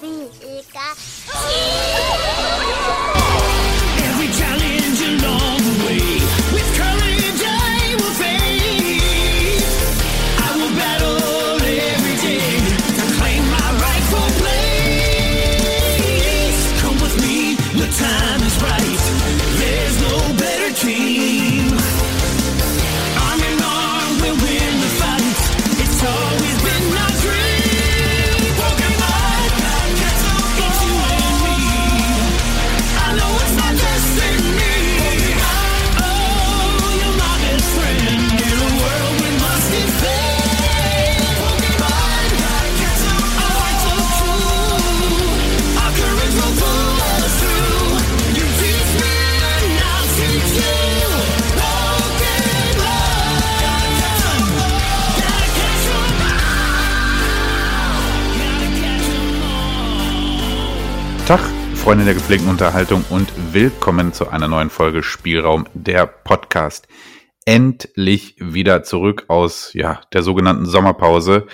Pika. Freunde der gepflegten Unterhaltung und willkommen zu einer neuen Folge Spielraum der Podcast. Endlich wieder zurück aus ja, der sogenannten Sommerpause.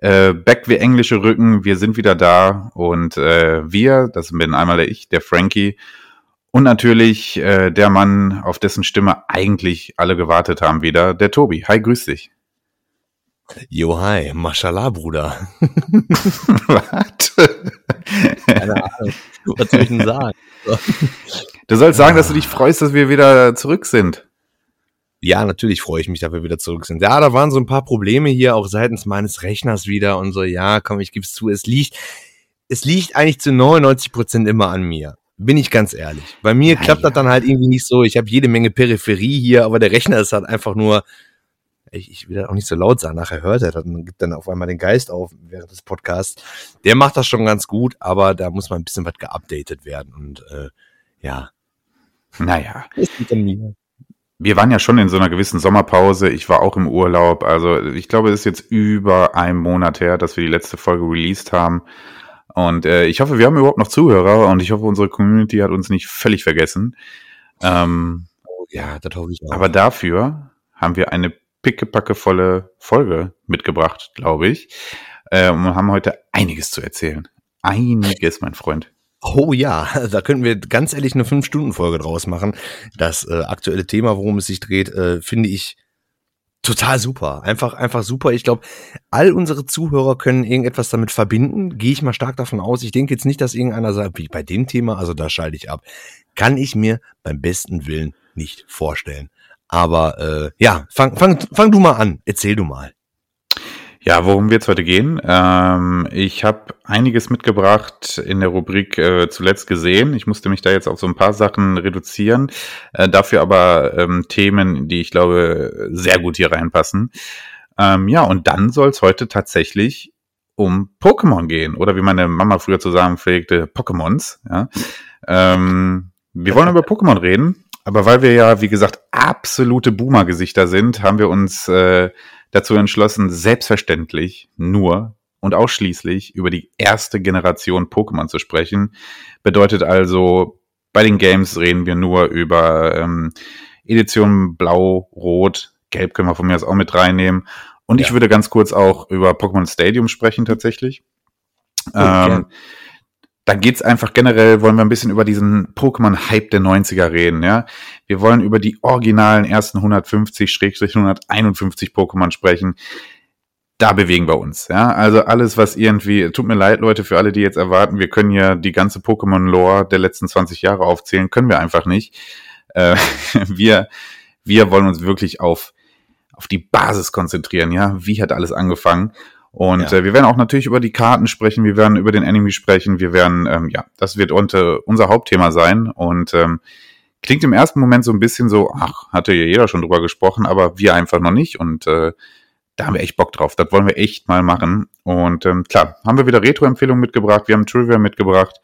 Äh, back wie englische Rücken, wir sind wieder da und äh, wir, das bin einmal der ich, der Frankie und natürlich äh, der Mann, auf dessen Stimme eigentlich alle gewartet haben wieder, der Tobi. Hi, grüß dich. Jo, hi, Mashallah, Bruder. Was? Keine Ahnung. Was soll ich denn sagen? Du sollst sagen, dass du dich freust, dass wir wieder zurück sind. Ja, natürlich freue ich mich, dass wir wieder zurück sind. Ja, da waren so ein paar Probleme hier, auch seitens meines Rechners wieder und so. Ja, komm, ich gebe es zu. Es liegt, es liegt eigentlich zu 99 Prozent immer an mir. Bin ich ganz ehrlich. Bei mir Na klappt ja. das dann halt irgendwie nicht so. Ich habe jede Menge Peripherie hier, aber der Rechner ist halt einfach nur. Ich, ich will das auch nicht so laut sagen. Nachher hört er das und gibt dann auf einmal den Geist auf während des Podcasts. Der macht das schon ganz gut, aber da muss mal ein bisschen was geupdatet werden und äh, ja. Naja. Wir waren ja schon in so einer gewissen Sommerpause. Ich war auch im Urlaub. Also ich glaube, es ist jetzt über einen Monat her, dass wir die letzte Folge released haben. Und äh, ich hoffe, wir haben überhaupt noch Zuhörer und ich hoffe, unsere Community hat uns nicht völlig vergessen. Ähm, Oh, ja, das hoffe ich auch. aber dafür haben wir eine pickepackevolle Folge mitgebracht, glaube ich. Äh, und haben heute einiges zu erzählen. Einiges, mein Freund. Oh ja, da könnten wir ganz ehrlich eine 5-Stunden-Folge draus machen. Das äh, aktuelle Thema, worum es sich dreht, äh, finde ich total super. Einfach, einfach super. Ich glaube, all unsere Zuhörer können irgendetwas damit verbinden. Gehe ich mal stark davon aus. Ich denke jetzt nicht, dass irgendeiner sagt, wie bei dem Thema, also da schalte ich ab. Kann ich mir beim besten Willen nicht vorstellen. Aber äh, ja, fang, fang, fang du mal an. Erzähl du mal. Ja, worum wird es heute gehen? Ähm, ich habe einiges mitgebracht in der Rubrik äh, zuletzt gesehen. Ich musste mich da jetzt auf so ein paar Sachen reduzieren, äh, dafür aber ähm, Themen, die ich glaube sehr gut hier reinpassen. Ähm, ja, und dann soll es heute tatsächlich um Pokémon gehen oder wie meine Mama früher zu sagen pflegte, Pokémons. Ja? Ähm, wir wollen über Pokémon reden, aber weil wir ja, wie gesagt, absolute Boomer-Gesichter sind, haben wir uns äh, dazu entschlossen, selbstverständlich nur und ausschließlich über die erste Generation Pokémon zu sprechen. Bedeutet also, bei den Games reden wir nur über ähm, Edition Blau, Rot, Gelb können wir von mir aus auch mit reinnehmen. Und ich Ja. würde ganz kurz auch über Pokémon Stadium sprechen tatsächlich. gern. ähm, da geht's einfach generell, wollen wir ein bisschen über diesen Pokémon-Hype der 90er reden, ja. Wir wollen über die originalen ersten 150-151 Pokémon sprechen. Da bewegen wir uns, ja. Also alles, was irgendwie, tut mir leid, Leute, für alle, die jetzt erwarten, wir können ja die ganze Pokémon-Lore der letzten 20 Jahre aufzählen, können wir einfach nicht. Äh, wir, wir wollen uns wirklich auf, auf die Basis konzentrieren, ja. Wie hat alles angefangen? Und Ja. äh, wir werden auch natürlich über die Karten sprechen, wir werden über den Anime sprechen, wir werden, ähm, ja, das wird unter, unser Hauptthema sein. Und ähm, klingt im ersten Moment so ein bisschen so, ach, hatte ja jeder schon drüber gesprochen, aber wir einfach noch nicht. Und äh, da haben wir echt Bock drauf. Das wollen wir echt mal machen. Und ähm, klar, haben wir wieder Retro-Empfehlungen mitgebracht, wir haben Trivia mitgebracht.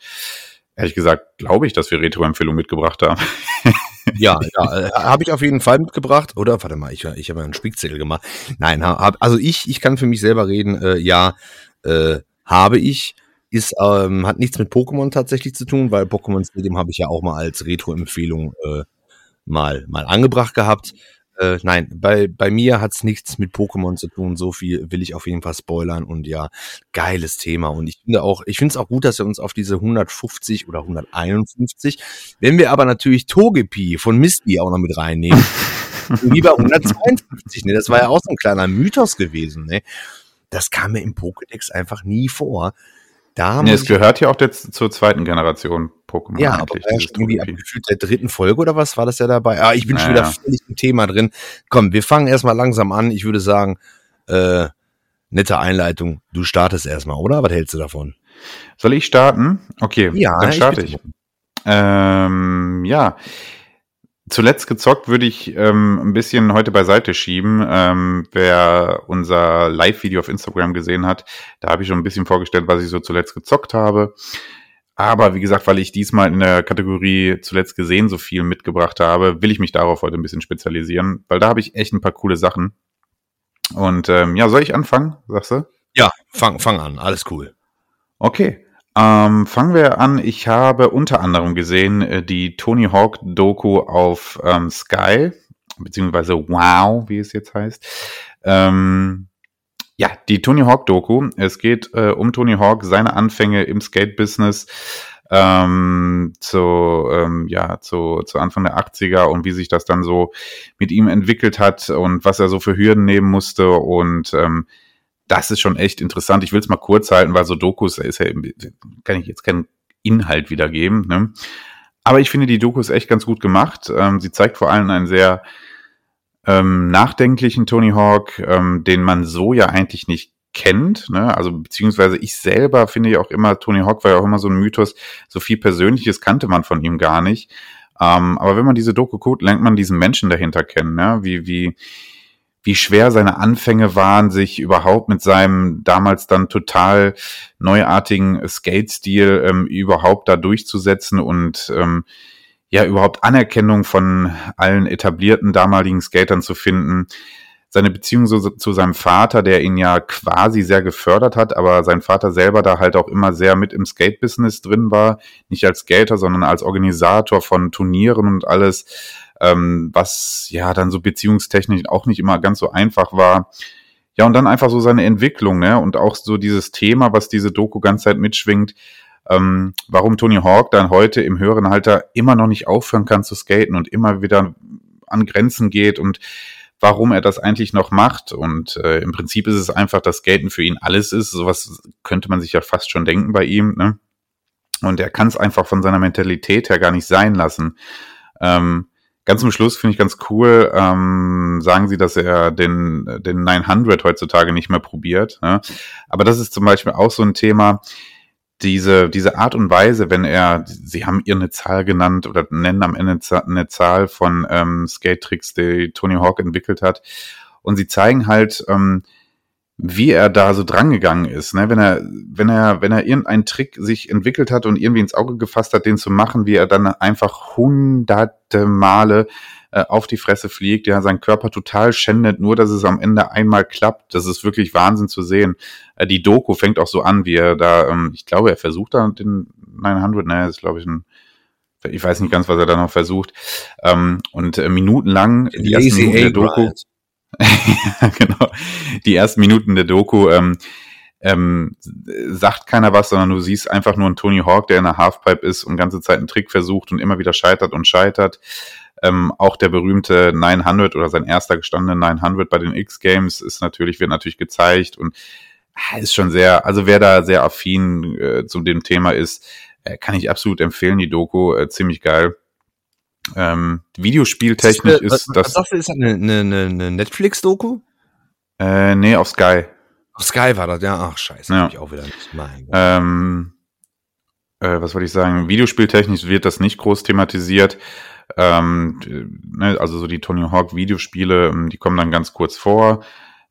Ehrlich gesagt, glaube ich, dass wir Retro-Empfehlungen mitgebracht haben. Ja, ja äh, habe ich auf jeden Fall mitgebracht. Oder warte mal, ich, ich habe einen Spickzettel gemacht. Nein, hab, also ich, ich kann für mich selber reden. Äh, ja, äh, habe ich. Ist, ähm, hat nichts mit Pokémon tatsächlich zu tun, weil Pokémon Stadium habe ich ja auch mal als Retro-Empfehlung äh, mal, mal angebracht gehabt. Äh, nein, bei, bei mir hat's nichts mit Pokémon zu tun. So viel will ich auf jeden Fall spoilern und ja, geiles Thema. Und ich finde auch, ich finde es auch gut, dass wir uns auf diese 150 oder 151, wenn wir aber natürlich Togepi von Misty auch noch mit reinnehmen, lieber 152, ne? Das war ja auch so ein kleiner Mythos gewesen, ne? Das kam mir im Pokédex einfach nie vor. Da Nee, es ich- gehört ja auch jetzt zur zweiten Generation Pokémon ja, aber eigentlich. war ja schon irgendwie ab gefühlt der dritten Folge oder was war das ja dabei? Ah, ich bin schon Naja. wieder völlig im Thema drin. Komm, wir fangen erstmal langsam an. Ich würde sagen, äh, nette Einleitung. Du startest erstmal, oder? Was hältst du davon? Soll ich starten? Okay, Ja, dann ich starte bitte. ich. Ähm, ja, zuletzt gezockt würde ich ähm, ein bisschen heute beiseite schieben. Ähm, wer unser Live-Video auf Instagram gesehen hat, da habe ich schon ein bisschen vorgestellt, was ich so zuletzt gezockt habe. Aber wie gesagt, weil ich diesmal in der Kategorie zuletzt gesehen so viel mitgebracht habe, will ich mich darauf heute ein bisschen spezialisieren, weil da habe ich echt ein paar coole Sachen. Und ähm, ja, soll ich anfangen, sagst du? Ja, fang, fang an. Alles cool. Okay. Ähm, fangen wir an. Ich habe unter anderem gesehen äh, die Tony Hawk Doku auf ähm, Sky, beziehungsweise Wow, wie es jetzt heißt. Ähm, ja, die Tony Hawk Doku. Es geht äh, um Tony Hawk, seine Anfänge im Skate-Business ähm, zu, ähm, ja, zu, zu Anfang der 80er und wie sich das dann so mit ihm entwickelt hat und was er so für Hürden nehmen musste und ähm, das ist schon echt interessant. Ich will es mal kurz halten, weil so Dokus ist ja, kann ich jetzt keinen Inhalt wiedergeben. Ne? Aber ich finde die Dokus echt ganz gut gemacht. Ähm, sie zeigt vor allem einen sehr ähm, nachdenklichen Tony Hawk, ähm, den man so ja eigentlich nicht kennt. Ne? Also beziehungsweise ich selber finde ja auch immer, Tony Hawk war ja auch immer so ein Mythos, so viel Persönliches kannte man von ihm gar nicht. Ähm, aber wenn man diese Doku guckt, lernt man diesen Menschen dahinter kennen, ne? wie, wie, wie schwer seine Anfänge waren, sich überhaupt mit seinem damals dann total neuartigen Skate-Stil ähm, überhaupt da durchzusetzen und ähm, ja überhaupt Anerkennung von allen etablierten damaligen Skatern zu finden. Seine Beziehung so, zu seinem Vater, der ihn ja quasi sehr gefördert hat, aber sein Vater selber da halt auch immer sehr mit im Skate-Business drin war. Nicht als Skater, sondern als Organisator von Turnieren und alles ähm, was ja dann so beziehungstechnisch auch nicht immer ganz so einfach war. Ja, und dann einfach so seine Entwicklung, ne? Und auch so dieses Thema, was diese Doku ganze Zeit mitschwingt, ähm, warum Tony Hawk dann heute im höheren Alter immer noch nicht aufhören kann zu skaten und immer wieder an Grenzen geht und warum er das eigentlich noch macht. Und äh, im Prinzip ist es einfach, dass Skaten für ihn alles ist. Sowas könnte man sich ja fast schon denken bei ihm, ne? Und er kann es einfach von seiner Mentalität her gar nicht sein lassen. Ähm, Ganz zum Schluss finde ich ganz cool, ähm, sagen sie, dass er den, den 900 heutzutage nicht mehr probiert. Ne? Aber das ist zum Beispiel auch so ein Thema, diese, diese Art und Weise, wenn er, sie haben ihr eine Zahl genannt oder nennen am Ende eine Zahl von ähm, Skate-Tricks, die Tony Hawk entwickelt hat. Und sie zeigen halt, ähm, wie er da so drangegangen ist, ne? wenn er, wenn er, wenn er irgendeinen Trick sich entwickelt hat und irgendwie ins Auge gefasst hat, den zu machen, wie er dann einfach hunderte Male äh, auf die Fresse fliegt, ja, sein Körper total schändet, nur dass es am Ende einmal klappt. Das ist wirklich Wahnsinn zu sehen. Äh, die Doku fängt auch so an, wie er da, ähm, ich glaube, er versucht da den 900, ne, ist glaube ich ein ich weiß nicht ganz, was er da noch versucht. Ähm, und äh, minutenlang, die ersten Minuten der Doku, genau. Die ersten Minuten der Doku ähm, ähm, sagt keiner was, sondern du siehst einfach nur einen Tony Hawk, der in der Halfpipe ist und ganze Zeit einen Trick versucht und immer wieder scheitert und scheitert. Ähm, auch der berühmte 900 oder sein erster gestandene 900 bei den X-Games ist natürlich, wird natürlich gezeigt und ah, ist schon sehr, also wer da sehr affin äh, zu dem Thema ist, äh, kann ich absolut empfehlen, die Doku, äh, ziemlich geil. Ähm, Videospieltechnisch was, ist was das, sagst du, ist das eine, eine, eine Netflix-Doku? äh, nee, auf Sky. Auf Sky war das, ja. Ach, scheiße, Ja. hab ich auch wieder nicht. Mein Gott. Ähm, äh, was wollte ich sagen? Videospieltechnisch wird das nicht groß thematisiert. Ähm, ne, also so die Tony Hawk Videospiele, ähm, die kommen dann ganz kurz vor.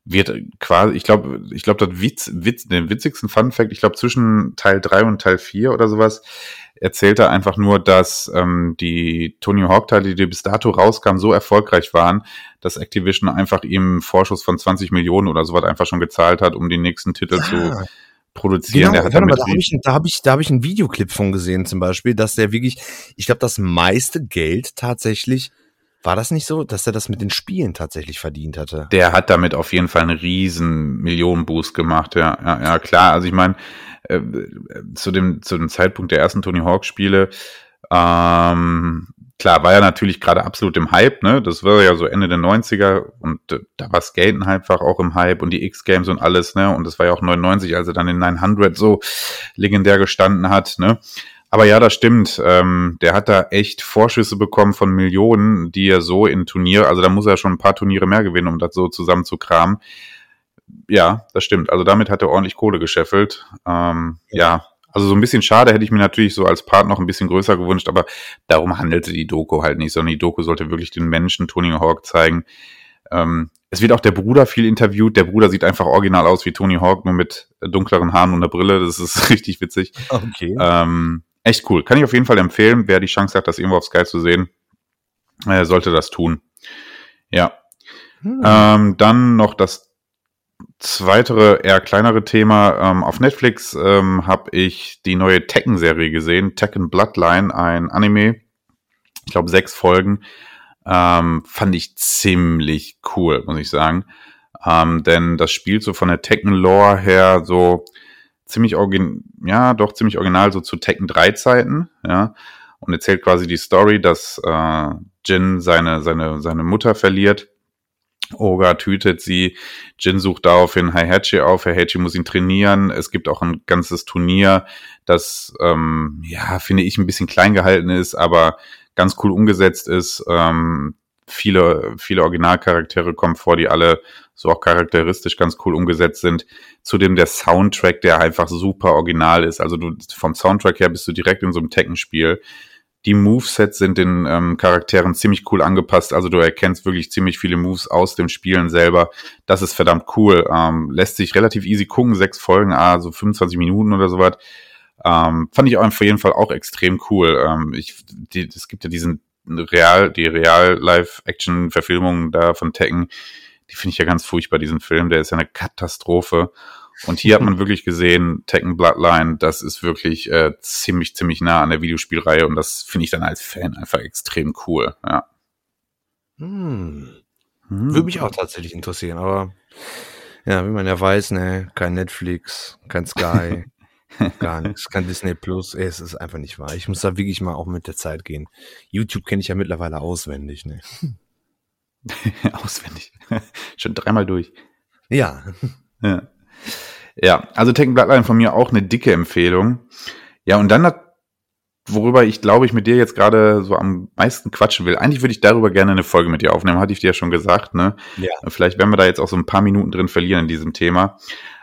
Wird quasi, ich glaube, ich glaube, das Witz, Witz, den witzigsten Fun Fact, ich glaube, zwischen Teil 3 und Teil 4 oder sowas, erzählt er einfach nur, dass ähm, die Tony Hawk-Teile, die bis dato rauskamen, so erfolgreich waren, dass Activision einfach ihm einen Vorschuss von 20 Millionen oder sowas einfach schon gezahlt hat, um die nächsten Titel Ah. zu produzieren. Genau, mal, da habe ich, da hab ich, da hab ich einen Videoclip von gesehen zum Beispiel, dass der wirklich, ich glaube, das meiste Geld tatsächlich War das nicht so, dass er das mit den Spielen tatsächlich verdient hatte? Der hat damit auf jeden Fall einen riesen Millionenboost gemacht, ja, ja, ja klar. Also ich meine, äh, zu dem zu dem Zeitpunkt der ersten Tony Hawk Spiele, ähm, klar, war er natürlich gerade absolut im Hype, ne? Das war ja so Ende der 90er und äh, da war Skaten einfach auch im Hype und die X-Games und alles, ne? Und das war ja auch 99, als er dann in 900 so legendär gestanden hat, ne? Aber ja, das stimmt. Ähm, der hat da echt Vorschüsse bekommen von Millionen, die er so in Turnier, also da muss er schon ein paar Turniere mehr gewinnen, um das so zusammenzukramen. Ja, das stimmt. Also damit hat er ordentlich Kohle gescheffelt. Ähm, ja. also so ein bisschen schade hätte ich mir natürlich so als Part noch ein bisschen größer gewünscht, aber darum handelte die Doku halt nicht, sondern die Doku sollte wirklich den Menschen Tony Hawk zeigen. Ähm, es wird auch der Bruder viel interviewt. Der Bruder sieht einfach original aus wie Tony Hawk, nur mit dunkleren Haaren und einer Brille. Das ist richtig witzig. Okay. Ähm, echt cool. Kann ich auf jeden Fall empfehlen. Wer die Chance hat, das irgendwo auf Sky zu sehen, äh, sollte das tun. Ja. Hm. Ähm, dann noch das zweitere, eher kleinere Thema. Ähm, auf Netflix ähm, habe ich die neue Tekken-Serie gesehen. Tekken Bloodline, ein Anime. Ich glaube, sechs Folgen. Ähm, fand ich ziemlich cool, muss ich sagen. Ähm, denn das spielt so von der Tekken-Lore her so ziemlich origin, ja, doch ziemlich original so zu Tekken 3 Zeiten, ja, und erzählt quasi die Story, dass äh, Jin seine, seine, seine Mutter verliert. Oga tötet sie, Jin sucht daraufhin Heihachi auf, Heihachi muss ihn trainieren. Es gibt auch ein ganzes Turnier, das, ähm, ja, finde ich, ein bisschen klein gehalten ist, aber ganz cool umgesetzt ist. Ähm, viele, viele Originalcharaktere kommen vor, die alle so auch charakteristisch ganz cool umgesetzt sind. Zudem der Soundtrack, der einfach super original ist. Also du vom Soundtrack her bist du direkt in so einem Tekken-Spiel. Die Movesets sind den ähm, Charakteren ziemlich cool angepasst. Also du erkennst wirklich ziemlich viele Moves aus dem Spielen selber. Das ist verdammt cool. Ähm, lässt sich relativ easy gucken. Sechs Folgen, ah, so 25 Minuten oder sowas. Ähm, fand ich auf jeden Fall auch extrem cool. Ähm, ich, die, es gibt ja diesen Real, die Real-Life-Action-Verfilmung da von Tekken, die finde ich ja ganz furchtbar, diesen Film, der ist ja eine Katastrophe. Und hier hat man wirklich gesehen, Tekken Bloodline, das ist wirklich äh, ziemlich, ziemlich nah an der Videospielreihe und das finde ich dann als Fan einfach extrem cool, ja. Hm. Hm. Würde mich auch tatsächlich interessieren, aber ja, wie man ja weiß, ne, kein Netflix, kein Sky, gar nichts, kein Disney Plus, es ist einfach nicht wahr. Ich muss da wirklich mal auch mit der Zeit gehen. YouTube kenne ich ja mittlerweile auswendig, ne. Auswendig. Schon dreimal durch. Ja. ja. Ja, also Tekken Bloodline von mir auch eine dicke Empfehlung. Ja, und dann, worüber ich glaube ich mit dir jetzt gerade so am meisten quatschen will. Eigentlich würde ich darüber gerne eine Folge mit dir aufnehmen, hatte ich dir ja schon gesagt, ne? Ja. Vielleicht werden wir da jetzt auch so ein paar Minuten drin verlieren in diesem Thema.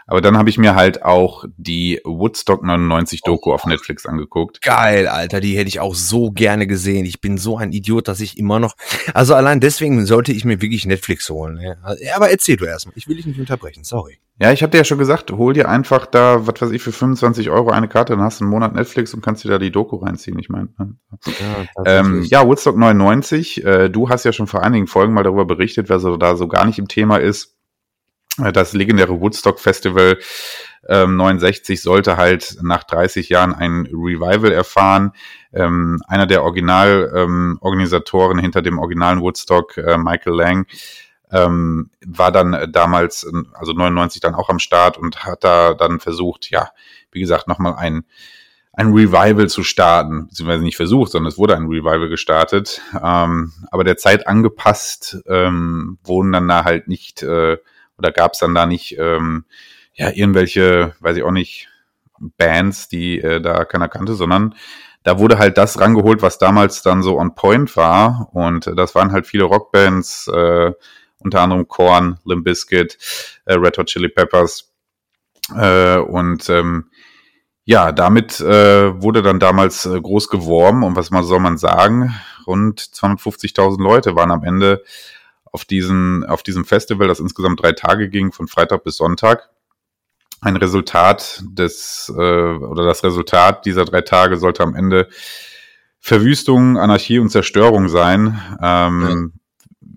Aber dann habe ich mir halt auch die Woodstock 99 Doku oh, auf Netflix angeguckt. Geil, Alter, die hätte ich auch so gerne gesehen. Ich bin so ein Idiot, dass ich immer noch. Also allein deswegen sollte ich mir wirklich Netflix holen. Ja. Aber erzähl du erstmal. Ich will dich nicht unterbrechen, sorry. Ja, ich habe dir ja schon gesagt, hol dir einfach da, was weiß ich, für 25 Euro eine Karte, dann hast du einen Monat Netflix und kannst dir da die Doku reinziehen. Ich meine. Ne? Ja, ähm, ja, Woodstock 99. Äh, du hast ja schon vor einigen Folgen mal darüber berichtet, wer so da so gar nicht im Thema ist das legendäre Woodstock Festival ähm, 69 sollte halt nach 30 Jahren ein Revival erfahren. Ähm, einer der Originalorganisatoren ähm, hinter dem originalen Woodstock, äh, Michael Lang, ähm, war dann damals, also 99 dann auch am Start und hat da dann versucht, ja, wie gesagt, nochmal ein ein Revival zu starten, beziehungsweise nicht versucht, sondern es wurde ein Revival gestartet, ähm, aber der Zeit angepasst ähm, wurden dann da halt nicht äh, oder gab es dann da nicht ähm, ja irgendwelche, weiß ich auch nicht, Bands, die äh, da keiner kannte, sondern da wurde halt das rangeholt, was damals dann so on point war. Und äh, das waren halt viele Rockbands, äh, unter anderem Korn, Limp Bizkit, äh, Red Hot Chili Peppers. Äh, und ähm, ja, damit äh, wurde dann damals äh, groß geworben. Und was man soll man sagen? Rund 250.000 Leute waren am Ende auf, diesen, auf diesem Festival, das insgesamt drei Tage ging, von Freitag bis Sonntag. Ein Resultat des, äh, oder das Resultat dieser drei Tage sollte am Ende Verwüstung, Anarchie und Zerstörung sein. Ähm, ja.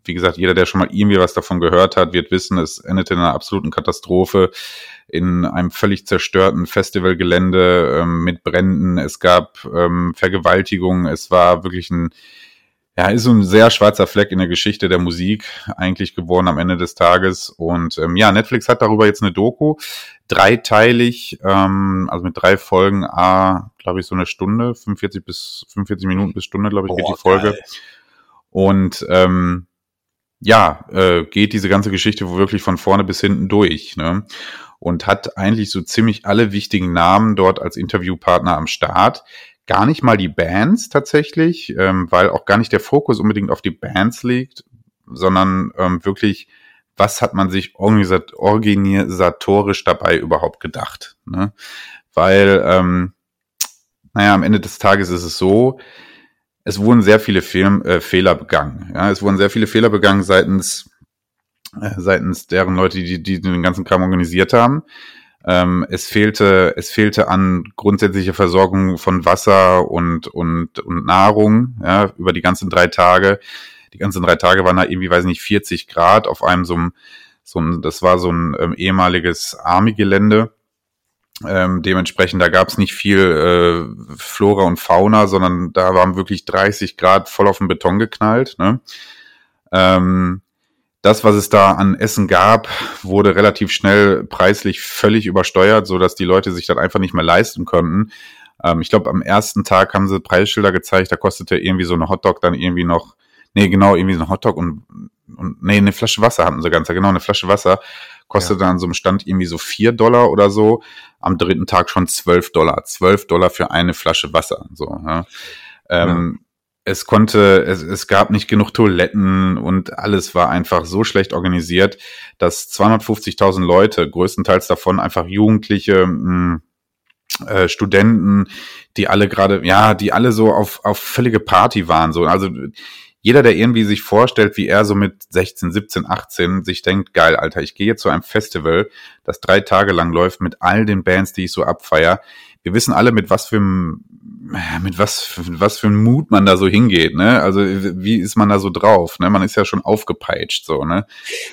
Wie gesagt, jeder, der schon mal irgendwie was davon gehört hat, wird wissen, es endete in einer absoluten Katastrophe, in einem völlig zerstörten Festivalgelände ähm, mit Bränden. Es gab ähm, Vergewaltigungen. Es war wirklich ein ja, ist so ein sehr schwarzer Fleck in der Geschichte der Musik eigentlich geworden am Ende des Tages. Und ähm, ja, Netflix hat darüber jetzt eine Doku, dreiteilig, ähm, also mit drei Folgen, a, glaube ich, so eine Stunde, 45 bis 45 Minuten bis Stunde, glaube ich, geht Boah, die Folge. geil. Und ähm, ja, äh, geht diese ganze Geschichte wirklich von vorne bis hinten durch. Ne? Und hat eigentlich so ziemlich alle wichtigen Namen dort als Interviewpartner am Start. Gar nicht mal die Bands tatsächlich, ähm, weil auch gar nicht der Fokus unbedingt auf die Bands liegt, sondern ähm, wirklich, was hat man sich organisat organisatorisch dabei überhaupt gedacht? Ne? Weil, ähm, naja, am Ende des Tages ist es so, es wurden sehr viele Film, äh, Fehler begangen. Ja, es wurden sehr viele Fehler begangen seitens äh, seitens deren Leute, die, die den ganzen Kram organisiert haben. Ähm, es fehlte, es fehlte an grundsätzlicher Versorgung von Wasser und, und, und Nahrung, ja, über die ganzen drei Tage. Die ganzen drei Tage waren da irgendwie, weiß nicht, 40 Grad auf einem so einem, so ein, das war so ein ähm, ehemaliges Army-Gelände. Ähm, dementsprechend, da gab es nicht viel äh, Flora und Fauna, sondern da waren wirklich 30 Grad voll auf den Beton geknallt. Ne? Ähm, das, was es da an Essen gab, wurde relativ schnell preislich völlig übersteuert, so dass die Leute sich das einfach nicht mehr leisten konnten. Ähm, ich glaube, am ersten Tag haben sie Preisschilder gezeigt, da kostete irgendwie so eine Hotdog dann irgendwie noch, nee, genau, irgendwie so ein Hotdog und, und nee, eine Flasche Wasser hatten sie ganz, genau, eine Flasche Wasser kostete dann an so einem Stand irgendwie so vier Dollar oder so. Am dritten Tag schon zwölf Dollar. zwölf Dollar für eine Flasche Wasser. So, ja. Ähm, es konnte, es, es gab nicht genug Toiletten und alles war einfach so schlecht organisiert, dass 250.000 Leute, größtenteils davon einfach Jugendliche, mh, äh, Studenten, die alle gerade, ja, die alle so auf, auf völlige Party waren. So, also jeder, der irgendwie sich vorstellt, wie er so mit 16, 17, 18 sich denkt, geil, Alter, ich gehe zu einem Festival, das drei Tage lang läuft mit all den Bands, die ich so abfeier. Wir wissen alle, mit was für einem, mit was, was für einem Mut man da so hingeht, ne? Also wie ist man da so drauf, ne? Man ist ja schon aufgepeitscht, so, ne?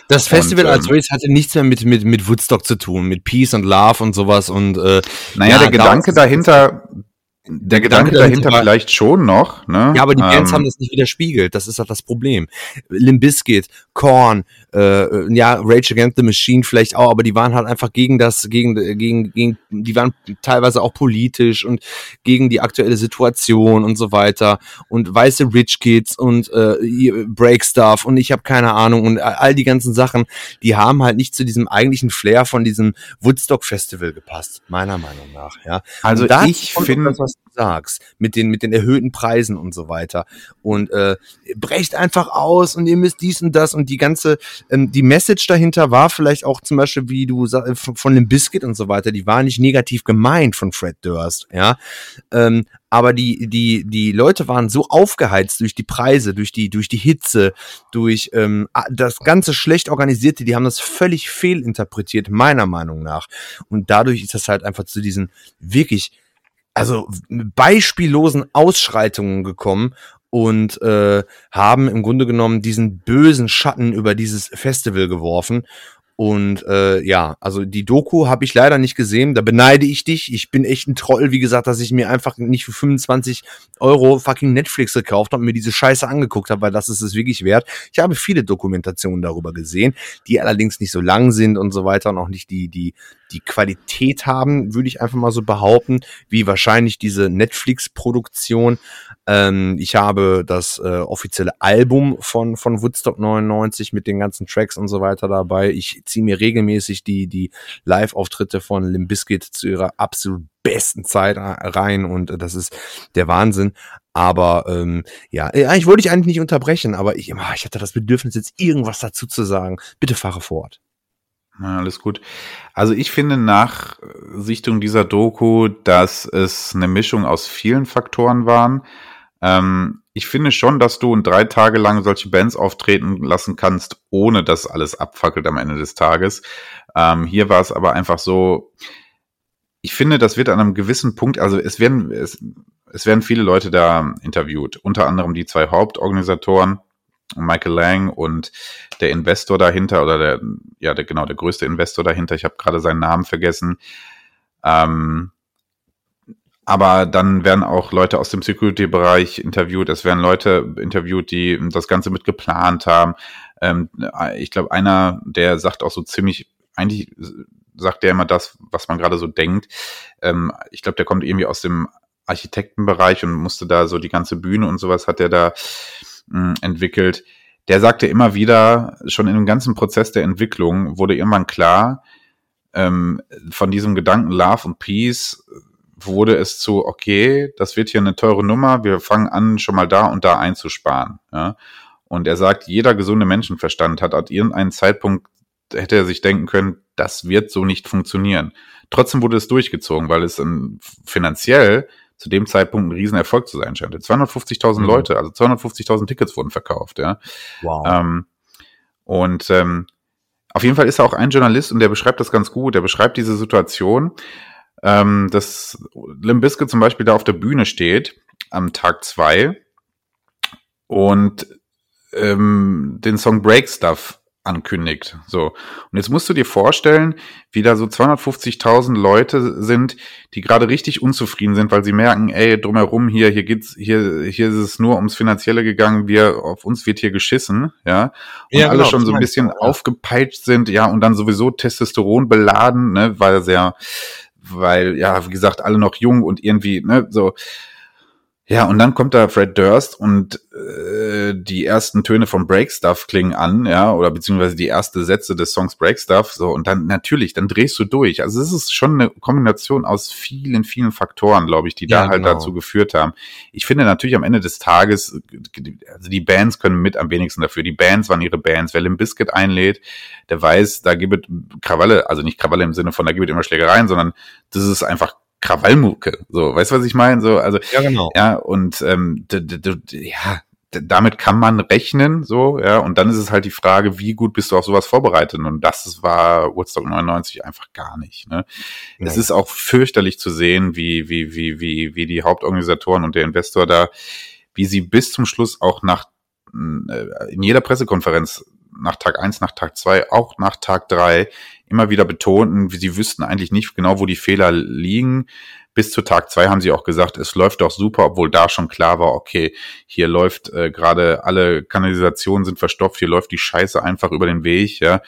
Das Festival Und, als ähm, solches hatte nichts mehr mit, mit, mit Woodstock zu tun, mit Peace und Love und sowas und äh, Naja, Ja, der Gedanke da- dahinter, der Gedanke dahinter war- vielleicht schon noch, ne? Ja, aber die Bands Ähm, haben das nicht widerspiegelt. Das ist halt das Problem. Limp Bizkit, Korn, äh, ja, Rage Against the Machine vielleicht auch, aber die waren halt einfach gegen das, gegen, gegen, gegen, die waren teilweise auch politisch und gegen die aktuelle Situation und so weiter. Und weiße Rich Kids und äh, Break Stuff und ich habe keine Ahnung und all die ganzen Sachen, die haben halt nicht zu diesem eigentlichen Flair von diesem Woodstock Festival gepasst, meiner Meinung nach. Ja. Also ich finde- das, was du sagst, mit den, mit den erhöhten Preisen und so weiter. Und äh, brecht einfach aus und ihr müsst dies und das und die ganze, ähm, die Message dahinter war vielleicht auch zum Beispiel, wie du sa- von, dem Biscuit und so weiter, die war nicht negativ gemeint von Fred Durst, ja. Ähm, aber die, die, die Leute waren so aufgeheizt durch die Preise, durch die, durch die Hitze, durch ähm, das ganze schlecht organisierte, die haben das völlig fehlinterpretiert, meiner Meinung nach. Und dadurch ist das halt einfach zu diesen wirklich, also beispiellosen Ausschreitungen gekommen und äh, haben im Grunde genommen diesen bösen Schatten über dieses Festival geworfen. Und äh, ja, also die Doku habe ich leider nicht gesehen. Da beneide ich dich. Ich bin echt ein Troll, wie gesagt, dass ich mir einfach nicht für 25 Euro fucking Netflix gekauft habe und mir diese Scheiße angeguckt habe, weil das ist es wirklich wert. Ich habe viele Dokumentationen darüber gesehen, die allerdings nicht so lang sind und so weiter und auch nicht die, die, die Qualität haben, würde ich einfach mal so behaupten, wie wahrscheinlich diese Netflix-Produktion. Ähm, ich habe das äh, offizielle Album von, von Woodstock 99 mit den ganzen Tracks und so weiter dabei. Ich ziehe mir regelmäßig die, die Live-Auftritte von Limp Bizkit zu ihrer absolut besten Zeit rein und äh, das ist der Wahnsinn. Aber ähm, ja, äh, ich wollte dich eigentlich nicht unterbrechen, aber ich, ah, ich hatte das Bedürfnis, jetzt irgendwas dazu zu sagen. Bitte fahre fort. Na, alles gut. Also ich finde nach Sichtung dieser Doku, dass es eine Mischung aus vielen Faktoren waren. Ähm, ich finde schon, dass du drei Tage lang solche Bands auftreten lassen kannst, ohne dass alles abfackelt am Ende des Tages. Ähm, hier war es aber einfach so, ich finde, das wird an einem gewissen Punkt, also es werden, es, es werden viele Leute da interviewt, unter anderem die zwei Hauptorganisatoren, Michael Lang und der Investor dahinter oder der, ja, der, genau, der größte Investor dahinter, ich habe gerade seinen Namen vergessen. Ähm, aber dann werden auch Leute aus dem Security-Bereich interviewt. Es werden Leute interviewt, die das Ganze mit geplant haben. Ähm, ich glaube, einer, der sagt auch so ziemlich, eigentlich sagt der immer das, was man gerade so denkt. Ähm, ich glaube, der kommt irgendwie aus dem Architektenbereich und musste da so die ganze Bühne und sowas hat er da mh, entwickelt. Der sagte immer wieder, schon in dem ganzen Prozess der Entwicklung wurde irgendwann klar, ähm, von diesem Gedanken Love und Peace wurde es zu, okay, das wird hier eine teure Nummer, wir fangen an, schon mal da und da einzusparen. Ja? Und er sagt, jeder gesunde Menschenverstand hat an irgendeinem Zeitpunkt, hätte er sich denken können, das wird so nicht funktionieren. Trotzdem wurde es durchgezogen, weil es finanziell zu dem Zeitpunkt ein Riesenerfolg zu sein scheinte. 250.000 mhm. Leute, also 250.000 Tickets wurden verkauft, ja. Wow. Ähm, und ähm, auf jeden Fall ist er auch ein Journalist und der beschreibt das ganz gut. Der beschreibt diese Situation ähm, dass Limbiske zum Beispiel da auf der Bühne steht am Tag zwei und ähm, den Song Break Stuff ankündigt. So. Und jetzt musst du dir vorstellen, wie da so 250.000 Leute sind, die gerade richtig unzufrieden sind, weil sie merken, ey, drumherum hier, hier geht's, hier, hier ist es nur ums Finanzielle gegangen, wir, auf uns wird hier geschissen, ja. Und ja, alle genau, schon so ein bisschen ja. aufgepeitscht sind, ja, und dann sowieso Testosteron beladen, ne, weil sehr, weil, ja, wie gesagt, alle noch jung und irgendwie, ne, so. Ja, und dann kommt da Fred Durst und äh, die ersten Töne von Break Stuff klingen an, ja, oder beziehungsweise die erste Sätze des Songs Break Stuff, so, und dann natürlich, dann drehst du durch. Also es ist schon eine Kombination aus vielen, vielen Faktoren, glaube ich, die ja, da halt genau. dazu geführt haben. Ich finde natürlich am Ende des Tages, also die Bands können mit am wenigsten dafür. Die Bands waren ihre Bands. Wer Limp Bizkit einlädt, der weiß, da gibt es Krawalle, also nicht Krawalle im Sinne von, da gibt es immer Schlägereien, sondern das ist einfach Krawallmucke. So, weißt du, was ich meine? So, also ja, genau. Ja, und ähm, ja, damit kann man rechnen, so, ja, und dann ist es halt die Frage, wie gut bist du auf sowas vorbereitet? Und das war Woodstock 99 einfach gar nicht. Ne? Ja. Es ist auch fürchterlich zu sehen, wie, wie, wie, wie, wie die Hauptorganisatoren und der Investor da, wie sie bis zum Schluss auch nach äh, in jeder Pressekonferenz nach Tag eins, nach Tag zwei, auch nach Tag drei immer wieder betonten, sie wüssten eigentlich nicht genau, wo die Fehler liegen. Bis zu Tag zwei haben sie auch gesagt, es läuft doch super, obwohl da schon klar war, okay, hier läuft äh, gerade alle Kanalisationen sind verstopft, hier läuft die Scheiße einfach über den Weg, ja.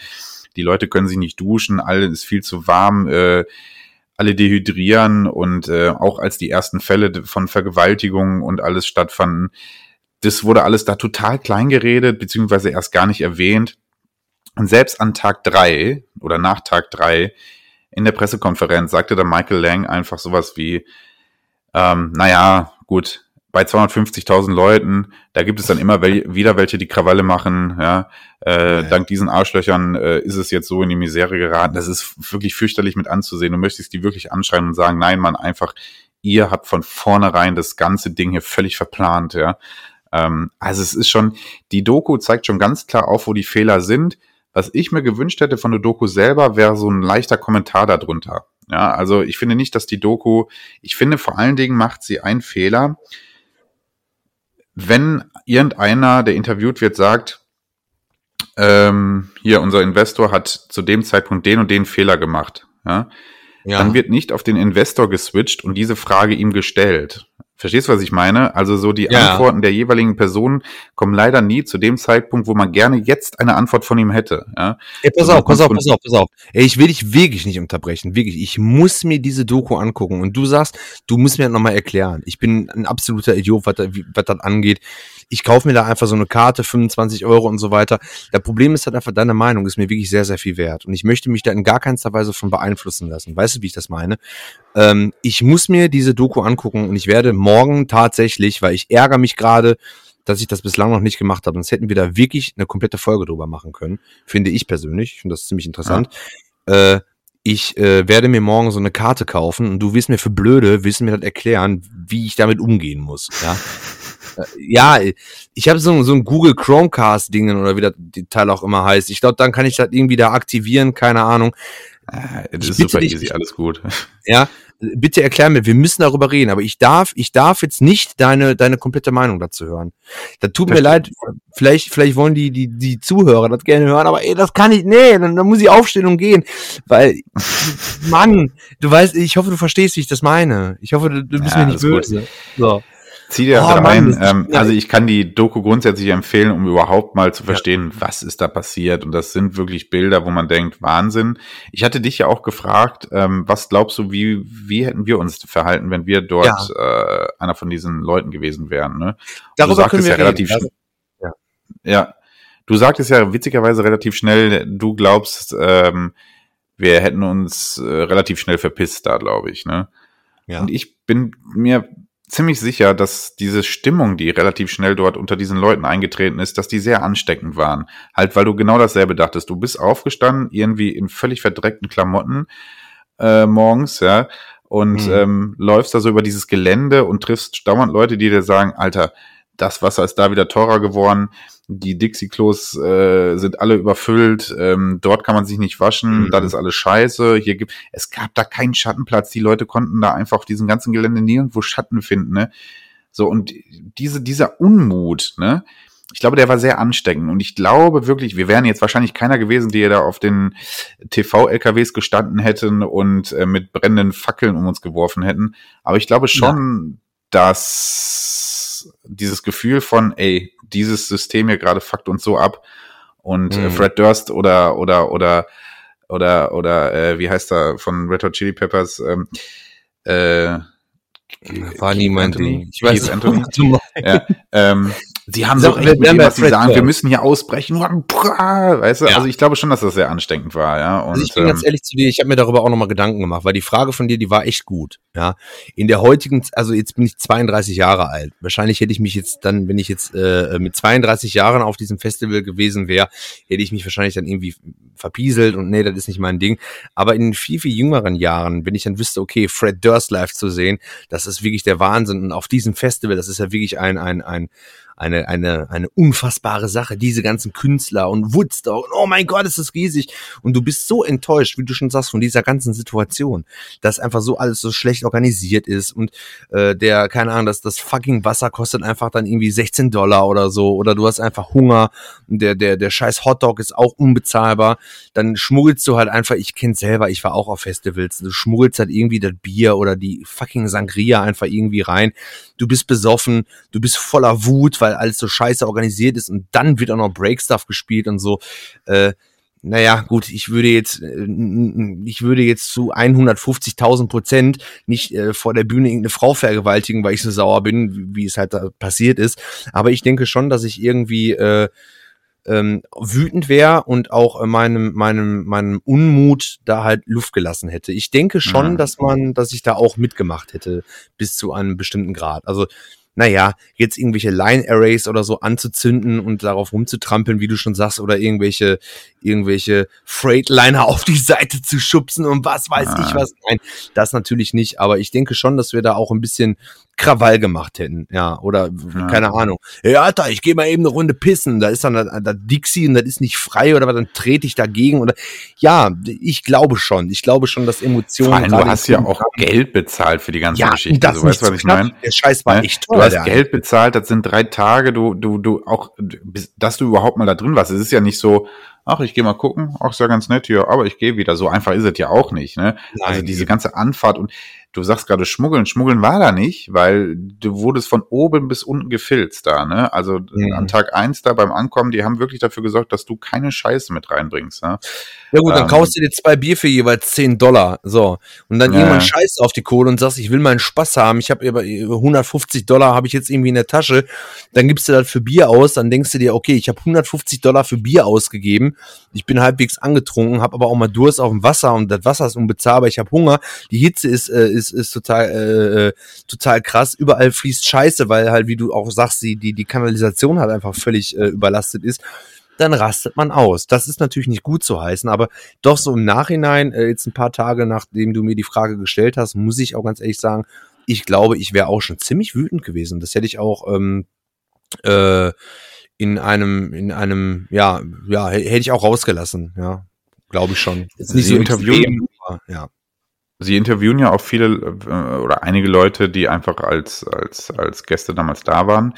Die Leute können sich nicht duschen, alles ist viel zu warm, äh, alle dehydrieren und äh, auch als die ersten Fälle von Vergewaltigungen und alles stattfanden, das wurde alles da total klein geredet, beziehungsweise erst gar nicht erwähnt. Und selbst an Tag drei oder nach Tag drei in der Pressekonferenz sagte da Michael Lang einfach sowas wie, ähm, naja, gut, bei 250.000 Leuten, da gibt es dann immer wel wieder welche, die Krawalle machen, ja. Äh, ja. Dank diesen Arschlöchern äh, ist es jetzt so in die Misere geraten. Das ist wirklich fürchterlich mit anzusehen. Du möchtest die wirklich anschreien und sagen, nein, man, einfach, ihr habt von vornherein das ganze Ding hier völlig verplant, ja. Ähm, also es ist schon, die Doku zeigt schon ganz klar auf, wo die Fehler sind. Was ich mir gewünscht hätte von der Doku selber, wäre so ein leichter Kommentar darunter. Ja, also ich finde nicht, dass die Doku, ich finde vor allen Dingen macht sie einen Fehler, wenn irgendeiner, der interviewt wird, sagt, ähm, hier, unser Investor hat zu dem Zeitpunkt den und den Fehler gemacht, ja, ja. dann wird nicht auf den Investor geswitcht und diese Frage ihm gestellt. Verstehst du, was ich meine? Also so die ja. Antworten der jeweiligen Personen kommen leider nie zu dem Zeitpunkt, wo man gerne jetzt eine Antwort von ihm hätte. Ja? Ey, pass auf, pass auf, pass auf, pass auf. Ey, ich will dich wirklich nicht unterbrechen, wirklich. Ich muss mir diese Doku angucken und du sagst, du musst mir nochmal erklären. Ich bin ein absoluter Idiot, was, was das angeht ich kaufe mir da einfach so eine Karte, 25 Euro und so weiter. Der Problem ist halt einfach, deine Meinung ist mir wirklich sehr, sehr viel wert. Und ich möchte mich da in gar keinster Weise von beeinflussen lassen. Weißt du, wie ich das meine? Ähm, ich muss mir diese Doku angucken und ich werde morgen tatsächlich, weil ich ärgere mich gerade, dass ich das bislang noch nicht gemacht habe. Sonst hätten wir da wirklich eine komplette Folge drüber machen können. Finde ich persönlich. Ich finde das ziemlich interessant. Ja. Äh, ich äh, werde mir morgen so eine Karte kaufen und du wirst mir für blöde, wirst mir das erklären, wie ich damit umgehen muss. Ja. Äh, ja, ich habe so, so ein Google Chromecast-Ding oder wie das Teil auch immer heißt. Ich glaube, dann kann ich das irgendwie da aktivieren, keine Ahnung. Äh, das ist super dich, easy, alles gut. Ja, bitte erklär mir, wir müssen darüber reden, aber ich darf, ich darf jetzt nicht deine, deine komplette Meinung dazu hören. Da tut mir leid, vielleicht, vielleicht wollen die, die, die Zuhörer das gerne hören, aber ey, das kann ich, nee, dann, dann muss ich aufstehen und gehen, weil, Mann, du weißt, ich hoffe, du verstehst, wie ich das meine. Ich hoffe, du, du bist Ja, mir nicht alles gut. böse. So. Zieh dir Oh, das Mann, rein. ist- ähm, ja. also ich kann die Doku grundsätzlich empfehlen, um überhaupt mal zu verstehen, was ist da passiert. Und das sind wirklich Bilder, wo man denkt, Wahnsinn. Ich hatte dich ja auch gefragt, ähm, was glaubst du, wie, wie hätten wir uns verhalten, wenn wir dort äh, einer von diesen Leuten gewesen wären? Ne? Darüber du können wir ja relativ reden. schnell. Ja, du sagtest ja witzigerweise relativ schnell, du glaubst, ähm, wir hätten uns äh, relativ schnell verpisst da, glaube ich. Ne? Ja. Und ich bin mir ziemlich sicher, dass diese Stimmung, die relativ schnell dort unter diesen Leuten eingetreten ist, dass die sehr ansteckend waren. Halt, weil du genau dasselbe dachtest. Du bist aufgestanden, irgendwie in völlig verdreckten Klamotten äh, morgens, ja, und Mhm. ähm, läufst da so über dieses Gelände und triffst dauernd Leute, die dir sagen, Alter, das Wasser ist da wieder teurer geworden, die Dixie-Klos äh, sind alle überfüllt, ähm, dort kann man sich nicht waschen, Mhm. das ist alles scheiße, hier gibt, es gab da keinen Schattenplatz, die Leute konnten da einfach auf diesem ganzen Gelände nirgendwo Schatten finden, ne? So, und diese, dieser Unmut, ne? Ich glaube, der war sehr ansteckend und ich glaube wirklich, wir wären jetzt wahrscheinlich keiner gewesen, die da auf den TV-LKWs gestanden hätten und äh, mit brennenden Fackeln um uns geworfen hätten. Aber ich glaube schon, dass dieses Gefühl von, ey, dieses System hier gerade fuckt uns so ab und äh, Mhm. Fred Durst oder oder oder oder oder äh, wie heißt er von Red Hot Chili Peppers ähm, äh, War nie mein Anthony? Ding. Ich weiß Keith Anthony? ja, ähm, sie haben so wir recht mit dem, was sie sagen. Wir Durst. müssen hier ausbrechen. Weißt du? Ja. Also ich glaube schon, dass das sehr ansteckend war, ja. Und, Also ich bin ähm, ganz ehrlich zu dir, ich habe mir darüber auch nochmal Gedanken gemacht, weil die Frage von dir, die war echt gut. Ja, in der heutigen, also jetzt bin ich 32 Jahre alt. Wahrscheinlich hätte ich mich jetzt dann, wenn ich jetzt äh, mit 32 Jahren auf diesem Festival gewesen wäre, hätte ich mich wahrscheinlich dann irgendwie verpieselt und nee, das ist nicht mein Ding. Aber in viel viel jüngeren Jahren, wenn ich dann wüsste, okay, Fred Durst live zu sehen, das ist wirklich der Wahnsinn und auf diesem Festival, das ist ja wirklich ein ein ein eine, eine, eine unfassbare Sache, diese ganzen Künstler und Woodstock, oh mein Gott, ist das riesig. Und du bist so enttäuscht, wie du schon sagst, von dieser ganzen Situation, dass einfach so alles so schlecht organisiert ist und äh, der, keine Ahnung, dass das fucking Wasser kostet einfach dann irgendwie 16 Dollar oder so, oder du hast einfach Hunger, und der, der, der scheiß Hotdog ist auch unbezahlbar, dann schmuggelst du halt einfach, ich kenn's selber, ich war auch auf Festivals, du schmuggelst halt irgendwie das Bier oder die fucking Sangria einfach irgendwie rein, du bist besoffen, du bist voller Wut, weil alles so scheiße organisiert ist und dann wird auch noch Breakstuff gespielt und so. Äh, naja, gut, ich würde jetzt, äh, ich würde jetzt zu 150.000 Prozent nicht äh, vor der Bühne irgendeine Frau vergewaltigen, weil ich so sauer bin, wie, wie es halt da passiert ist. Aber ich denke schon, dass ich irgendwie äh, ähm, wütend wäre und auch äh, meinem, meinem, meinem Unmut da halt Luft gelassen hätte. Ich denke schon, Mhm. dass man, dass ich da auch mitgemacht hätte, bis zu einem bestimmten Grad. Also, naja, jetzt irgendwelche Line-Arrays oder so anzuzünden und darauf rumzutrampeln, wie du schon sagst, oder irgendwelche, irgendwelche Freightliner auf die Seite zu schubsen und was weiß Ah. ich was. Nein, das natürlich nicht, aber ich denke schon, dass wir da auch ein bisschen Krawall gemacht hätten, ja, oder Ja. keine Ahnung. Hey, Alter, ich gehe mal eben eine Runde pissen, da ist dann da, Dixie und das ist nicht frei oder was, dann trete ich dagegen oder ja, ich glaube schon, ich glaube schon, dass Emotionen vor allem, du hast ja auch Geld bezahlt für die ganze ja, Geschichte. das du weißt, nicht was ich meine? Der Scheiß war Ne? echt teuer. Du hast Geld bezahlt, das sind drei Tage, du, du, du auch, dass du überhaupt mal da drin warst. Es ist ja nicht so, ach, ich gehe mal gucken, ach, ist ja ganz nett hier, aber ich gehe wieder. So einfach ist es ja auch nicht, ne? Nein, also diese ganze Anfahrt und du sagst gerade Schmuggeln, Schmuggeln war da nicht, weil du wurdest von oben bis unten gefilzt da, ne? Also Mhm. an Tag eins da beim Ankommen, die haben wirklich dafür gesorgt, dass du keine Scheiße mit reinbringst, ne? Ja gut, dann Ähm, kaufst du dir zwei Bier für jeweils 10 Dollar. So. Und dann Ja, irgendwann scheißt auf die Kohle und sagst, ich will meinen Spaß haben. Ich habe über über 150 Dollar habe ich jetzt irgendwie in der Tasche. Dann gibst du das für Bier aus. Dann denkst du dir, okay, ich habe 150 Dollar für Bier ausgegeben. Ich bin halbwegs angetrunken, habe aber auch mal Durst auf dem Wasser und das Wasser ist unbezahlbar. Ich habe Hunger. Die Hitze ist, äh, ist, ist total, äh, äh, total krass. Überall fließt Scheiße, weil halt, wie du auch sagst, die, die, die Kanalisation halt einfach völlig äh, überlastet ist dann rastet man aus. Das ist natürlich nicht gut zu heißen, aber doch so im Nachhinein, äh, jetzt ein paar Tage nachdem du mir die Frage gestellt hast, muss ich auch ganz ehrlich sagen, ich glaube, ich wäre auch schon ziemlich wütend gewesen. Das hätte ich auch ähm, äh, in einem, in einem, ja, ja, hätte ich auch rausgelassen, ja, glaube ich schon. Jetzt Sie interviewen- extrem, aber, ja. sie interviewen ja auch viele äh, oder einige Leute, die einfach als, als, als Gäste damals da waren.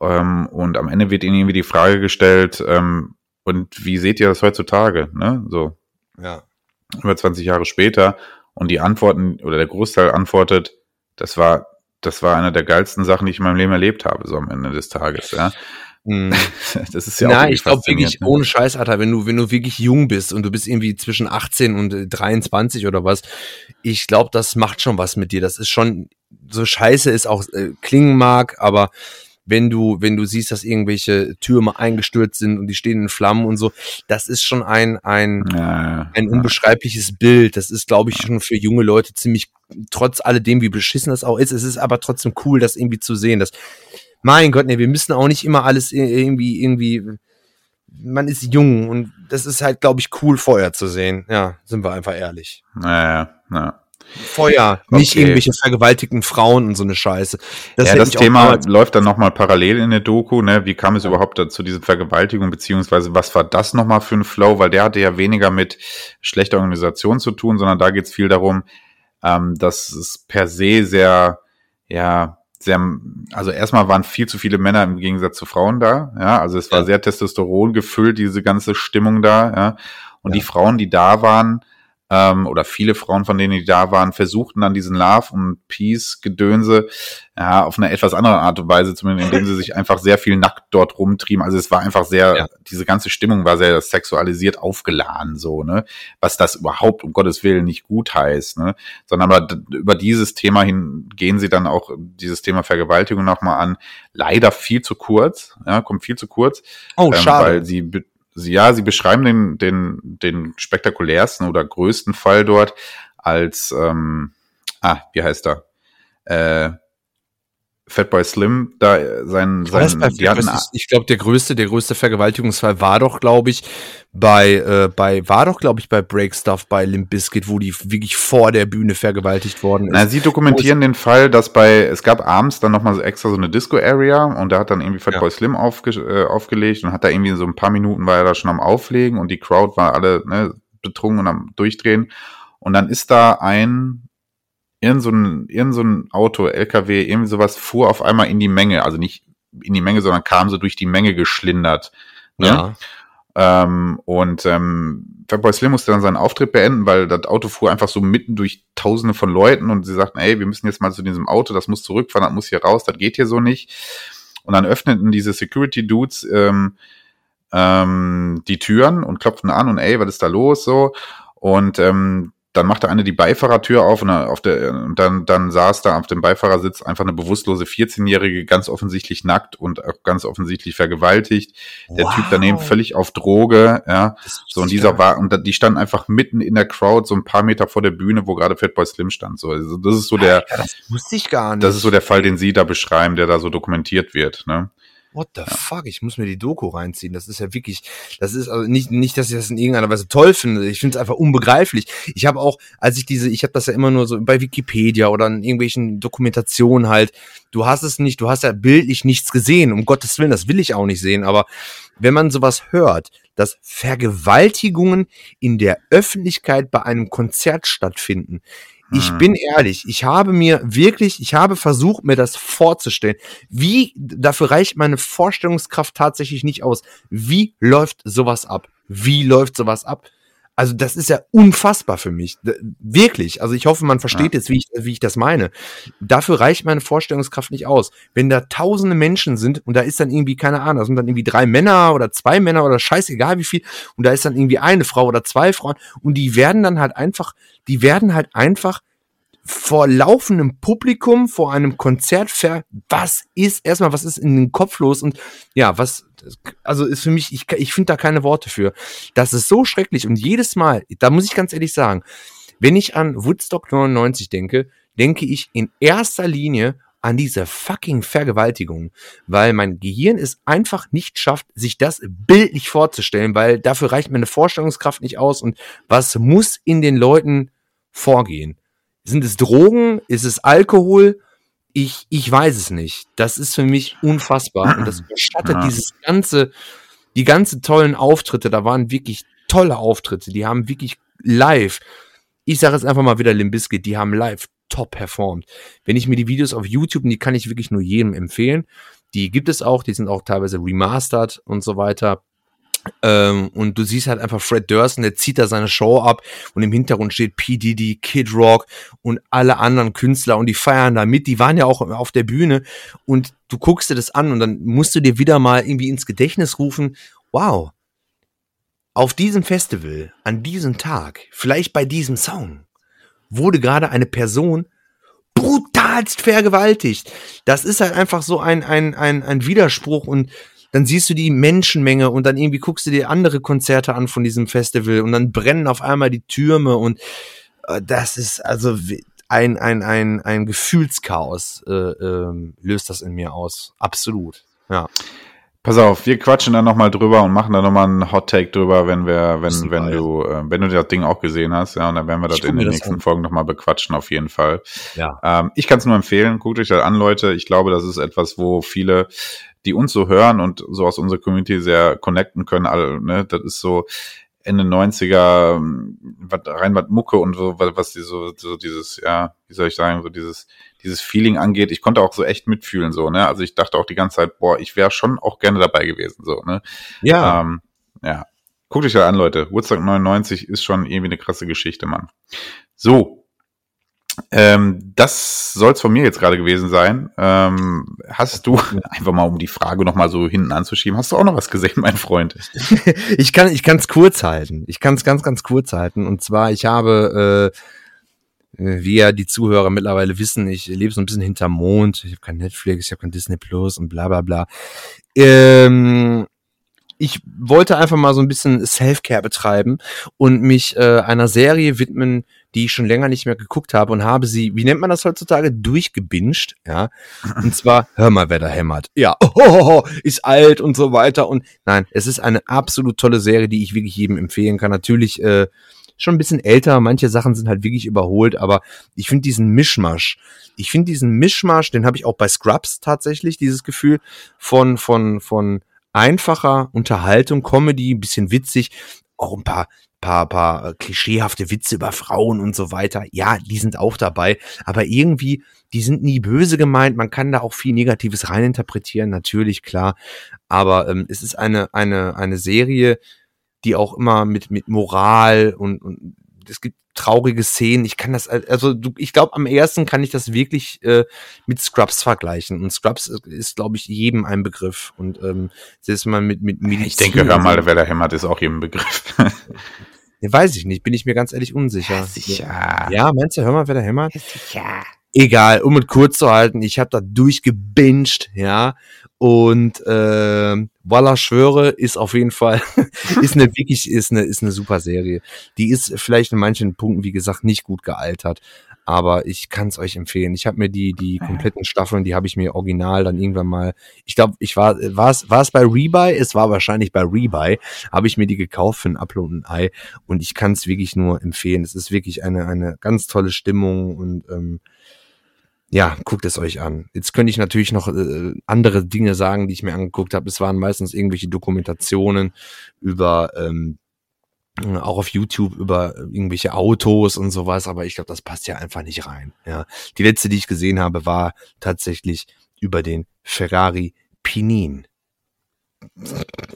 Ähm, und am Ende wird ihnen irgendwie die Frage gestellt, ähm, und wie seht ihr das heutzutage? Ne? So Ja. über 20 Jahre später. Und die Antworten oder der Großteil antwortet, das war, das war eine der geilsten Sachen, die ich in meinem Leben erlebt habe, so am Ende des Tages. Ja. Mhm. Das ist ja auch irgendwie ich glaube wirklich, ne? ohne Scheiß, Alter, wenn du, wenn du wirklich jung bist und du bist irgendwie zwischen 18 und äh, 23 oder was, ich glaube, das macht schon was mit dir. Das ist schon, so scheiße es auch äh, klingen mag, aber wenn du, wenn du siehst, dass irgendwelche Türme eingestürzt sind und die stehen in Flammen und so, das ist schon ein, ein, Ja, ja, ein ja. unbeschreibliches Bild. Das ist, glaube ich, schon für junge Leute ziemlich, trotz alledem, wie beschissen das auch ist, es ist aber trotzdem cool, das irgendwie zu sehen. Das, mein Gott, nee, wir müssen auch nicht immer alles irgendwie, irgendwie, man ist jung und das ist halt, glaube ich, cool, Feuer zu sehen. Ja, sind wir einfach ehrlich. Ja, ja, ja. Feuer, nicht Okay. irgendwelche vergewaltigten Frauen und so eine Scheiße. ja, das ich auch Thema läuft dann nochmal parallel in der Doku, ne? Wie kam es überhaupt dazu diese Vergewaltigung, beziehungsweise was war das nochmal für ein Flow? Weil der hatte ja weniger mit schlechter Organisation zu tun, sondern da geht es viel darum, ähm, dass es per se sehr, ja, sehr, also erstmal waren viel zu viele Männer im Gegensatz zu Frauen da, ja, also es war Ja. sehr Testosteron gefüllt, diese ganze Stimmung da, ja, und Ja. die Frauen, die da waren, ähm, oder viele Frauen von denen, die da waren, versuchten dann diesen Love und Peace Gedönse ja, auf eine etwas andere Art und Weise, zumindest indem sie sich einfach sehr viel nackt dort rumtrieben. Also es war einfach sehr, Ja. diese ganze Stimmung war sehr sexualisiert aufgeladen, so, ne? Was das überhaupt um Gottes Willen nicht gut heißt, ne? Sondern aber über dieses Thema hin gehen sie dann auch dieses Thema Vergewaltigung nochmal an. Leider viel zu kurz, ja, kommt viel zu kurz. Oh, Ähm, schade. weil sie, sie, ja, sie beschreiben den, den, den spektakulärsten oder größten Fall dort als, ähm, ah, wie heißt er? Äh, Fatboy Slim, da äh, sein, sein, die hatten, ist- ich glaube, der größte, der größte Vergewaltigungsfall war doch, glaube ich, bei, äh, bei, war doch, glaube ich, bei Break Stuff bei Limp Bizkit, wo die wirklich vor der Bühne vergewaltigt worden ist. na, sie dokumentieren den Fall, dass bei, es gab abends dann nochmal so extra so eine Disco-Area und da hat dann irgendwie Fatboy Ja. Slim aufge, äh, aufgelegt und hat da irgendwie so ein paar Minuten war er da schon am Auflegen und die Crowd war alle ne, betrunken und am Durchdrehen und dann ist da ein irgend so ein, irgend so ein Auto, LKW, irgendwie sowas fuhr auf einmal in die Menge, also nicht in die Menge, sondern kam so durch die Menge geschlindert. Ne? ja. Ähm, und ähm, Fatboy Slim musste dann seinen Auftritt beenden, weil das Auto fuhr einfach so mitten durch tausende von Leuten und sie sagten, ey, wir müssen jetzt mal zu diesem Auto, das muss zurückfahren, das muss hier raus, das geht hier so nicht. Und dann öffneten diese Security-Dudes ähm, ähm, die Türen und klopften an und ey, was ist da los so? Und ähm, dann machte eine die Beifahrertür auf und, dann auf der, und dann, dann saß da auf dem Beifahrersitz einfach eine bewusstlose 14-Jährige, ganz offensichtlich nackt und auch ganz offensichtlich vergewaltigt. Der Wow. Typ daneben völlig auf Droge, ja. So, und dieser war, und die standen einfach mitten in der Crowd, so ein paar Meter vor der Bühne, wo gerade Fatboy Slim stand. So, also das ist so der, Ja, das wusste ich gar nicht. das ist so der Fall, den Sie da beschreiben, der da so dokumentiert wird, ne? What the fuck? Ich muss mir die Doku reinziehen. Das ist ja wirklich, das ist also nicht, nicht, dass ich das in irgendeiner Weise toll finde. Ich finde es einfach unbegreiflich. Ich habe auch, als ich diese, ich habe das ja immer nur so bei Wikipedia oder in irgendwelchen Dokumentationen halt. Du hast es nicht, du hast ja bildlich nichts gesehen. Um Gottes Willen, das will ich auch nicht sehen. Aber wenn man sowas hört, dass Vergewaltigungen in der Öffentlichkeit bei einem Konzert stattfinden, ich Hm. bin ehrlich, ich habe mir wirklich, ich habe versucht, mir das vorzustellen. Wie, dafür reicht meine Vorstellungskraft tatsächlich nicht aus. Wie läuft sowas ab? Wie läuft sowas ab? Also das ist ja unfassbar für mich. Wirklich. Also ich hoffe, man versteht jetzt, wie ich, wie ich das meine. Dafür reicht meine Vorstellungskraft nicht aus. Wenn da tausende Menschen sind und da ist dann irgendwie, keine Ahnung, da sind dann irgendwie drei Männer oder zwei Männer oder scheißegal wie viel und da ist dann irgendwie eine Frau oder zwei Frauen und die werden dann halt einfach, die werden halt einfach vor laufendem Publikum, vor einem Konzert ver, was ist, erstmal, was ist in den Kopf los und ja, was, also ist für mich, ich, ich finde da keine Worte für. Das ist so schrecklich und jedes Mal, da muss ich ganz ehrlich sagen, wenn ich an Woodstock 99 denke, denke ich in erster Linie an diese fucking Vergewaltigung, weil mein Gehirn es einfach nicht schafft, sich das bildlich vorzustellen, weil dafür reicht meine Vorstellungskraft nicht aus und was muss in den Leuten vorgehen? Sind es Drogen? Ist es Alkohol? Ich, ich weiß es nicht. Das ist für mich unfassbar und das überschattet Ja. dieses ganze, die ganze tollen Auftritte. Da waren wirklich tolle Auftritte. Die haben wirklich live ich sage jetzt einfach mal wieder Limbiskit, die haben live top performt. Wenn ich mir die Videos auf YouTube, die kann ich wirklich nur jedem empfehlen. Die gibt es auch, die sind auch teilweise remastered und so weiter. Ähm, und du siehst halt einfach Fred Durst, der zieht da seine Show ab und im Hintergrund steht P. Diddy, Kid Rock und alle anderen Künstler und die feiern da mit. Die waren ja auch auf der Bühne und du guckst dir das an und dann musst du dir wieder mal irgendwie ins Gedächtnis rufen, wow, auf diesem Festival, an diesem Tag, vielleicht bei diesem Song, wurde gerade eine Person brutalst vergewaltigt. Das ist halt einfach so ein, ein, ein, ein Widerspruch und dann siehst du die Menschenmenge und dann irgendwie guckst du dir andere Konzerte an von diesem Festival und dann brennen auf einmal die Türme und äh, das ist also ein, ein, ein, ein Gefühlschaos äh, äh, löst das in mir aus. Absolut. Ja. Pass auf, wir quatschen dann nochmal drüber und machen dann nochmal einen Hot Take drüber, wenn wir, wenn, wenn du, äh, wenn du das Ding auch gesehen hast, ja, und dann werden wir das in den das nächsten an. Folgen nochmal bequatschen, auf jeden Fall. Ja. Ähm, ich kann es nur empfehlen, guckt euch das an, Leute. Ich glaube, das ist etwas, wo viele, die uns so hören und so aus unserer Community sehr connecten können, alle, ne, das ist so Ende 90er, ähm, was, rein was Mucke und so, was, was die so, so dieses, ja, wie soll ich sagen, so dieses, dieses Feeling angeht. Ich konnte auch so echt mitfühlen, so, ne, also ich dachte auch die ganze Zeit, boah, ich wäre schon auch gerne dabei gewesen, so, ne. Ja. Ähm, ja. Guckt euch das an, Leute. Woodstock 99 ist schon irgendwie eine krasse Geschichte, Mann. So. Ähm, das soll's von mir jetzt gerade gewesen sein. Ähm, hast du, einfach mal um die Frage nochmal so hinten anzuschieben, hast du auch noch was gesehen, mein Freund? ich kann ich kann es kurz halten. Ich kann es ganz ganz kurz halten. Und zwar ich habe äh, äh, wie ja die Zuhörer mittlerweile wissen, ich lebe so ein bisschen hinterm Mond. Ich habe kein Netflix, ich habe kein Disney Plus und bla bla bla. Ähm, ich wollte einfach mal so ein bisschen Self-Care betreiben und mich äh, einer Serie widmen, die ich schon länger nicht mehr geguckt habe und habe sie, wie nennt man das heutzutage, durchgebinged, ja. Und zwar, hör mal, wer da hämmert. Ja, oh, ist alt und so weiter. Und nein, es ist eine absolut tolle Serie, die ich wirklich jedem empfehlen kann. Natürlich äh, schon ein bisschen älter, manche Sachen sind halt wirklich überholt, aber ich finde diesen Mischmasch, ich finde diesen Mischmasch, den habe ich auch bei Scrubs tatsächlich, dieses Gefühl von, von, von einfacher Unterhaltung, Comedy, ein bisschen witzig, auch ein paar, paar, paar äh, klischeehafte Witze über Frauen und so weiter. Ja, die sind auch dabei, aber irgendwie, die sind nie böse gemeint. Man kann da auch viel Negatives reininterpretieren, natürlich, klar. Aber ähm, es ist eine, eine, eine Serie, die auch immer mit, mit Moral und, und es gibt traurige Szenen. Ich kann das, also du, ich glaube, am ersten kann ich das wirklich äh, mit Scrubs vergleichen. Und Scrubs ist, ist glaube ich, jedem ein Begriff. Und ähm, selbst mal mit, mit Medizin. Ich denke, hör mal, wer da hämmert, ist auch jedem Begriff. Ja, weiß ich nicht, bin ich mir ganz ehrlich unsicher. Sicher. Ja, meinst du, hör mal, wer da hämmert? Sicher. Egal, um es kurz zu halten, ich habe da durchgebinged, ja. Und äh, Walla schwöre, ist auf jeden Fall, ist eine wirklich, ist eine, ist eine super Serie. Die ist vielleicht in manchen Punkten, wie gesagt, nicht gut gealtert. Aber ich kann es euch empfehlen. Ich habe mir die, die kompletten Staffeln, die habe ich mir original dann irgendwann mal, ich glaube, ich war, war es, war es bei Rebuy? Es war wahrscheinlich bei Rebuy, habe ich mir die gekauft für ein Upload und ein Ei. Und ich kann es wirklich nur empfehlen. Es ist wirklich eine, eine ganz tolle Stimmung und ähm, ja, guckt es euch an. Jetzt könnte ich natürlich noch äh, andere Dinge sagen, die ich mir angeguckt habe. Es waren meistens irgendwelche Dokumentationen über ähm, auch auf YouTube über irgendwelche Autos und sowas, aber ich glaube, das passt ja einfach nicht rein. Ja, die letzte, die ich gesehen habe, war tatsächlich über den Ferrari Pinin.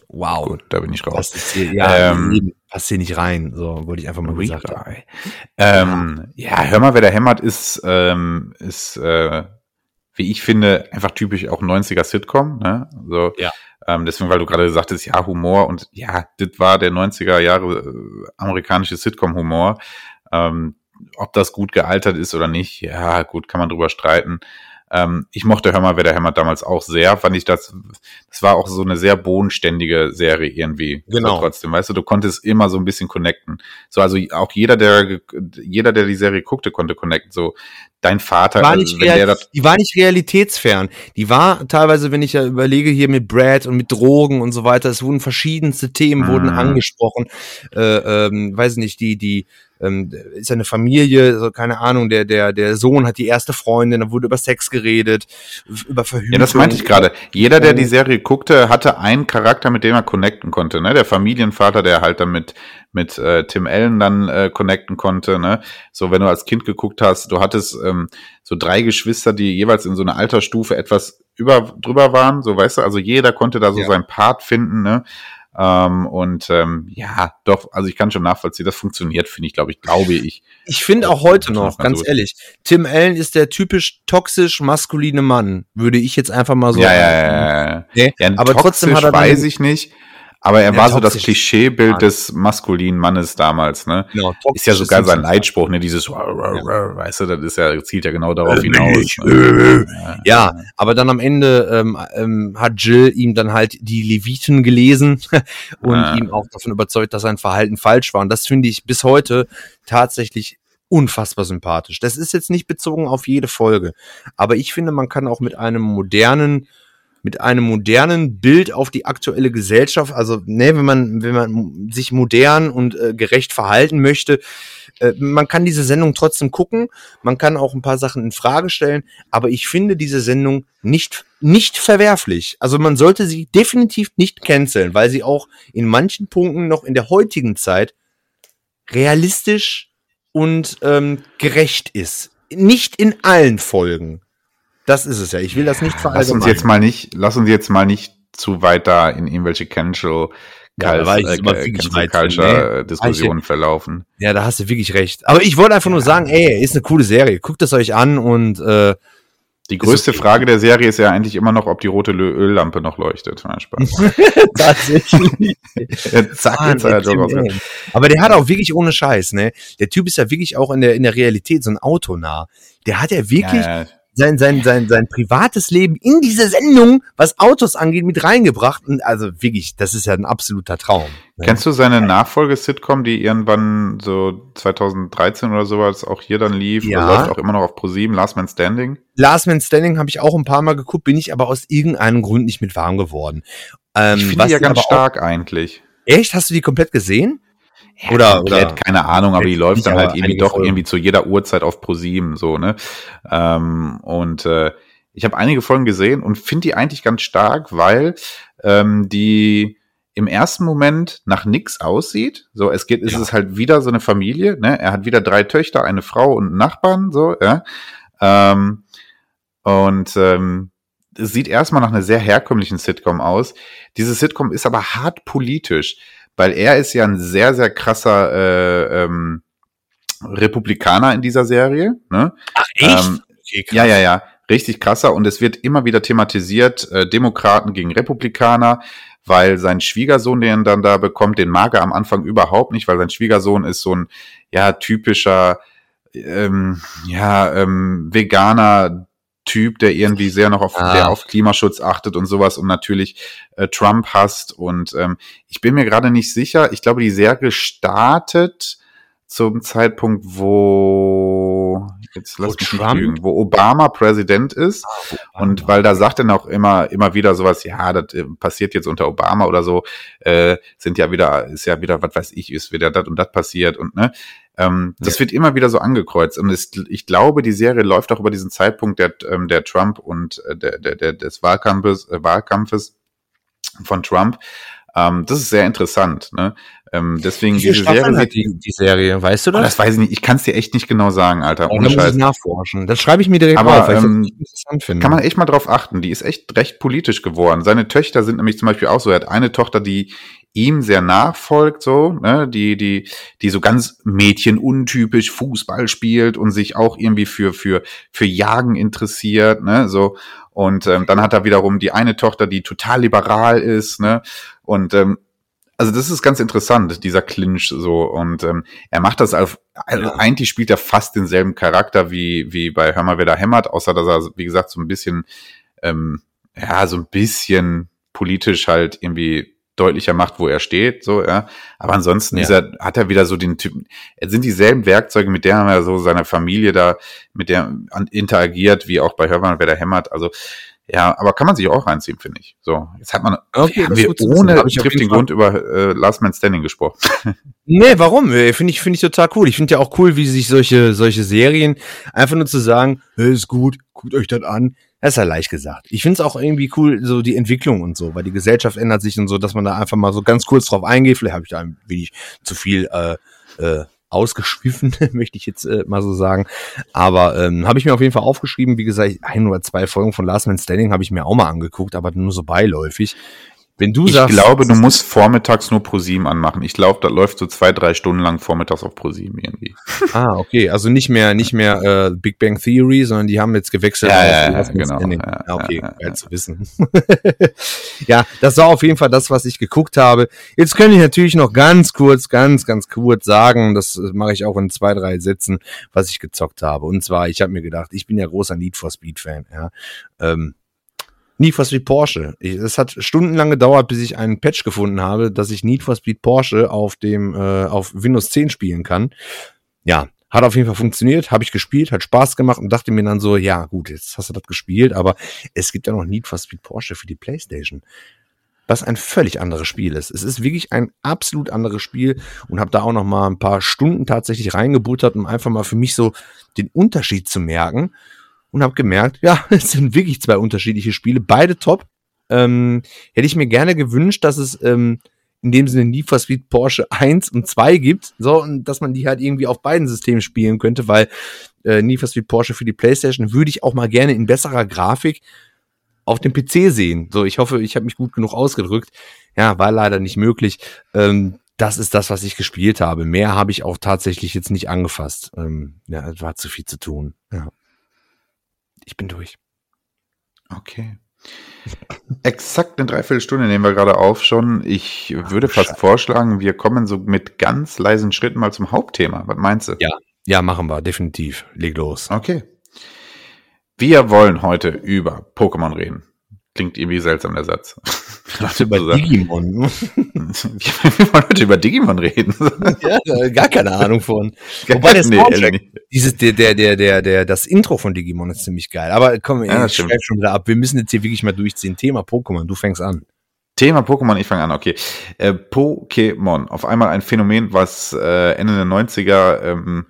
Wow, Gut, da bin ich raus. passt hier, ja, Ähm, passt hier nicht rein. So wollte ich einfach mal gesagt haben. Ähm, ja, hör mal, wer da hämmert, ist, ähm, ist äh, wie ich finde, einfach typisch auch 90er Sitcom. Ne? So, Ja. Ähm, deswegen, weil du gerade sagtest, ja, Humor und ja, das war der 90er Jahre äh, amerikanische Sitcom-Humor. Ähm, ob das gut gealtert ist oder nicht, ja, gut, kann man drüber streiten. Ähm, ich mochte Hör mal, wer da hämmert damals auch sehr, fand ich das, das war auch so eine sehr bodenständige Serie irgendwie. Genau. So trotzdem, weißt du, du konntest immer so ein bisschen connecten. So, also auch jeder, der, jeder, der die Serie guckte, konnte connecten. So, dein Vater, war also nicht wenn der das, die war nicht realitätsfern. Die war teilweise, wenn ich ja überlege, hier mit Brad und mit Drogen und so weiter, es wurden verschiedenste Themen wurden Mhm. angesprochen. Äh, ähm, weiß nicht, die, die ähm, ist ja eine Familie, so, keine Ahnung, der, der, der Sohn hat die erste Freundin, da wurde über Sex geredet, über Verhütung. Ja, das meinte ich gerade. Jeder, der die Serie guckte, hatte einen Charakter, mit dem er connecten konnte. Ne? Der Familienvater, der halt dann mit, mit äh, Tim Allen dann äh, connecten konnte. Ne? So, wenn du als Kind geguckt hast, du hattest ähm, so drei Geschwister, die jeweils in so einer Altersstufe etwas über drüber waren, so weißt du, also jeder konnte da so Ja. seinen Part finden, ne? Ähm, und ähm, ja, doch, also ich kann schon nachvollziehen, das funktioniert, finde ich, glaube ich, glaube ich. Ich finde auch heute noch, ganz so. ehrlich, Tim Allen ist der typisch toxisch maskuline Mann, würde ich jetzt einfach mal so. ja, ja, ja, ja, ja. Nee, ja. aber trotzdem hat er weiß ich nicht. Aber er Ja, war so das. Klischeebild Mann. des maskulinen Mannes damals, ne? Genau, Ist ja sogar sein. Leitspruch, ne? Dieses, weißt du, das ist ja, zielt ja genau darauf hinaus. Ne? Ja, aber dann am Ende ähm, ähm, hat Jill ihm dann halt die Leviten gelesen und Ah. ihm auch davon überzeugt, dass sein Verhalten falsch war. Und das finde ich bis heute tatsächlich unfassbar sympathisch. Das ist jetzt nicht bezogen auf jede Folge, aber ich finde, man kann auch mit einem modernen mit einem modernen Bild auf die aktuelle Gesellschaft, also ne, wenn man wenn man sich modern und äh, gerecht verhalten möchte, äh, man kann diese Sendung trotzdem gucken, man kann auch ein paar Sachen in Frage stellen, aber ich finde diese Sendung nicht nicht verwerflich. Also man sollte sie definitiv nicht canceln, weil sie auch in manchen Punkten noch in der heutigen Zeit realistisch und ähm, gerecht ist. Nicht in allen Folgen. Das ist es ja. Ich will das nicht Lass verallgemeinern. uns jetzt mal nicht, lass uns jetzt mal nicht zu weit da in irgendwelche Cancel, Ja, da war ich äh, immer äh, Cancel Culture nee. Diskussionen verlaufen. Ja, da hast du wirklich recht. Aber ich wollte einfach nur sagen, ey, ist eine coole Serie. Guckt es euch an und äh, Die größte okay. Frage der Serie ist ja eigentlich immer noch, ob die rote Öllampe noch leuchtet. Nein, Spaß. tatsächlich. Zack, jetzt hat er. Aber der hat auch wirklich ohne Scheiß, ne? Der Typ ist ja wirklich auch in der, in der Realität so ein Autonah. Der hat ja wirklich Ja, ja. Sein, sein, sein, sein privates Leben in diese Sendung, was Autos angeht, mit reingebracht. Und also wirklich, das ist ja ein absoluter Traum. ne? Kennst du seine Nachfolge-Sitcom, die irgendwann so 2013 oder sowas auch hier dann lief? Ja. Läuft auch immer noch auf ProSieben, Last Man Standing? Last Man Standing habe ich auch ein paar Mal geguckt, bin ich aber aus irgendeinem Grund nicht mit warm geworden. Ähm, Ich finde die ja ganz stark eigentlich. Echt? Hast du die komplett gesehen? Ja, Oder- komplett, oder- keine Ahnung, aber die läuft dann halt irgendwie doch Folgen. irgendwie zu jeder Uhrzeit auf ProSieben so, ne? Ähm, und äh, ich habe einige Folgen gesehen und finde die eigentlich ganz stark, weil ähm, die im ersten Moment nach nix aussieht. So, es geht, es Ja. ist halt wieder so eine Familie, ne? Er hat wieder drei Töchter, eine Frau und einen Nachbarn, so, ja. Ähm, und ähm, es sieht erstmal nach einer sehr herkömmlichen Sitcom aus. Diese Sitcom ist aber hart politisch, weil er ist ja ein sehr, sehr krasser äh, ähm, Republikaner in dieser Serie. Ne? Ach, Ähm, okay, krass. ja, ja, ja, richtig krasser. Und es wird immer wieder thematisiert, äh, Demokraten gegen Republikaner, weil sein Schwiegersohn, den er dann da bekommt, den mag er am Anfang überhaupt nicht, weil sein Schwiegersohn ist so ein, ja, typischer, ähm, ja, ähm, veganer Typ, der irgendwie sehr noch auf, Ah. der auf Klimaschutz achtet und sowas und natürlich äh, Trump hasst. Und ähm, ich bin mir gerade nicht sicher. Ich glaube, die Serie startet zum Zeitpunkt, wo jetzt lass Wo mich nicht Trump? lügen, wo Obama Präsident ist. Und weil da sagt er auch immer, immer wieder sowas, ja, das äh, passiert jetzt unter Obama oder so, äh, sind ja wieder, ist ja wieder, was weiß ich, ist wieder das und das passiert und ne. Ähm, das Ja. wird immer wieder so angekreuzt. Und es, ich glaube, die Serie läuft auch über diesen Zeitpunkt der, ähm, der Trump und äh, der, der, der, des Wahlkampfes, äh, Wahlkampfes von Trump. Ähm, das ist sehr interessant. Ne? Ähm, deswegen Wie diese Serie hat die, die Serie, weißt du Oh, das? das weiß ich nicht. Ich kann es dir echt nicht genau sagen, Alter. Oh, Ohne dann muss Scheiß. ich nachforschen. Das schreibe ich mir direkt Aber, auf, weil ich ähm, das echt interessant finde. Kann man echt mal drauf achten. Die ist echt recht politisch geworden. Seine Töchter sind nämlich zum Beispiel auch so. Er hat eine Tochter, die ihm sehr nachfolgt, so, ne, die, die, die so ganz mädchenuntypisch Fußball spielt und sich auch irgendwie für, für, für Jagen interessiert, ne, so. Und ähm, dann hat er wiederum die eine Tochter, die total liberal ist, ne, und ähm, also das ist ganz interessant, dieser Clinch so. Und ähm, er macht das auf, also Ja. eigentlich spielt er fast denselben Charakter wie, wie bei Hör mal, wer da hämmert, außer dass er, wie gesagt, so ein bisschen, ähm, ja, so ein bisschen politisch halt irgendwie deutlicher macht, wo er steht, so, ja. Aber ansonsten Ja. er, hat er wieder so den Typen, es sind dieselben Werkzeuge, mit denen er so seine Familie da, mit der interagiert, wie auch bei Hör mal, wer da hämmert. Also, Ja, aber kann man sich auch reinziehen, finde ich. So, jetzt hat man, Okay, haben das wir ohne Fall. Grund über äh, Last Man Standing gesprochen. Nee, warum? Äh, Finde ich, finde ich total cool. Ich finde ja auch cool, wie sich solche, solche Serien einfach nur zu sagen, hey, ist gut, guckt euch das an. Das ist ja leicht gesagt. Ich finde es auch irgendwie cool, so die Entwicklung und so, weil die Gesellschaft ändert sich und so, dass man da einfach mal so ganz kurz drauf eingeht. Vielleicht habe ich da ein wenig zu viel äh, äh, ausgeschwiffen, möchte ich jetzt äh, mal so sagen. Aber ähm, habe ich mir auf jeden Fall aufgeschrieben. Wie gesagt, ein oder zwei Folgen von Last Man Standing habe ich mir auch mal angeguckt, aber nur so beiläufig. Wenn du Ich sagst, glaube, du musst vormittags nur ProSieben anmachen. Ich glaube, da läuft so zwei, drei Stunden lang vormittags auf ProSieben irgendwie. Ah, okay. Also nicht mehr, nicht mehr äh, Big Bang Theory, sondern die haben jetzt gewechselt. Ja, auf ja, ja, Man genau. Ja, Ja, okay, ja, ja. zu wissen. ja, das war auf jeden Fall das, was ich geguckt habe. Jetzt könnte ich natürlich noch ganz kurz, ganz, ganz kurz sagen, das mache ich auch in zwei, drei Sätzen, was ich gezockt habe. Und zwar, ich habe mir gedacht, ich bin ja großer Need for Speed Fan. Ja. Ähm, Need for Speed Porsche. Es hat stundenlang gedauert, bis ich einen Patch gefunden habe, dass ich Need for Speed Porsche auf dem äh, auf Windows 10 spielen kann. Ja, hat auf jeden Fall funktioniert, habe ich gespielt, hat Spaß gemacht und dachte mir dann so, ja gut, jetzt hast du das gespielt, aber es gibt ja noch Need for Speed Porsche für die PlayStation. Was ein völlig anderes Spiel ist. Es ist wirklich ein absolut anderes Spiel und habe da auch noch mal ein paar Stunden tatsächlich reingebuttert, um einfach mal für mich so den Unterschied zu merken und habe gemerkt, ja, es sind wirklich zwei unterschiedliche Spiele, beide top. Ähm, hätte ich mir gerne gewünscht, dass es ähm, in dem Sinne Need for Speed Porsche 1 und 2 gibt, so, und dass man die halt irgendwie auf beiden Systemen spielen könnte, weil äh, Need for Speed Porsche für die Playstation würde ich auch mal gerne in besserer Grafik auf dem PC sehen. So, ich hoffe, ich habe mich gut genug ausgedrückt. Ja, war leider nicht möglich. Ähm, das ist das, was ich gespielt habe. Mehr habe ich auch tatsächlich jetzt nicht angefasst. Ähm, ja, es war zu viel zu tun. Ja. Ich bin durch. Okay. Exakt eine Dreiviertelstunde nehmen wir gerade auf schon. Ich würde fast Scheiße. vorschlagen, wir kommen so mit ganz leisen Schritten mal zum Hauptthema. Was meinst du? Ja. Ja, machen wir, definitiv. Leg los. Okay. Wir wollen heute über Pokémon reden. Klingt irgendwie seltsam, der Satz. über So. Digimon. wir wollen heute über Digimon reden. ja, gar keine Ahnung von. Wobei der Nee, Soundtrack, dieses, der, der, der, der, der, das Intro von Digimon ist ziemlich geil. Aber komm, Ja, ich stimmt. schreib schon wieder ab. Wir müssen jetzt hier wirklich mal durchziehen. Thema Pokémon, du fängst an. Thema Pokémon, ich fange an, okay. Äh, Pokémon, auf einmal ein Phänomen, was äh, Ende der 90er ähm,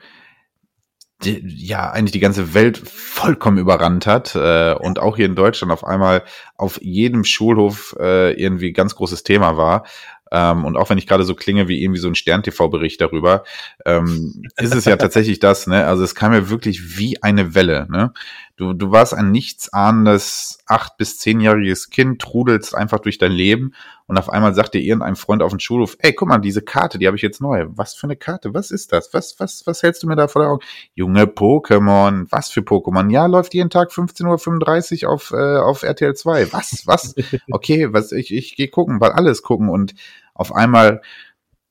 die, ja eigentlich die ganze Welt vollkommen überrannt hat äh, und auch hier in Deutschland auf einmal auf jedem Schulhof äh, irgendwie ganz großes Thema war. Ähm, und auch wenn ich gerade so klinge wie irgendwie so ein Stern-TV-Bericht darüber, ähm, ist es ja tatsächlich das, ne? Also es kam ja wirklich wie eine Welle, ne? Du, du warst ein nichtsahnendes acht- bis zehnjähriges Kind, trudelst einfach durch dein Leben und auf einmal sagt dir irgendein Freund auf dem Schulhof, ey, guck mal, diese Karte, die habe ich jetzt neu. Was für eine Karte? Was ist das? Was, was, was hältst du mir da vor der Augen? Junge Pokémon, was für Pokémon? Ja, läuft jeden Tag 15.35 Uhr auf, äh, auf RTL 2. Was? Was? Okay, was, ich, ich gehe gucken, weil alles gucken und auf einmal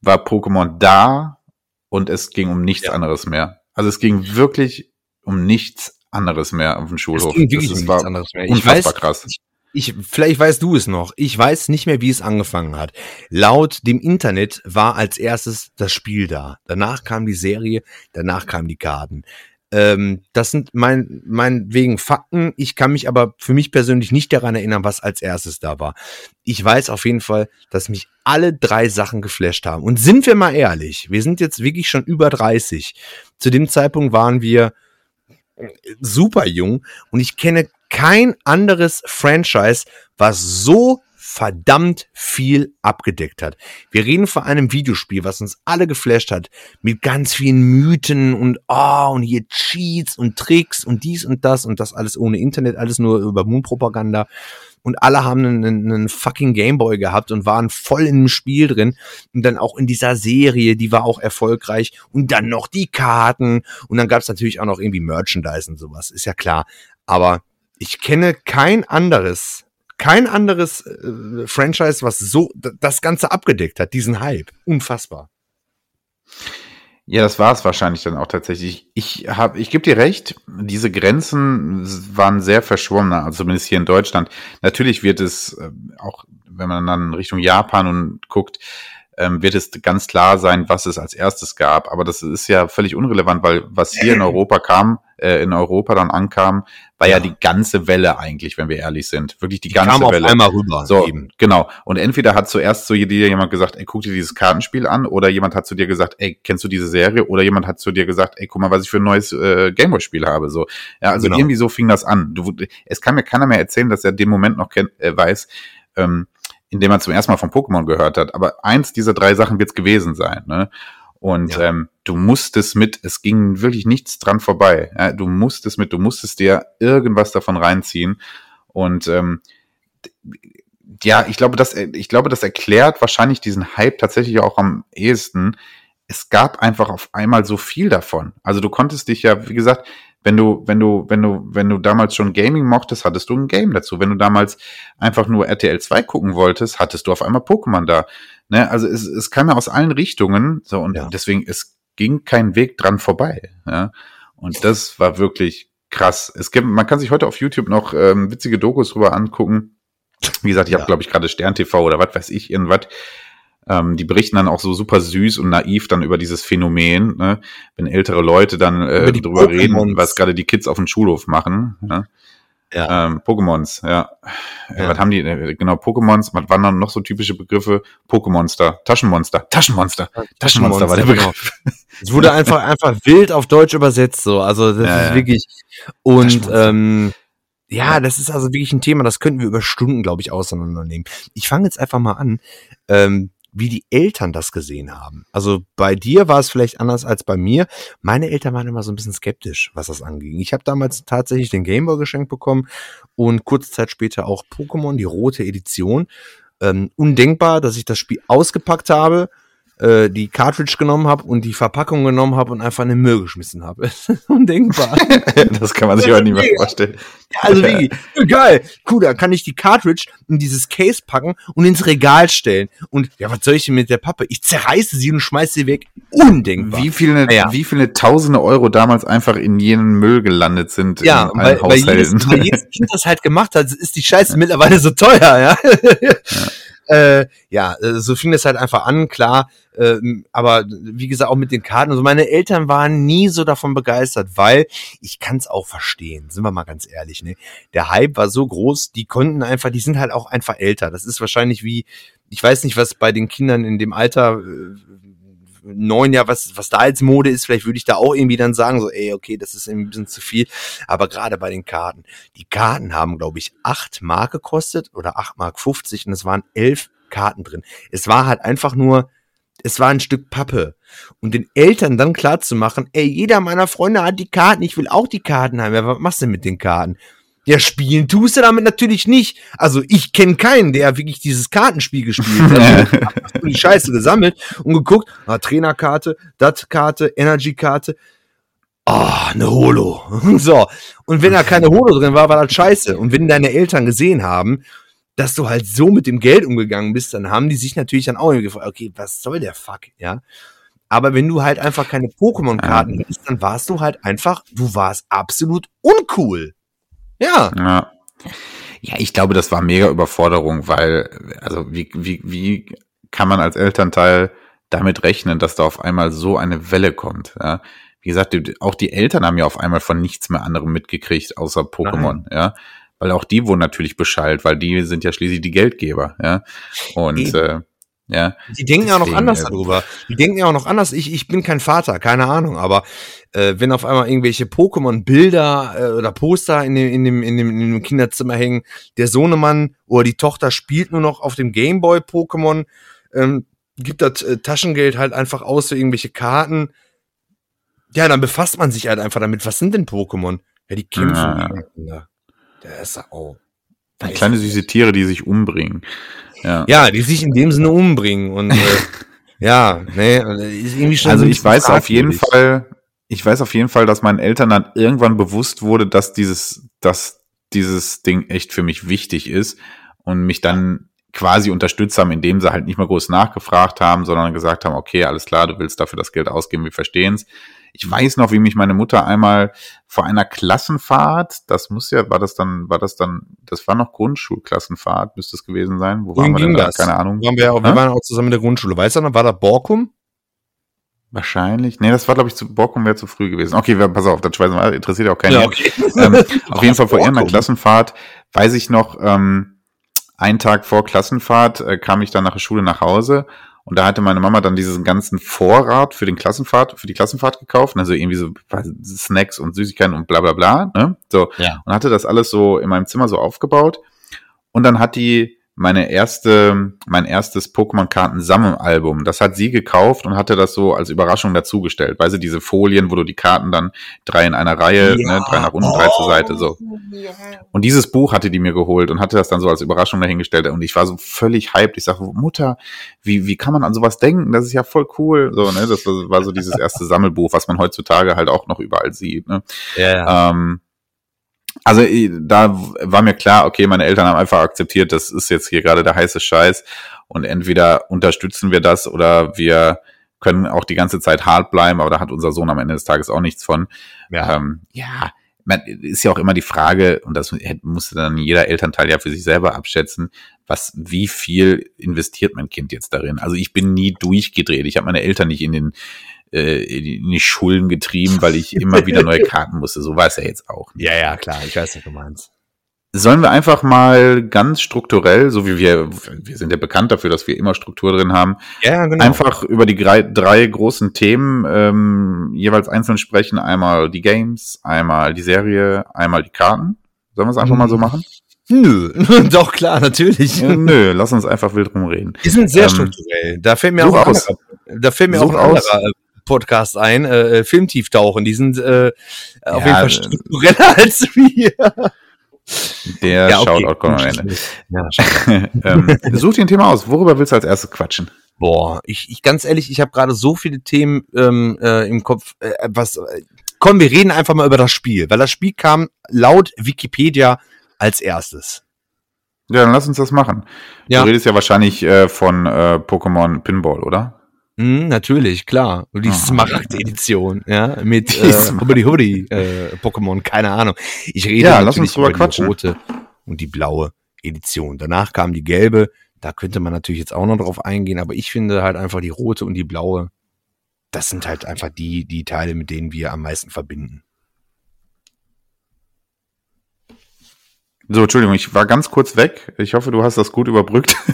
war Pokémon da und es ging um nichts Ja. anderes mehr. Also es ging wirklich um nichts anderes mehr auf dem Schulhof. Es ging wirklich das um war nichts anderes mehr. Ich unfassbar weiß- krass. Ich, vielleicht weißt du es noch. Ich weiß nicht mehr, wie es angefangen hat. Laut dem Internet war als erstes das Spiel da. Danach kam die Serie, danach kamen die Karten. Ähm, das sind mein, meinetwegen Fakten. Ich kann mich aber für mich persönlich nicht daran erinnern, was als erstes da war. Ich weiß auf jeden Fall, dass mich alle drei Sachen geflasht haben. Und sind wir mal ehrlich, wir sind jetzt wirklich schon über 30. Zu dem Zeitpunkt waren wir super jung und ich kenne kein anderes Franchise, was so verdammt viel abgedeckt hat. Wir reden von einem Videospiel, was uns alle geflasht hat, mit ganz vielen Mythen und oh, und hier Cheats und Tricks und dies und das und das alles ohne Internet, alles nur über Moonpropaganda. Und alle haben einen, einen fucking Gameboy gehabt und waren voll dem Spiel drin. Und dann auch in dieser Serie, die war auch erfolgreich. Und dann noch die Karten. Und dann gab es natürlich auch noch irgendwie Merchandise und sowas, ist ja klar. Aber ich kenne kein anderes, kein anderes äh, Franchise, was so das Ganze abgedeckt hat, diesen Hype. Unfassbar. Ja, das war es wahrscheinlich dann auch tatsächlich. Ich habe, ich gebe dir recht, diese Grenzen waren sehr verschwommen, also zumindest hier in Deutschland. Natürlich wird es äh, auch, wenn man dann Richtung Japan und guckt, ähm, wird es ganz klar sein, was es als erstes gab. Aber das ist ja völlig unrelevant, weil was hier in Europa kam, äh, in Europa dann ankam, war ja. ja. die ganze Welle eigentlich, wenn wir ehrlich sind. Wirklich die, die ganze kam Welle. Auf einmal rüber. So, eben. genau. Und entweder hat zuerst zu dir jemand gesagt, ey, guck dir dieses Kartenspiel an, oder jemand hat zu dir gesagt, ey, kennst du diese Serie? Oder jemand hat zu dir gesagt, ey, guck mal, was ich für ein neues äh, Gameboy-Spiel habe. So, ja, also genau. irgendwie so fing das an. Du, es kann mir keiner mehr erzählen, dass er den Moment noch kennt, äh, weiß. Ähm, indem man zum ersten Mal von Pokémon gehört hat. Aber eins dieser drei Sachen wird es gewesen sein. Ne? Und ja. ähm, du musstest mit, es ging wirklich nichts dran vorbei. Ja, du musstest mit, du musstest dir irgendwas davon reinziehen. Und ähm, ja, ich glaube, das, ich glaube, das erklärt wahrscheinlich diesen Hype tatsächlich auch am ehesten. Es gab einfach auf einmal so viel davon. Also du konntest dich ja, wie gesagt, wenn du, wenn du, wenn du, wenn du damals schon Gaming mochtest, hattest du ein Game dazu. Wenn du damals einfach nur RTL 2 gucken wolltest, hattest du auf einmal Pokémon da. Ne? Also es, es kam ja aus allen Richtungen. So, und ja. deswegen, es ging kein Weg dran vorbei. Ja? Und das war wirklich krass. Es gibt, man kann sich heute auf YouTube noch ähm, witzige Dokus drüber angucken. Wie gesagt, ich ja. habe, glaube ich, gerade Stern TV oder was weiß ich, irgendwas. Ähm, die berichten dann auch so super süß und naiv dann über dieses Phänomen, ne? wenn ältere Leute dann äh, drüber reden, was gerade die Kids auf dem Schulhof machen. Ne? Ja. Ähm, Pokémons, ja. ja. Was haben die? Äh, genau, Pokémons, was waren dann noch so typische Begriffe? Pokémonster, Taschenmonster, Taschenmonster, Taschenmonster, Taschenmonster war der. Begriff. Es wurde einfach, einfach wild auf Deutsch übersetzt, so. Also, das ja, ist wirklich, und, ähm, ja, das ist also wirklich ein Thema, das könnten wir über Stunden, glaube ich, auseinandernehmen. Ich fange jetzt einfach mal an. Ähm, wie die Eltern das gesehen haben. Also bei dir war es vielleicht anders als bei mir. Meine Eltern waren immer so ein bisschen skeptisch, was das anging. Ich habe damals tatsächlich den Gameboy geschenkt bekommen und kurze Zeit später auch Pokémon, die rote Edition. Ähm, undenkbar, dass ich das Spiel ausgepackt habe äh, die Cartridge genommen habe und die Verpackung genommen habe und einfach in den Müll geschmissen habe. Undenkbar. das kann man sich heute nicht mehr vorstellen. Also wie, geil, cool, da kann ich die Cartridge in dieses Case packen und ins Regal stellen. Und ja, was soll ich denn mit der Pappe? Ich zerreiße sie und schmeiße sie weg. Undenkbar. Wie viele, ja. wie viele tausende Euro damals einfach in jenen Müll gelandet sind ja, in weil, weil jedes, weil jedes Kind das halt gemacht hat, ist die Scheiße mittlerweile so teuer, ja. ja. Äh, ja, äh, so fing es halt einfach an, klar. Äh, aber wie gesagt, auch mit den Karten. Also meine Eltern waren nie so davon begeistert, weil ich kann es auch verstehen, sind wir mal ganz ehrlich. Ne? Der Hype war so groß, die konnten einfach, die sind halt auch einfach älter. Das ist wahrscheinlich wie, ich weiß nicht, was bei den Kindern in dem Alter äh, neun Jahr, was, was da jetzt Mode ist, vielleicht würde ich da auch irgendwie dann sagen, so, ey, okay, das ist ein bisschen zu viel. Aber gerade bei den Karten, die Karten haben, glaube ich, acht Mark gekostet oder acht Mark 50 und es waren elf Karten drin. Es war halt einfach nur, es war ein Stück Pappe. Und den Eltern dann klar zu machen, ey, jeder meiner Freunde hat die Karten, ich will auch die Karten haben. Ja, was machst du mit den Karten? Ja, spielen tust du damit natürlich nicht. Also ich kenne keinen, der wirklich dieses Kartenspiel gespielt hat. Also, die Scheiße gesammelt und geguckt, ah, Trainerkarte, Dat-Karte, Energy-Karte. Ah, oh, eine Holo. so. Und wenn da keine Holo drin war, war das scheiße. Und wenn deine Eltern gesehen haben, dass du halt so mit dem Geld umgegangen bist, dann haben die sich natürlich dann auch gefragt, okay, was soll der Fuck, ja? Aber wenn du halt einfach keine Pokémon-Karten ja. hattest, dann warst du halt einfach, du warst absolut uncool. Ja. ja. Ja, ich glaube, das war mega Überforderung, weil, also wie, wie, wie kann man als Elternteil damit rechnen, dass da auf einmal so eine Welle kommt? Ja? Wie gesagt, auch die Eltern haben ja auf einmal von nichts mehr anderem mitgekriegt, außer Pokémon, ja. Weil auch die wurden natürlich beschallt, weil die sind ja schließlich die Geldgeber, ja. Und äh, ja. Die denken ja noch anders darüber. Die denken ja auch noch anders. Ich, ich bin kein Vater, keine Ahnung, aber äh, wenn auf einmal irgendwelche Pokémon-Bilder äh, oder Poster in dem, in, dem, in, dem, in dem Kinderzimmer hängen, der Sohnemann oder die Tochter spielt nur noch auf dem Gameboy Pokémon, ähm, gibt das äh, Taschengeld halt einfach aus für irgendwelche Karten. Ja, dann befasst man sich halt einfach damit. Was sind denn Pokémon? Ja, die kämpfen. Ja. ja. Der ist auch. Kleine süße Tiere, die sich umbringen. Ja. ja, die sich in dem Sinne umbringen und äh, ja, nee, ist irgendwie schon Also ich weiß auf jeden Fall, ich weiß auf jeden Fall, dass meinen Eltern dann irgendwann bewusst wurde, dass dieses, dass dieses Ding echt für mich wichtig ist und mich dann quasi unterstützt haben, indem sie halt nicht mehr groß nachgefragt haben, sondern gesagt haben, okay, alles klar, du willst dafür das Geld ausgeben, wir verstehen's. Ich weiß noch, wie mich meine Mutter einmal vor einer Klassenfahrt, das muss ja, war das dann, war das dann, das war noch Grundschulklassenfahrt, müsste es gewesen sein. Wo Wohin waren wir denn da? das? Keine Ahnung. Waren wir, ja auch, wir waren auch zusammen in der Grundschule. Weißt du noch, war da Borkum? Wahrscheinlich. Nee, das war, glaube ich, zu Borkum wäre zu früh gewesen. Okay, pass auf, das schmeißen wir, interessiert ja auch keinen. Ja, okay. ähm, auf jeden Fall vor irgendeiner. Klassenfahrt, weiß ich noch, ähm, einen Tag vor Klassenfahrt äh, kam ich dann nach der Schule nach Hause und da hatte meine Mama dann diesen ganzen Vorrat für den Klassenfahrt, für die Klassenfahrt gekauft, also irgendwie so Snacks und Süßigkeiten und bla bla bla, ne? So. Ja. Und hatte das alles so in meinem Zimmer so aufgebaut. Und dann hat die meine erste, mein erstes Pokémon-Karten-Sammelalbum, das hat sie gekauft und hatte das so als Überraschung dazugestellt. Weißt du, diese Folien, wo du die Karten dann drei in einer Reihe, Ja. ne, drei nach unten, drei zur Seite, so. Und dieses Buch hatte die mir geholt und hatte das dann so als Überraschung dahingestellt. Und ich war so völlig hyped. Ich sage, Mutter, wie, wie kann man an sowas denken? Das ist ja voll cool. So, ne? Das war, war so dieses erste Sammelbuch, was man heutzutage halt auch noch überall sieht. Ne? Ja, ja. Ähm, also da war mir klar, okay, meine Eltern haben einfach akzeptiert, das ist jetzt hier gerade der heiße Scheiß und entweder unterstützen wir das oder wir können auch die ganze Zeit hart bleiben, aber da hat unser Sohn am Ende des Tages auch nichts von. ja. Ähm, ja, man, ist ja auch immer die Frage, und das musste dann jeder Elternteil ja für sich selber abschätzen, was, wie viel investiert mein Kind jetzt darin? Also ich bin nie durchgedreht. Ich habe meine Eltern nicht in den äh, in die Schulden getrieben, weil ich immer wieder neue Karten musste. So war es ja jetzt auch. nicht. ja, ja, klar. Ich weiß, was du meinst. Sollen wir einfach mal ganz strukturell, so wie wir, wir sind ja bekannt dafür, dass wir immer Struktur drin haben, Ja, genau. einfach über die drei, drei großen Themen ähm, jeweils einzeln sprechen. Einmal die Games, einmal die Serie, einmal die Karten. Sollen wir es einfach mal so machen? Nö, doch klar, natürlich. Ja, nö, lass uns einfach wild rumreden. Die sind sehr Ähm, strukturell. Da fällt mir auch ein aus. anderer, da fällt mir auch ein anderer Podcast ein, äh, äh, Filmtieftauchen. Die sind äh, auf Ja, jeden Fall äh, struktureller als wir. Der Ja, okay. Shoutout kommt am Ende. Ja, ähm, such dir ein Thema aus. Worüber willst du als erstes quatschen? Boah, ich, ich ganz ehrlich, ich habe gerade so viele Themen ähm, äh, im Kopf. Äh, was? Äh, komm, wir reden einfach mal über das Spiel, weil das Spiel kam laut Wikipedia als erstes. Ja, dann lass uns das machen. Ja. Du redest ja wahrscheinlich äh, von äh, Pokémon Pinball, oder? Hm, natürlich, klar. Und die Ah. Smaragd-Edition, ja, mit äh, Hubbidi Hubbidi äh, Pokémon, keine Ahnung. Ich rede Ja, lass uns drüber über quatschen. die rote und die blaue Edition. Danach kam die gelbe. Da könnte man natürlich jetzt auch noch drauf eingehen, aber ich finde halt einfach die rote und die blaue, das sind halt einfach die, die Teile, mit denen wir am meisten verbinden. So, Entschuldigung, ich war ganz kurz weg. Ich hoffe, du hast das gut überbrückt.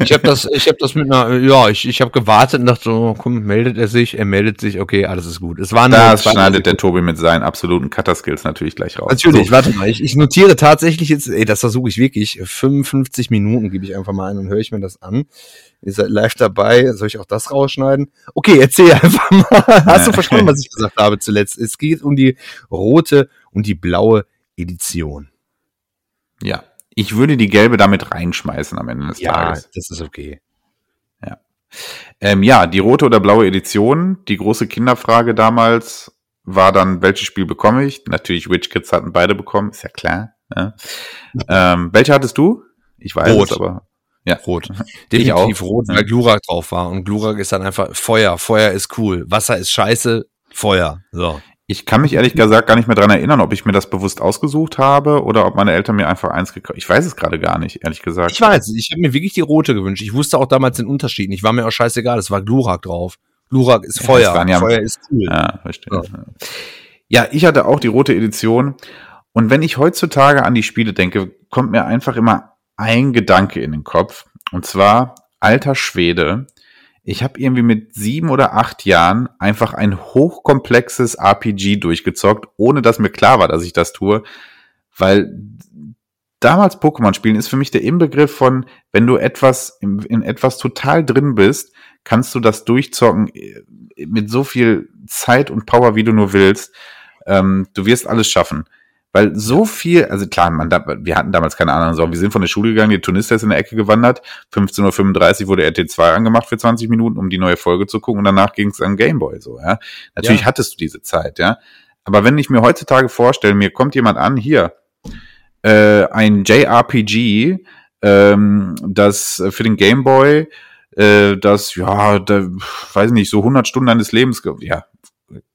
Ich habe das, ich habe das mit einer, ja, ich, ich habe gewartet und dachte so, komm, meldet er sich, er meldet sich, okay, alles ist gut. Es nur Das schneidet der Tobi mit seinen absoluten Cutter-Skills natürlich gleich raus. Natürlich, So. warte mal, ich, ich notiere tatsächlich jetzt, ey, das versuche ich wirklich, 55 Minuten gebe ich einfach mal ein und höre ich mir das an. Ihr seid live dabei, soll ich auch das rausschneiden? Okay, erzähl einfach mal. Hast du verstanden, was ich gesagt habe zuletzt? Es geht um die rote und die blaue Edition. Ja. Ich würde die gelbe damit reinschmeißen am Ende des Ja, Tages. das ist okay. Ähm, ja, die rote oder blaue Edition. Die große Kinderfrage damals war dann, welches Spiel bekomme ich? Natürlich, Witch Kids hatten beide bekommen, ist ja klar. Ne? ähm, welche hattest du? Ich weiß Rot. es, aber ja. Rot. Ich Definitiv auch. rot, Ja. weil Glurak drauf war. Und Glurak ist dann einfach Feuer. Feuer ist cool. Wasser ist scheiße. Feuer. So. Ich kann mich ehrlich gesagt gar nicht mehr dran erinnern, ob ich mir das bewusst ausgesucht habe oder ob meine Eltern mir einfach eins gekauft Ich weiß es gerade gar nicht, ehrlich gesagt. Ich weiß, ich habe mir wirklich die rote gewünscht. Ich wusste auch damals den Unterschied. Ich war mir auch scheißegal, es war Glurak drauf. Glurak ist Ja, Feuer. ja- Feuer ist cool. Ja, verstehe. Ja, ich hatte auch die rote Edition. Und wenn ich heutzutage an die Spiele denke, kommt mir einfach immer ein Gedanke in den Kopf. Und zwar, alter Schwede, ich habe irgendwie mit sieben oder acht Jahren einfach ein hochkomplexes RPG durchgezockt, ohne dass mir klar war, dass ich das tue. Weil damals Pokémon spielen ist für mich der Inbegriff von, wenn du etwas in, etwas total drin bist, kannst du das durchzocken äh, mit so viel Zeit und Power, wie du nur willst. Ähm, du wirst alles schaffen. Weil so viel, also klar, man, wir hatten damals keine Ahnung, so, wir sind von der Schule gegangen, die Turnister ist in der Ecke gewandert, 15.35 Uhr wurde RT2 angemacht für 20 Minuten, um die neue Folge zu gucken und danach ging es an Gameboy, so, ja. Natürlich Ja. hattest du diese Zeit, ja. Aber wenn ich mir heutzutage vorstelle, mir kommt jemand an, hier, äh, ein JRPG, äh, ähm, dass äh, für den Game Boy äh, das, ja, da, weiß nicht, so 100 Stunden deines Lebens, ja,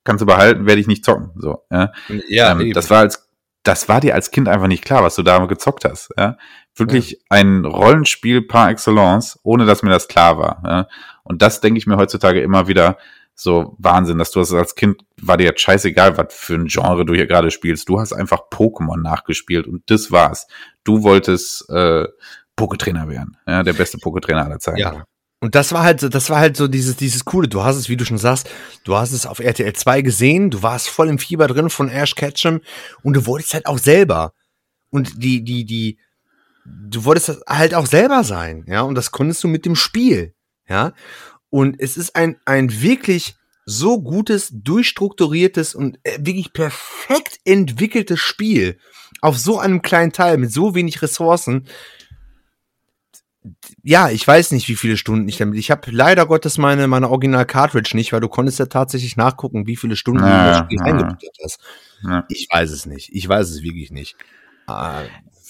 kannst du behalten, werde ich nicht zocken. So, ja. Ja, ähm, das war als, das war dir als Kind einfach nicht klar, was du da gezockt hast. Ja? Wirklich ein Rollenspiel par excellence, ohne dass mir das klar war. Ja? Und das denke ich mir heutzutage immer wieder so Wahnsinn, dass du das als Kind war dir jetzt scheißegal, was für ein Genre du hier gerade spielst. Du hast einfach Pokémon nachgespielt und das war's. Du wolltest äh, Poketrainer werden, ja, der beste Poketrainer aller Zeiten. Ja. Und das war halt, so- das war halt so dieses, dieses Coole. Du hast es, wie du schon sagst, du hast es auf RTL 2 gesehen, du warst voll im Fieber drin von Ash Ketchum und du wolltest halt auch selber. Und die, die, die, du wolltest halt auch selber sein, ja, und das konntest du mit dem Spiel, ja. Und es ist ein, ein wirklich so gutes, durchstrukturiertes und äh, wirklich perfekt entwickeltes Spiel auf so einem kleinen Teil mit so wenig Ressourcen ja, ich weiß nicht, wie viele Stunden ich damit. Ich habe leider Gottes meine, meine Original-Cartridge nicht, weil du konntest ja tatsächlich nachgucken, wie viele Stunden du in das Ja, Spiel ja. eingebuttert hast. Ja. Ich weiß es nicht. Ich weiß es wirklich nicht. Ah,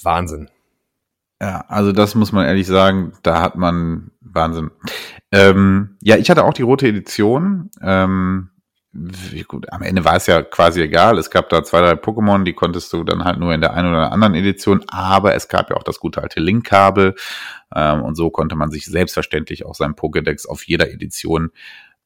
Wahnsinn. Ja, also das muss man ehrlich sagen, da hat man Wahnsinn. Ähm, ja, ich hatte auch die rote Edition. Ähm, gut, am Ende war es ja quasi egal. Es gab da zwei, drei Pokémon, die konntest du dann halt nur in der einen oder anderen Edition, aber es gab ja auch das gute alte Link-Kabel. Ähm, und so konnte man sich selbstverständlich auch seinen Pokédex auf jeder Edition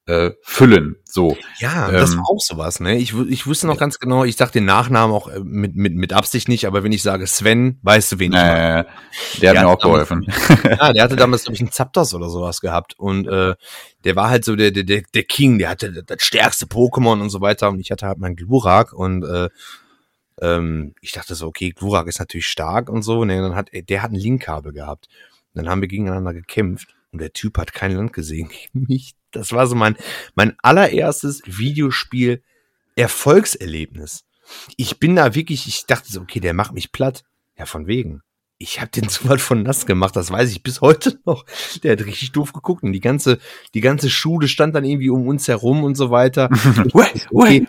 äh, füllen. So. Ja, das Ähm, war auch sowas, ne? Ich, ich wusste noch ganz genau, ich sag den Nachnamen auch äh, mit, mit, mit Absicht nicht, aber wenn ich sage Sven, weißt du, wen ich. Äh, der hat Ja, mir auch damals- geholfen. Ja, der hatte damals, glaube ich, einen Zapdos oder sowas gehabt. Und äh, der war halt so der, der, der der King, der hatte das stärkste Pokémon und so weiter. Und ich hatte halt meinen Glurak und äh, ähm, ich dachte so, okay, Glurak ist natürlich stark und so. Ne, dann hat der hat ein Linkkabel gehabt. Und dann haben wir gegeneinander gekämpft und der Typ hat kein Land gesehen gegen mich. Das war so mein, mein allererstes Videospiel Erfolgserlebnis. Ich bin da wirklich, ich dachte so, okay, der macht mich platt. Ja, von wegen. Ich habe den so was von nass gemacht, das weiß ich bis heute noch. Der hat richtig doof geguckt und die ganze, die ganze Schule stand dann irgendwie um uns herum und so weiter. okay,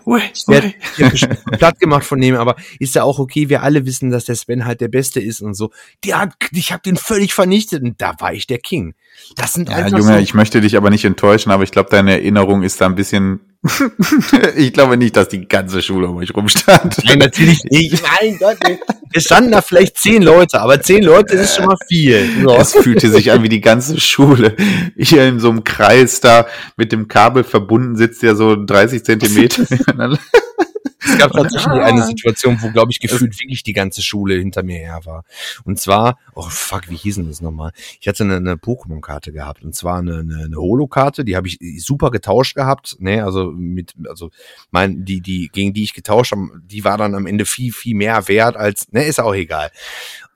der hat der hat platt gemacht von dem, aber ist ja auch okay, wir alle wissen, dass der Sven halt der Beste ist und so. Der hat, ich habe den völlig vernichtet und da war ich der King. Das sind Ja, einfach Junge, so, ich möchte dich aber nicht enttäuschen, aber ich glaube, deine Erinnerung ist da ein bisschen. ich glaube nicht, dass die ganze Schule um euch rumstand. Nein, natürlich nicht. Mein Gott, es standen da vielleicht zehn Leute, aber zehn Leute ist schon mal viel. So. Es fühlte sich an wie die ganze Schule. Hier in so einem Kreis da mit dem Kabel verbunden sitzt ja so 30 Zentimeter. Es gab tatsächlich eine Situation, wo, glaube ich, gefühlt wirklich die ganze Schule hinter mir her war. Und zwar, oh fuck, wie hieß denn das nochmal? Ich hatte eine, eine Pokémon-Karte gehabt und zwar eine, eine, eine Holo-Karte, die habe ich super getauscht gehabt, ne, also mit, also mein, die, die, gegen die ich getauscht habe, die war dann am Ende viel, viel mehr wert als, ne, ist auch egal.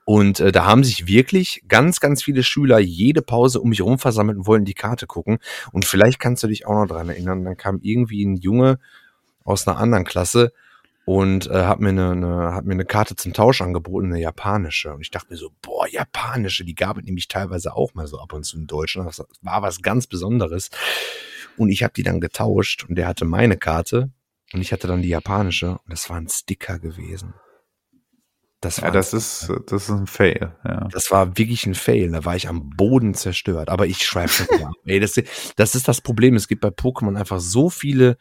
Und äh, da haben sich wirklich ganz, ganz viele Schüler jede Pause um mich herum versammelt und wollten die Karte gucken. Und vielleicht kannst du dich auch noch dran erinnern, dann kam irgendwie ein Junge aus einer anderen Klasse und äh, hat mir eine, eine hat mir eine Karte zum Tausch angeboten, eine japanische. Und ich dachte mir so, boah, japanische, die gab es nämlich teilweise auch mal so ab und zu in Deutschland. Das war was ganz Besonderes. Und ich habe die dann getauscht und der hatte meine Karte und ich hatte dann die japanische und das war ein Sticker gewesen. Das war ja, das ist, das ist ein Fail. Ja. das war wirklich ein Fail. Da war ich am Boden zerstört. Aber ich schreibe das ab. Ey, das, das ist das Problem. Es gibt bei Pokémon einfach so viele,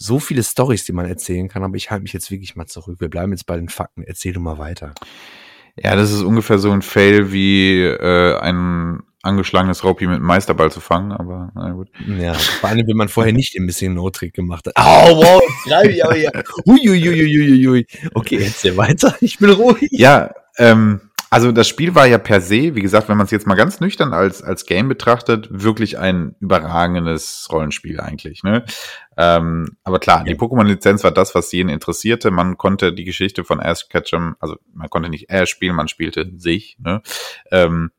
so viele Stories, die man erzählen kann. Aber ich halte mich jetzt wirklich mal zurück. Wir bleiben jetzt bei den Fakten. Erzähl du mal weiter. ja, das ist ungefähr so ein Fail wie äh, ein angeschlagenes Raupi mit einem Meisterball zu fangen, aber na gut. Ja, vor allem, wenn man vorher nicht ein bisschen No-Trick gemacht hat. Au, wow, jetzt schreibe ich aber hier. Uiuiuiuiui. Okay, erzähl weiter. Ich bin ruhig. Ja, ähm, also das Spiel war ja per se, wie gesagt, wenn man es jetzt mal ganz nüchtern als, als Game betrachtet, wirklich ein überragendes Rollenspiel eigentlich. Ne? Ähm, aber klar, die Pokémon-Lizenz war das, was jeden interessierte. Man konnte die Geschichte von Ash Ketchum, also man konnte nicht Ash spielen, man spielte sich. Ne? Ähm,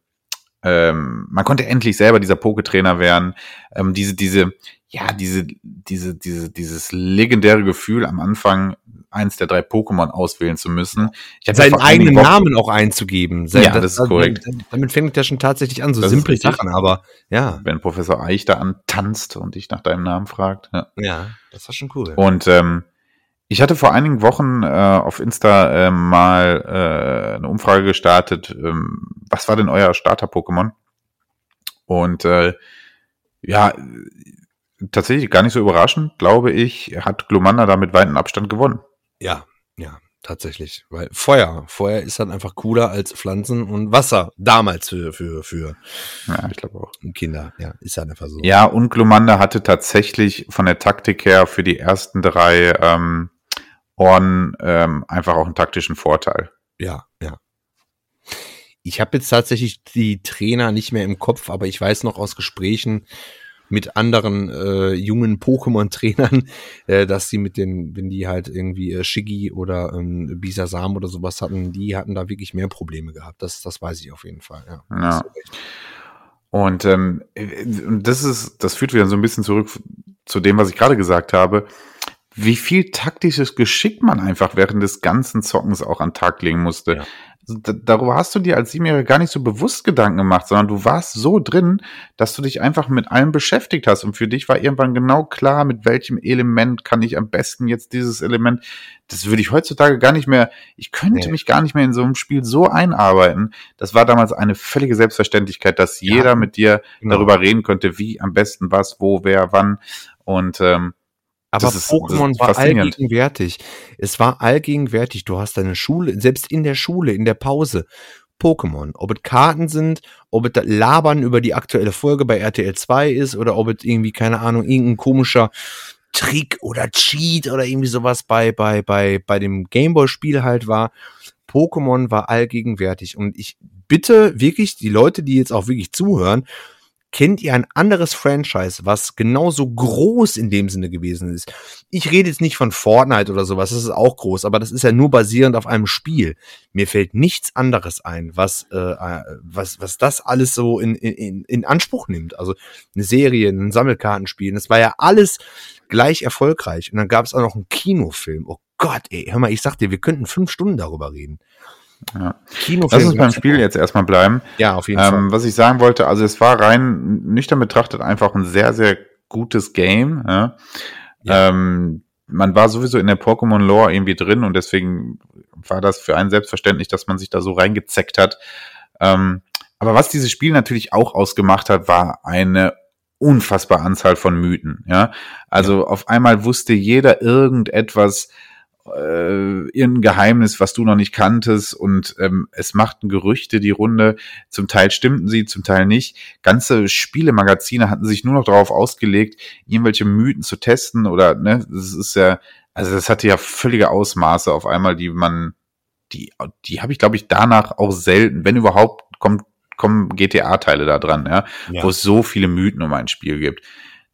ähm, man konnte endlich selber dieser Poketrainer werden. Ähm, diese, diese, ja, diese, diese, diese, dieses legendäre Gefühl am Anfang eins der drei Pokémon auswählen zu müssen. Ich hatte Seinen eigenen Namen auch einzugeben. Sein- Ja, das ist korrekt. Damit fängt das schon tatsächlich an. So Das richtig. Sachen, aber ja. wenn Professor Eich da antanzt und dich nach deinem Namen fragt. Ja. Ja, das war schon cool. Und ähm, Ich hatte vor einigen Wochen äh, auf Insta äh, mal äh, eine Umfrage gestartet, ähm, was war denn euer Starter-Pokémon? Und äh, ja, tatsächlich gar nicht so überraschend, glaube ich, hat Glumanda da mit weitem Abstand gewonnen. Ja, ja, tatsächlich. Weil Feuer, Feuer ist dann einfach cooler als Pflanzen und Wasser. Damals für, für, für Ja, ich glaube auch. Kinder. Ja, ist halt einfach so. Ja, und Glumanda hatte tatsächlich von der Taktik her für die ersten drei ähm, Orden ähm, einfach auch einen taktischen Vorteil. Ja, ja. Ich habe jetzt tatsächlich die Trainer nicht mehr im Kopf, aber ich weiß noch aus Gesprächen mit anderen äh, jungen Pokémon-Trainern, äh, dass sie mit den, wenn die halt irgendwie äh, Shiggy oder ähm, Bisasam oder sowas hatten, die hatten da wirklich mehr Probleme gehabt. Das, das weiß ich auf jeden Fall. Ja. Ja. Und ähm, und das ist, das führt wieder so ein bisschen zurück zu dem, was ich gerade gesagt habe. Wie viel taktisches Geschick man einfach während des ganzen Zockens auch an Tag legen musste. Ja. Also da, darüber hast du dir als Siebenjähriger gar nicht so bewusst Gedanken gemacht, sondern du warst so drin, dass du dich einfach mit allem beschäftigt hast. Und für dich war irgendwann genau klar, mit welchem Element kann ich am besten jetzt dieses Element. Das würde ich heutzutage gar nicht mehr, ich könnte Nee. mich gar nicht mehr in so einem Spiel so einarbeiten. Das war damals eine völlige Selbstverständlichkeit, dass Ja, jeder mit dir genau. darüber reden konnte, wie am besten was, wo, wer, wann. Und ähm, Aber Das ist- Pokémon das war allgegenwärtig. Es war allgegenwärtig. Du hast deine Schule, selbst in der Schule, in der Pause, Pokémon. Ob es Karten sind, ob es Labern über die aktuelle Folge bei RTL 2 ist oder ob es irgendwie, keine Ahnung, irgendein komischer Trick oder Cheat oder irgendwie sowas bei, bei, bei, bei dem Gameboy-Spiel halt war. Pokémon war allgegenwärtig. Und ich bitte wirklich die Leute, die jetzt auch wirklich zuhören, kennt ihr ein anderes Franchise, was genauso groß in dem Sinne gewesen ist? Ich rede jetzt nicht von Fortnite oder sowas, das ist auch groß, aber das ist ja nur basierend auf einem Spiel. Mir fällt nichts anderes ein, was, äh, äh, was, was das alles so in, in, in Anspruch nimmt. Also eine Serie, ein Sammelkartenspiel, das war ja alles gleich erfolgreich. Und dann gab es auch noch einen Kinofilm. Oh Gott, ey, hör mal, ich sag dir, wir könnten fünf Stunden darüber reden. Ja. Lass uns beim Spiel jetzt erstmal bleiben. Ja, auf jeden Fall. Ähm, was ich sagen wollte, also es war rein nüchtern betrachtet einfach ein sehr, sehr gutes Game. Ja? Ja. Ähm, man war sowieso in der Pokémon-Lore irgendwie drin und deswegen war das für einen selbstverständlich, dass man sich da so reingezeckt hat. Ähm, aber was dieses Spiel natürlich auch ausgemacht hat, war eine unfassbare Anzahl von Mythen. Ja, also auf einmal wusste jeder irgendetwas, äh, irgendein Geheimnis, was du noch nicht kanntest und ähm, es machten Gerüchte die Runde. Zum Teil stimmten sie, zum Teil nicht. Ganze Spielemagazine hatten sich nur noch darauf ausgelegt, irgendwelche Mythen zu testen oder ne, das ist ja, also das hatte ja völlige Ausmaße auf einmal, die man, die, die habe ich glaube ich danach auch selten, wenn überhaupt, kommt kommen GTA-Teile da dran, ja, Ja. wo es so viele Mythen um ein Spiel gibt.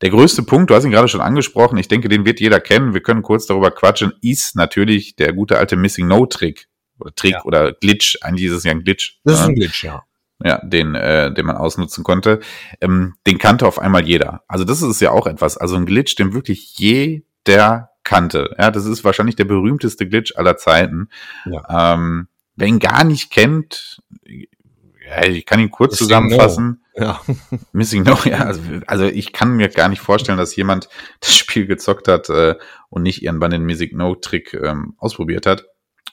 Der größte Punkt, du hast ihn gerade schon angesprochen, ich denke, den wird jeder kennen, wir können kurz darüber quatschen, ist natürlich der gute alte Missing No Trick. Oder Trick Ja. oder Glitch, eigentlich ist es ja ein Glitch. das ist ja ein Glitch, ja. ja, den, äh, den man ausnutzen konnte. Ähm, den kannte auf einmal jeder. Also das ist ja auch etwas. Also ein Glitch, den wirklich jeder kannte. Ja, das ist wahrscheinlich der berühmteste Glitch aller Zeiten. Ja. Ähm, wer ihn gar nicht kennt, ja, ich kann ihn kurz Missing zusammenfassen. Ja. Missing No, ja, also, also ich kann mir gar nicht vorstellen, dass jemand das Spiel gezockt hat äh, und nicht irgendwann den Missing No Trick ähm, ausprobiert hat.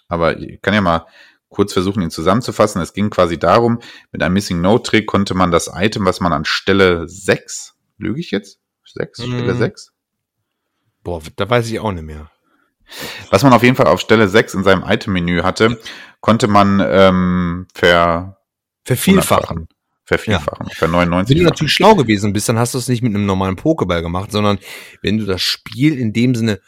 Aber ich kann ja mal kurz versuchen, ihn zusammenzufassen. Es ging quasi darum, mit einem Missing No Trick konnte man das Item, was man an Stelle 6, lüge ich jetzt? 6, Stelle Mhm. 6? Boah, da weiß ich auch nicht mehr. Was man auf jeden Fall auf Stelle 6 in seinem Item-Menü hatte, konnte man ähm, ver Vervielfachen. Vervielfachen, ver 99 Wenn du natürlich schlau gewesen bist, dann hast du es nicht mit einem normalen Pokéball gemacht, sondern wenn du das Spiel in dem Sinne,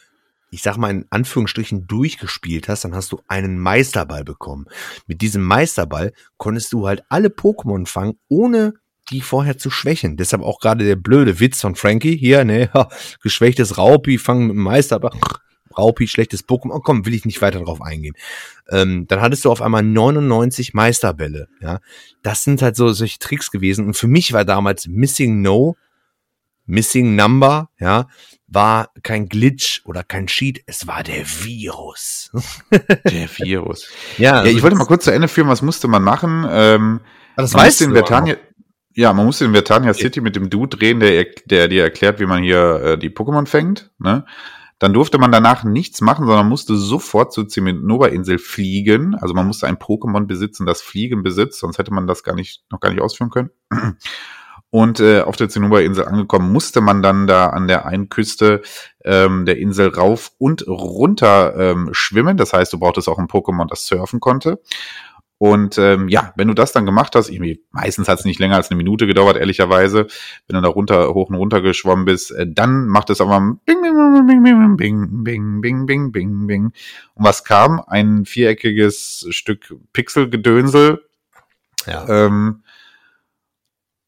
ich sag mal in Anführungsstrichen durchgespielt hast, dann hast du einen Meisterball bekommen. Mit diesem Meisterball konntest du halt alle Pokémon fangen, ohne die vorher zu schwächen. Deshalb auch gerade der blöde Witz von Frankie hier, ne, geschwächtes Raupi fangen mit dem Meisterball. Raupi, schlechtes Pokémon. Komm, will ich nicht weiter drauf eingehen. Ähm, dann hattest du auf einmal 99 Meisterbälle. Ja, das sind halt so solche Tricks gewesen. Und für mich war damals Missing No, Missing Number, ja, war kein Glitch oder kein Cheat. Es war der Virus. Der Virus. Ja, Ja, ich wollte mal kurz zu Ende führen, was musste man machen? Ähm, das man weißt musste in du. Vertania, ja, man musste in Vertania City mit dem Dude reden, der, der dir erklärt, wie man hier äh, die Pokémon fängt. Ne? Dann durfte man danach nichts machen, sondern musste sofort zur Ziminova-Insel fliegen. Also man musste ein Pokémon besitzen, das Fliegen besitzt, sonst hätte man das gar nicht, noch gar nicht ausführen können. Und äh, auf der Zinnober-Insel angekommen, musste man dann da an der einen Küste ähm, der Insel rauf und runter ähm, schwimmen. Das heißt, du brauchtest auch ein Pokémon, das surfen konnte. Und ähm, ja, wenn du das dann gemacht hast, irgendwie, meistens hat es nicht länger als eine Minute gedauert, ehrlicherweise, wenn du da runter, hoch und runter geschwommen bist, äh, dann macht es aber bing, bing, bing, bing, bing, bing, bing, bing, bing, bing. Und was kam? Ein viereckiges Stück Pixelgedönsel. Ja. Ähm,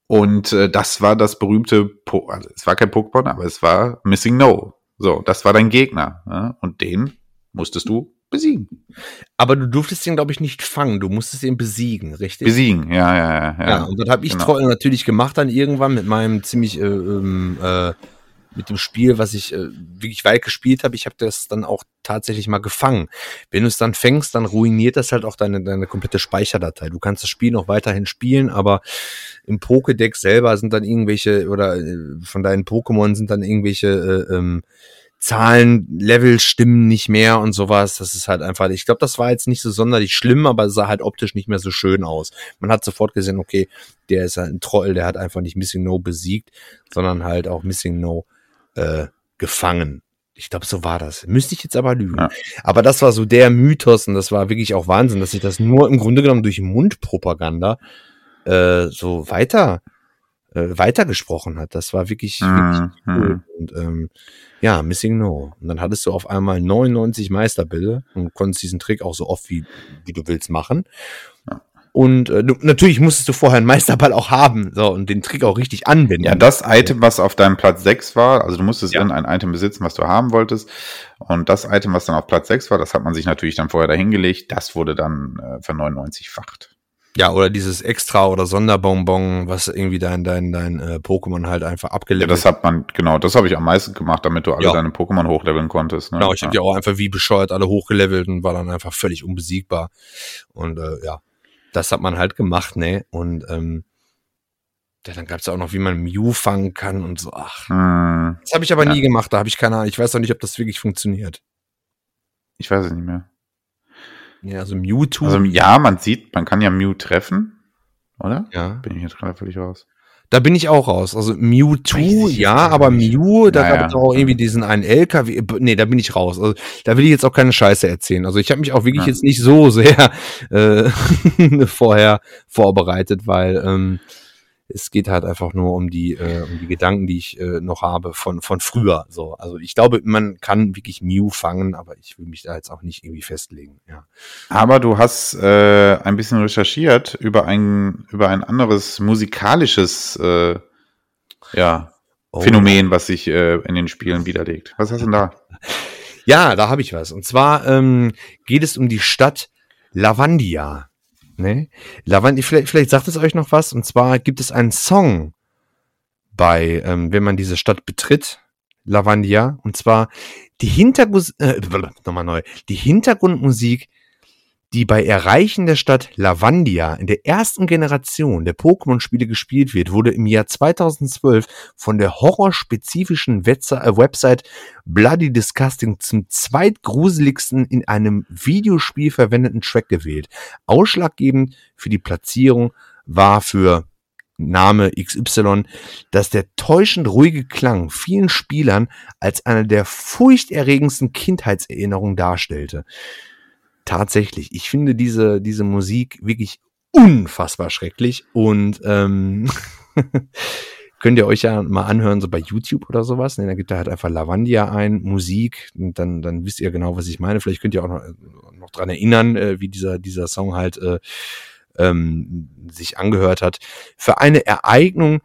und äh, das war das berühmte, po also es war kein Pokémon, aber es war Missing No. So, das war dein Gegner. Ja? Und den musstest du besiegen. Aber du durftest ihn, glaube ich, nicht fangen. Du musstest ihn besiegen, richtig? Besiegen, ja, ja, ja. Ja, ja und das habe ich genau. natürlich gemacht dann irgendwann mit meinem ziemlich äh, ähm, äh, mit dem Spiel, was ich äh, wirklich weit gespielt habe. Ich habe das dann auch tatsächlich mal gefangen. Wenn du es dann fängst, dann ruiniert das halt auch deine, deine komplette Speicherdatei. Du kannst das Spiel noch weiterhin spielen, aber im Pokédex selber sind dann irgendwelche oder äh, von deinen Pokémon sind dann irgendwelche äh, ähm, Zahlen, Level stimmen nicht mehr und sowas. Das ist halt einfach, ich glaube, das war jetzt nicht so sonderlich schlimm, aber es sah halt optisch nicht mehr so schön aus. Man hat sofort gesehen, okay, der ist halt ein Troll, der hat einfach nicht Missing No besiegt, sondern halt auch Missing No äh, gefangen. Ich glaube, so war das. Müsste ich jetzt aber lügen. Ja. Aber das war so der Mythos und das war wirklich auch Wahnsinn, dass sich das nur im Grunde genommen durch Mundpropaganda äh, so weiter äh, weitergesprochen hat. Das war wirklich, Mhm, wirklich cool. mhm. Und ähm, ja, Missing No. Und dann hattest du auf einmal 99 Meisterbilder und konntest diesen Trick auch so oft wie, wie du willst machen. Ja. Und äh, du, natürlich musstest du vorher einen Meisterball auch haben so, und den Trick auch richtig anwenden. Ja, das Item, was auf deinem Platz 6 war, also du musstest Ja. dann ein Item besitzen, was du haben wolltest. Und das Item, was dann auf Platz 6 war, das hat man sich natürlich dann vorher dahingelegt, das wurde dann äh, ver-99-facht. Ja, oder dieses Extra- oder Sonderbonbon, was irgendwie dein, dein, dein äh, Pokémon halt einfach Ja, abgelevelt das hat man, genau, das habe ich am meisten gemacht, damit du alle Ja. deine Pokémon hochleveln konntest. Ne? Genau, ich habe ja. die auch einfach wie bescheuert alle hochgelevelt und war dann einfach völlig unbesiegbar. Und äh, ja, das hat man halt gemacht, ne? Und ähm, ja, dann gab's ja auch noch, wie man Mew fangen kann und so. Ach, Hm, das habe ich aber Ja. nie gemacht, da habe ich keine Ahnung. Ich weiß auch nicht, ob das wirklich funktioniert. ich weiß es nicht mehr. Ja, also Mewtwo. Also ja, man sieht, man kann ja Mew treffen, oder? ja. Bin ich jetzt gerade völlig raus. Da bin ich auch raus. Also Mewtwo, ja, aber. Mew, da Naja. gab es auch irgendwie diesen einen LKW. Nee, da bin ich raus. Also da will ich jetzt auch keine Scheiße erzählen. Also ich habe mich auch wirklich Ja. jetzt nicht so sehr äh, vorher vorbereitet, weil ähm, es geht halt einfach nur um die äh, um die Gedanken, die ich äh, noch habe von von früher. So, also ich glaube, man kann wirklich Mew fangen, aber ich will mich da jetzt auch nicht irgendwie festlegen. Ja. Aber du hast äh, ein bisschen recherchiert über ein, über ein anderes musikalisches äh, ja, Oh. Phänomen, was sich äh, in den Spielen widerlegt. Was hast du denn da? Ja, da habe ich was. Und zwar ähm, geht es um die Stadt Lavandia. Ne? Lavandia, vielleicht, vielleicht sagt es euch noch was. Und zwar gibt es einen Song bei, ähm, wenn man diese Stadt betritt, Lavandia. Und zwar die Hintergrund, äh, nochmal neu, die Hintergrundmusik, die bei Erreichen der Stadt Lavandia in der ersten Generation der Pokémon-Spiele gespielt wird, wurde im Jahr 2012 von der horrorspezifischen äh, Website Bloody Disgusting zum zweitgruseligsten in einem Videospiel verwendeten Track gewählt. Ausschlaggebend für die Platzierung war für Name XY, dass der täuschend ruhige Klang vielen Spielern als eine der furchterregendsten Kindheitserinnerungen darstellte. Tatsächlich, ich finde diese, diese Musik wirklich unfassbar schrecklich und ähm, könnt ihr euch ja mal anhören, so bei YouTube oder sowas. Ne, da gibt ihr halt einfach Lavandia ein, Musik, und dann, dann wisst ihr genau, was ich meine. Vielleicht könnt ihr auch noch, noch dran erinnern, äh, wie dieser, dieser Song halt äh, ähm, sich angehört hat. Für eine Ereignung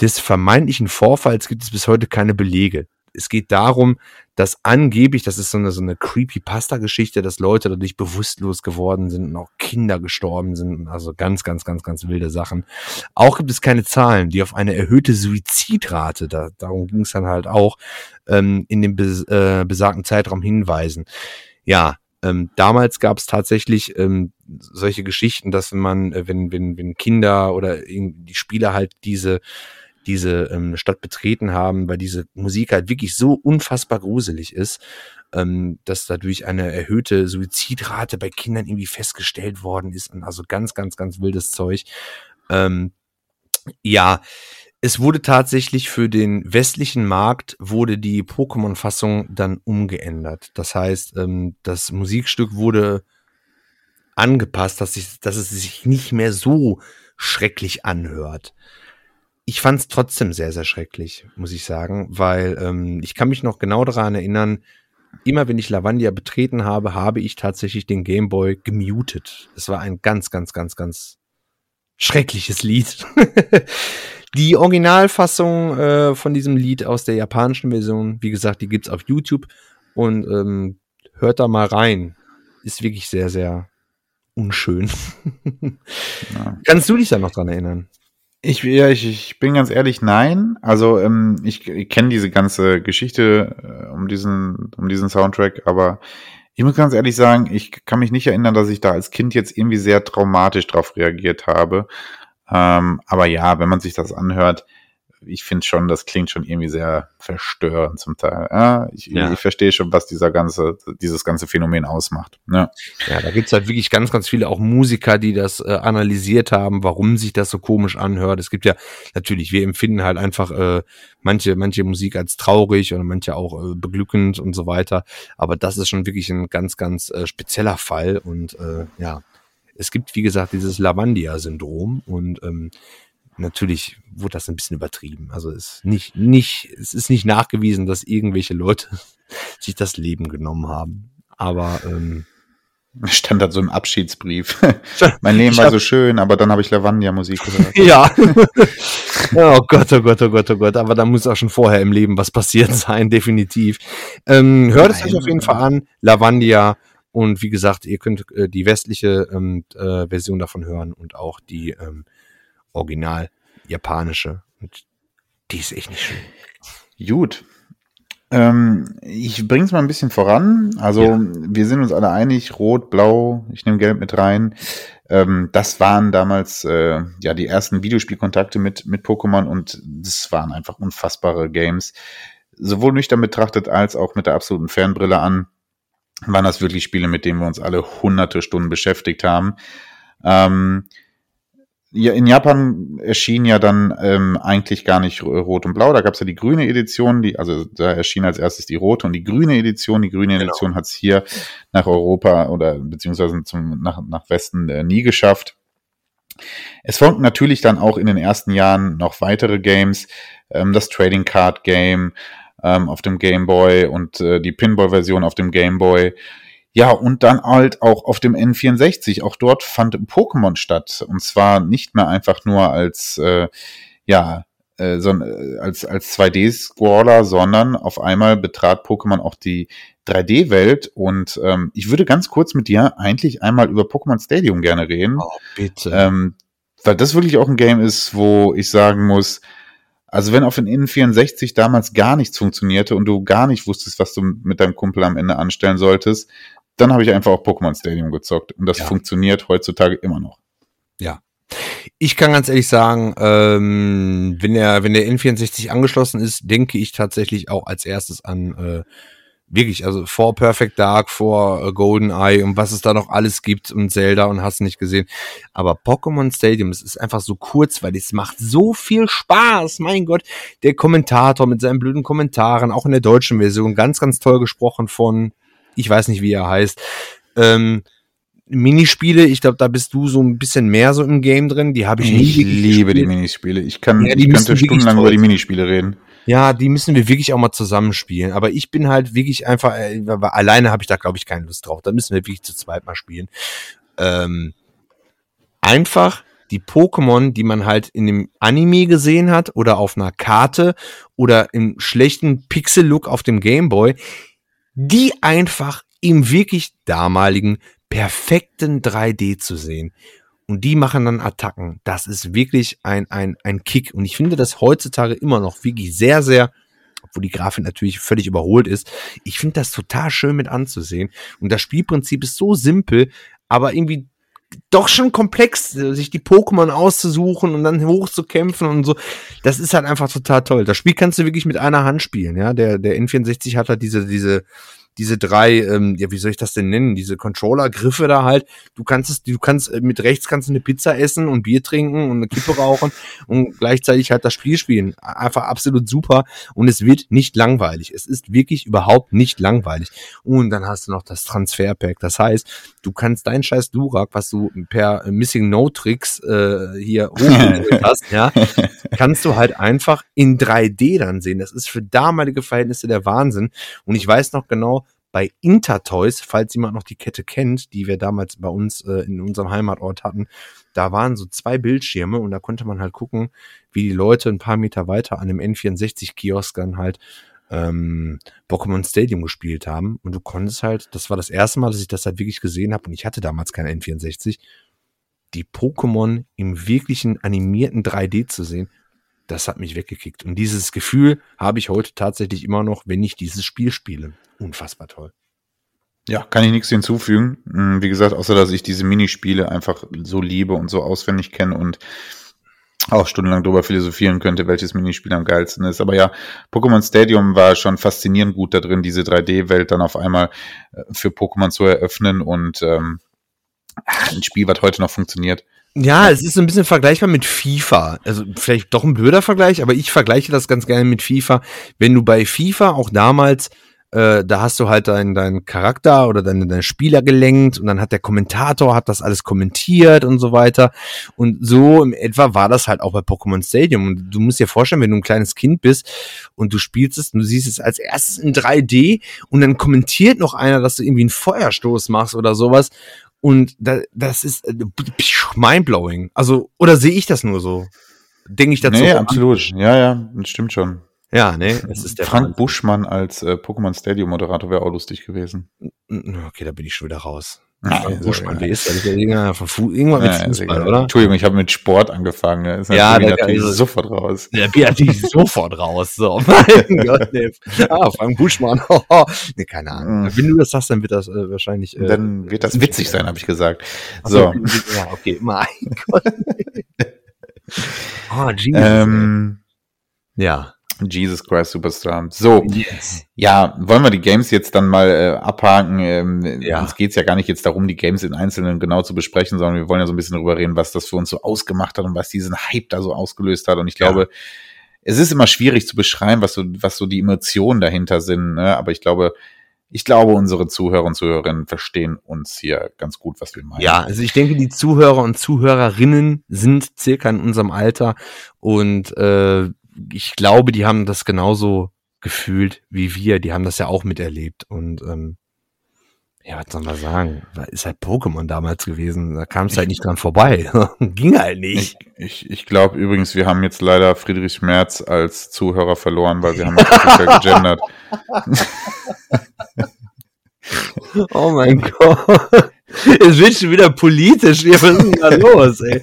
des vermeintlichen Vorfalls gibt es bis heute keine Belege. Es geht darum, dass angeblich, das ist so eine, so eine Creepypasta-Geschichte, dass Leute dadurch bewusstlos geworden sind und auch Kinder gestorben sind. Also ganz, ganz, ganz, ganz wilde Sachen. Auch gibt es keine Zahlen, die auf eine erhöhte Suizidrate, da, darum ging es dann halt auch, ähm, in dem bes äh, besagten Zeitraum hinweisen. Ja, ähm, damals gab es tatsächlich ähm, solche Geschichten, dass wenn man, äh, wenn, wenn, wenn Kinder oder die Spieler halt diese diese ähm, Stadt betreten haben, weil diese Musik halt wirklich so unfassbar gruselig ist, ähm, dass dadurch eine erhöhte Suizidrate bei Kindern irgendwie festgestellt worden ist und also ganz, ganz, ganz wildes Zeug. Ähm, ja, es wurde tatsächlich für den westlichen Markt wurde die Pokémon-Fassung dann umgeändert. Das heißt, ähm, das Musikstück wurde angepasst, dass, ich, dass es sich nicht mehr so schrecklich anhört. Ich fand es trotzdem sehr, sehr schrecklich, muss ich sagen, weil ähm, ich kann mich noch genau daran erinnern, immer wenn ich Lavandia betreten habe, habe ich tatsächlich den Gameboy gemutet. Es war ein ganz, ganz, ganz, ganz schreckliches Lied. die Originalfassung äh, von diesem Lied aus der japanischen Version, wie gesagt, die gibt's auf YouTube und ähm, hört da mal rein. Ist wirklich sehr, sehr unschön. ja. Kannst du dich da noch dran erinnern? Ich, ja, ich, ich bin ganz ehrlich, nein. Also ähm, ich, ich kenne diese ganze Geschichte äh, um diesen um diesen Soundtrack, aber ich muss ganz ehrlich sagen, ich kann mich nicht erinnern, dass ich da als Kind jetzt irgendwie sehr traumatisch drauf reagiert habe. Ähm, aber ja, wenn man sich das anhört, ich finde schon, das klingt schon irgendwie sehr verstörend zum Teil. Ja, ich, ja. ich verstehe schon, was dieser ganze, dieses ganze Phänomen ausmacht. Ja, ja da gibt's halt wirklich ganz, ganz viele auch Musiker, die das äh, analysiert haben, warum sich das so komisch anhört. Es gibt ja natürlich, wir empfinden halt einfach äh, manche, manche Musik als traurig oder manche auch äh, beglückend und so weiter. Aber das ist schon wirklich ein ganz, ganz äh, spezieller Fall und äh, ja. Es gibt, wie gesagt, dieses Lavandia-Syndrom und ähm, natürlich wurde das ein bisschen übertrieben. Also es ist nicht, nicht, es ist nicht nachgewiesen, dass irgendwelche Leute sich das Leben genommen haben. Aber ähm, stand da so im Abschiedsbrief. mein Leben war so schön, aber dann habe ich Lavandia-Musik gehört. ja. oh Gott, oh Gott, oh Gott, oh Gott. Aber da muss auch schon vorher im Leben was passiert sein, definitiv. Ähm, hört es euch auf jeden Fall an. Lavandia. Und wie gesagt, ihr könnt äh, die westliche ähm, äh, Version davon hören und auch die ähm, original japanische. Und die ist echt nicht schön. Gut. Ähm, ich bring's mal ein bisschen voran. Also ja. wir sind uns alle einig, rot, blau, ich nehme gelb mit rein. Ähm, das waren damals äh, ja die ersten Videospielkontakte mit, mit Pokémon und das waren einfach unfassbare Games. Sowohl nüchtern betrachtet als auch mit der absoluten Fernbrille an, waren das wirklich Spiele, mit denen wir uns alle hunderte Stunden beschäftigt haben. Ähm, ja, in Japan erschien ja dann ähm, eigentlich gar nicht Rot und Blau. Da gab es ja die grüne Edition, die, also da erschien als erstes die rote und die grüne Edition. Die grüne genau. Edition hat es hier nach Europa oder beziehungsweise zum, nach, nach Westen äh, nie geschafft. Es folgten natürlich dann auch in den ersten Jahren noch weitere Games, ähm, das Trading Card Game ähm, auf dem Game Boy und äh, die Pinball-Version auf dem Game Boy. Ja, und dann halt auch auf dem N64. Auch dort fand Pokémon statt. Und zwar nicht mehr einfach nur als, äh, ja, äh, so, äh, als, als 2D-Scroller, sondern auf einmal betrat Pokémon auch die 3D-Welt. Und ähm, ich würde ganz kurz mit dir eigentlich einmal über Pokémon Stadium gerne reden. Oh, bitte. Ähm, weil das wirklich auch ein Game ist, wo ich sagen muss, also wenn auf den N64 damals gar nichts funktionierte und du gar nicht wusstest, was du mit deinem Kumpel am Ende anstellen solltest, dann habe ich einfach auch Pokémon Stadium gezockt. Und das ja. funktioniert heutzutage immer noch. Ja. Ich kann ganz ehrlich sagen, ähm, wenn der, wenn der N64 angeschlossen ist, denke ich tatsächlich auch als erstes an äh, wirklich, also vor Perfect Dark, vor äh, Golden Eye und was es da noch alles gibt und Zelda und hast nicht gesehen. Aber Pokémon Stadium, es ist einfach so kurz, weil es macht so viel Spaß. Mein Gott, der Kommentator mit seinen blöden Kommentaren, auch in der deutschen Version, ganz, ganz toll gesprochen von ich weiß nicht, wie er heißt. Ähm, Minispiele, ich glaube, da bist du so ein bisschen mehr so im Game drin. Die habe ich, ich nie. Ich liebe die Minispiele. Ich kann, ja, ich könnte stundenlang über die Minispiele reden. Ja, die müssen wir wirklich auch mal zusammenspielen. Aber ich bin halt wirklich einfach, äh, alleine habe ich da, glaube ich, keine Lust drauf. Da müssen wir wirklich zu zweit mal spielen. Ähm, einfach die Pokémon, die man halt in dem Anime gesehen hat oder auf einer Karte oder im schlechten Pixel-Look auf dem Gameboy, die einfach im wirklich damaligen perfekten 3D zu sehen. Und die machen dann Attacken. Das ist wirklich ein, ein, ein Kick. Und ich finde das heutzutage immer noch wirklich sehr, sehr, obwohl die Grafik natürlich völlig überholt ist. Ich finde das total schön mit anzusehen. Und das Spielprinzip ist so simpel, aber irgendwie doch schon komplex, sich die Pokémon auszusuchen und dann hochzukämpfen und so. Das ist halt einfach total toll. Das Spiel kannst du wirklich mit einer Hand spielen, ja. Der, der N64 hat halt diese, diese, diese drei, ähm, ja, wie soll ich das denn nennen? Diese Controller-Griffe da halt. Du kannst es, du kannst äh, mit rechts kannst du eine Pizza essen und Bier trinken und eine Kippe rauchen und gleichzeitig halt das Spiel spielen. Einfach absolut super und es wird nicht langweilig. Es ist wirklich überhaupt nicht langweilig. Und dann hast du noch das Transferpack. Das heißt, du kannst dein scheiß Durak, was du per Missing No Tricks äh, hier hochgeholt hast, ja, kannst du halt einfach in 3D dann sehen. Das ist für damalige Verhältnisse der Wahnsinn. Und ich weiß noch genau, bei Intertoys, falls jemand noch die Kette kennt, die wir damals bei uns äh, in unserem Heimatort hatten, da waren so zwei Bildschirme und da konnte man halt gucken, wie die Leute ein paar Meter weiter an dem N64-Kiosk dann halt ähm, Pokémon Stadium gespielt haben. Und du konntest halt, das war das erste Mal, dass ich das halt wirklich gesehen habe und ich hatte damals kein N64, die Pokémon im wirklichen animierten 3D zu sehen, das hat mich weggekickt. Und dieses Gefühl habe ich heute tatsächlich immer noch, wenn ich dieses Spiel spiele. Unfassbar toll. Ja, kann ich nichts hinzufügen. Hm, Wie gesagt, außer dass ich diese Minispiele einfach so liebe und so auswendig kenne und auch stundenlang darüber philosophieren könnte, welches Minispiel am geilsten ist. Aber ja, Pokémon Stadium war schon faszinierend gut da drin, diese 3D-Welt dann auf einmal äh, für Pokémon zu eröffnen und ähm, ein Spiel, was heute noch funktioniert. Ja, es ist so ein bisschen vergleichbar mit FIFA. Also vielleicht doch ein blöder Vergleich, aber ich vergleiche das ganz gerne mit FIFA. Wenn du bei FIFA auch damals äh, da hast du halt deinen deinen Charakter oder deine, deine Spieler gelenkt und dann hat der Kommentator hat das alles kommentiert und so weiter. Und so im etwa war das halt auch bei Pokémon Stadium. Und du musst dir vorstellen, wenn du ein kleines Kind bist und du spielst es und du siehst es als erstes in 3D und dann kommentiert noch einer, dass du irgendwie einen Feuerstoß machst oder sowas. Und da, das ist äh, mindblowing. Also, oder sehe ich das nur so? Denke ich dazu? Nee, absolut. Ja, ja, das stimmt schon. Ja, nee, es ist der Frank Wahnsinn. Buschmann als äh, Pokémon Stadium Moderator wäre auch lustig gewesen. Okay, da bin ich schon wieder raus. Ja, Frank ist Buschmann, wer ist das? Ist irgendwann mit ist Fußball, oder? Entschuldigung, ich habe mit Sport angefangen. Ne? Ist Ja, da- natürlich also- sofort raus. Der bin natürlich sofort raus. So, mein Gott, nee. Ah, Frank Buschmann. nee, keine Ahnung. Mhm. Wenn du das sagst, dann wird das äh, wahrscheinlich. Äh, Dann wird das witzig sein, habe ich gesagt. So, Ja, okay, mein Gott. oh, Jesus. ähm, ja. Jesus Christ Superstar. So, Yes. ja, wollen wir die Games jetzt dann mal äh, abhaken? Ähm, Ja. Uns geht's ja gar nicht jetzt darum, die Games in Einzelnen genau zu besprechen, sondern wir wollen ja so ein bisschen darüber reden, was das für uns so ausgemacht hat und was diesen Hype da so ausgelöst hat. Und ich Ja. glaube, es ist immer schwierig zu beschreiben, was so, was so die Emotionen dahinter sind. Ne? Aber ich glaube, ich glaube, unsere Zuhörer und Zuhörerinnen verstehen uns hier ganz gut, was wir meinen. Ja, also ich denke, die Zuhörer und Zuhörerinnen sind circa in unserem Alter und äh, ich glaube, die haben das genauso gefühlt wie wir. Die haben das ja auch miterlebt und ähm, ja, was soll man sagen? Ist halt Pokémon damals gewesen. Da kam es halt nicht dran vorbei. Ging halt nicht. Ich, ich, ich glaube übrigens, wir haben jetzt leider Friedrich Merz als Zuhörer verloren, weil wir haben offiziell gegendert. Oh mein Gott. Es wird schon wieder politisch. Hier, was ist denn da los, ey?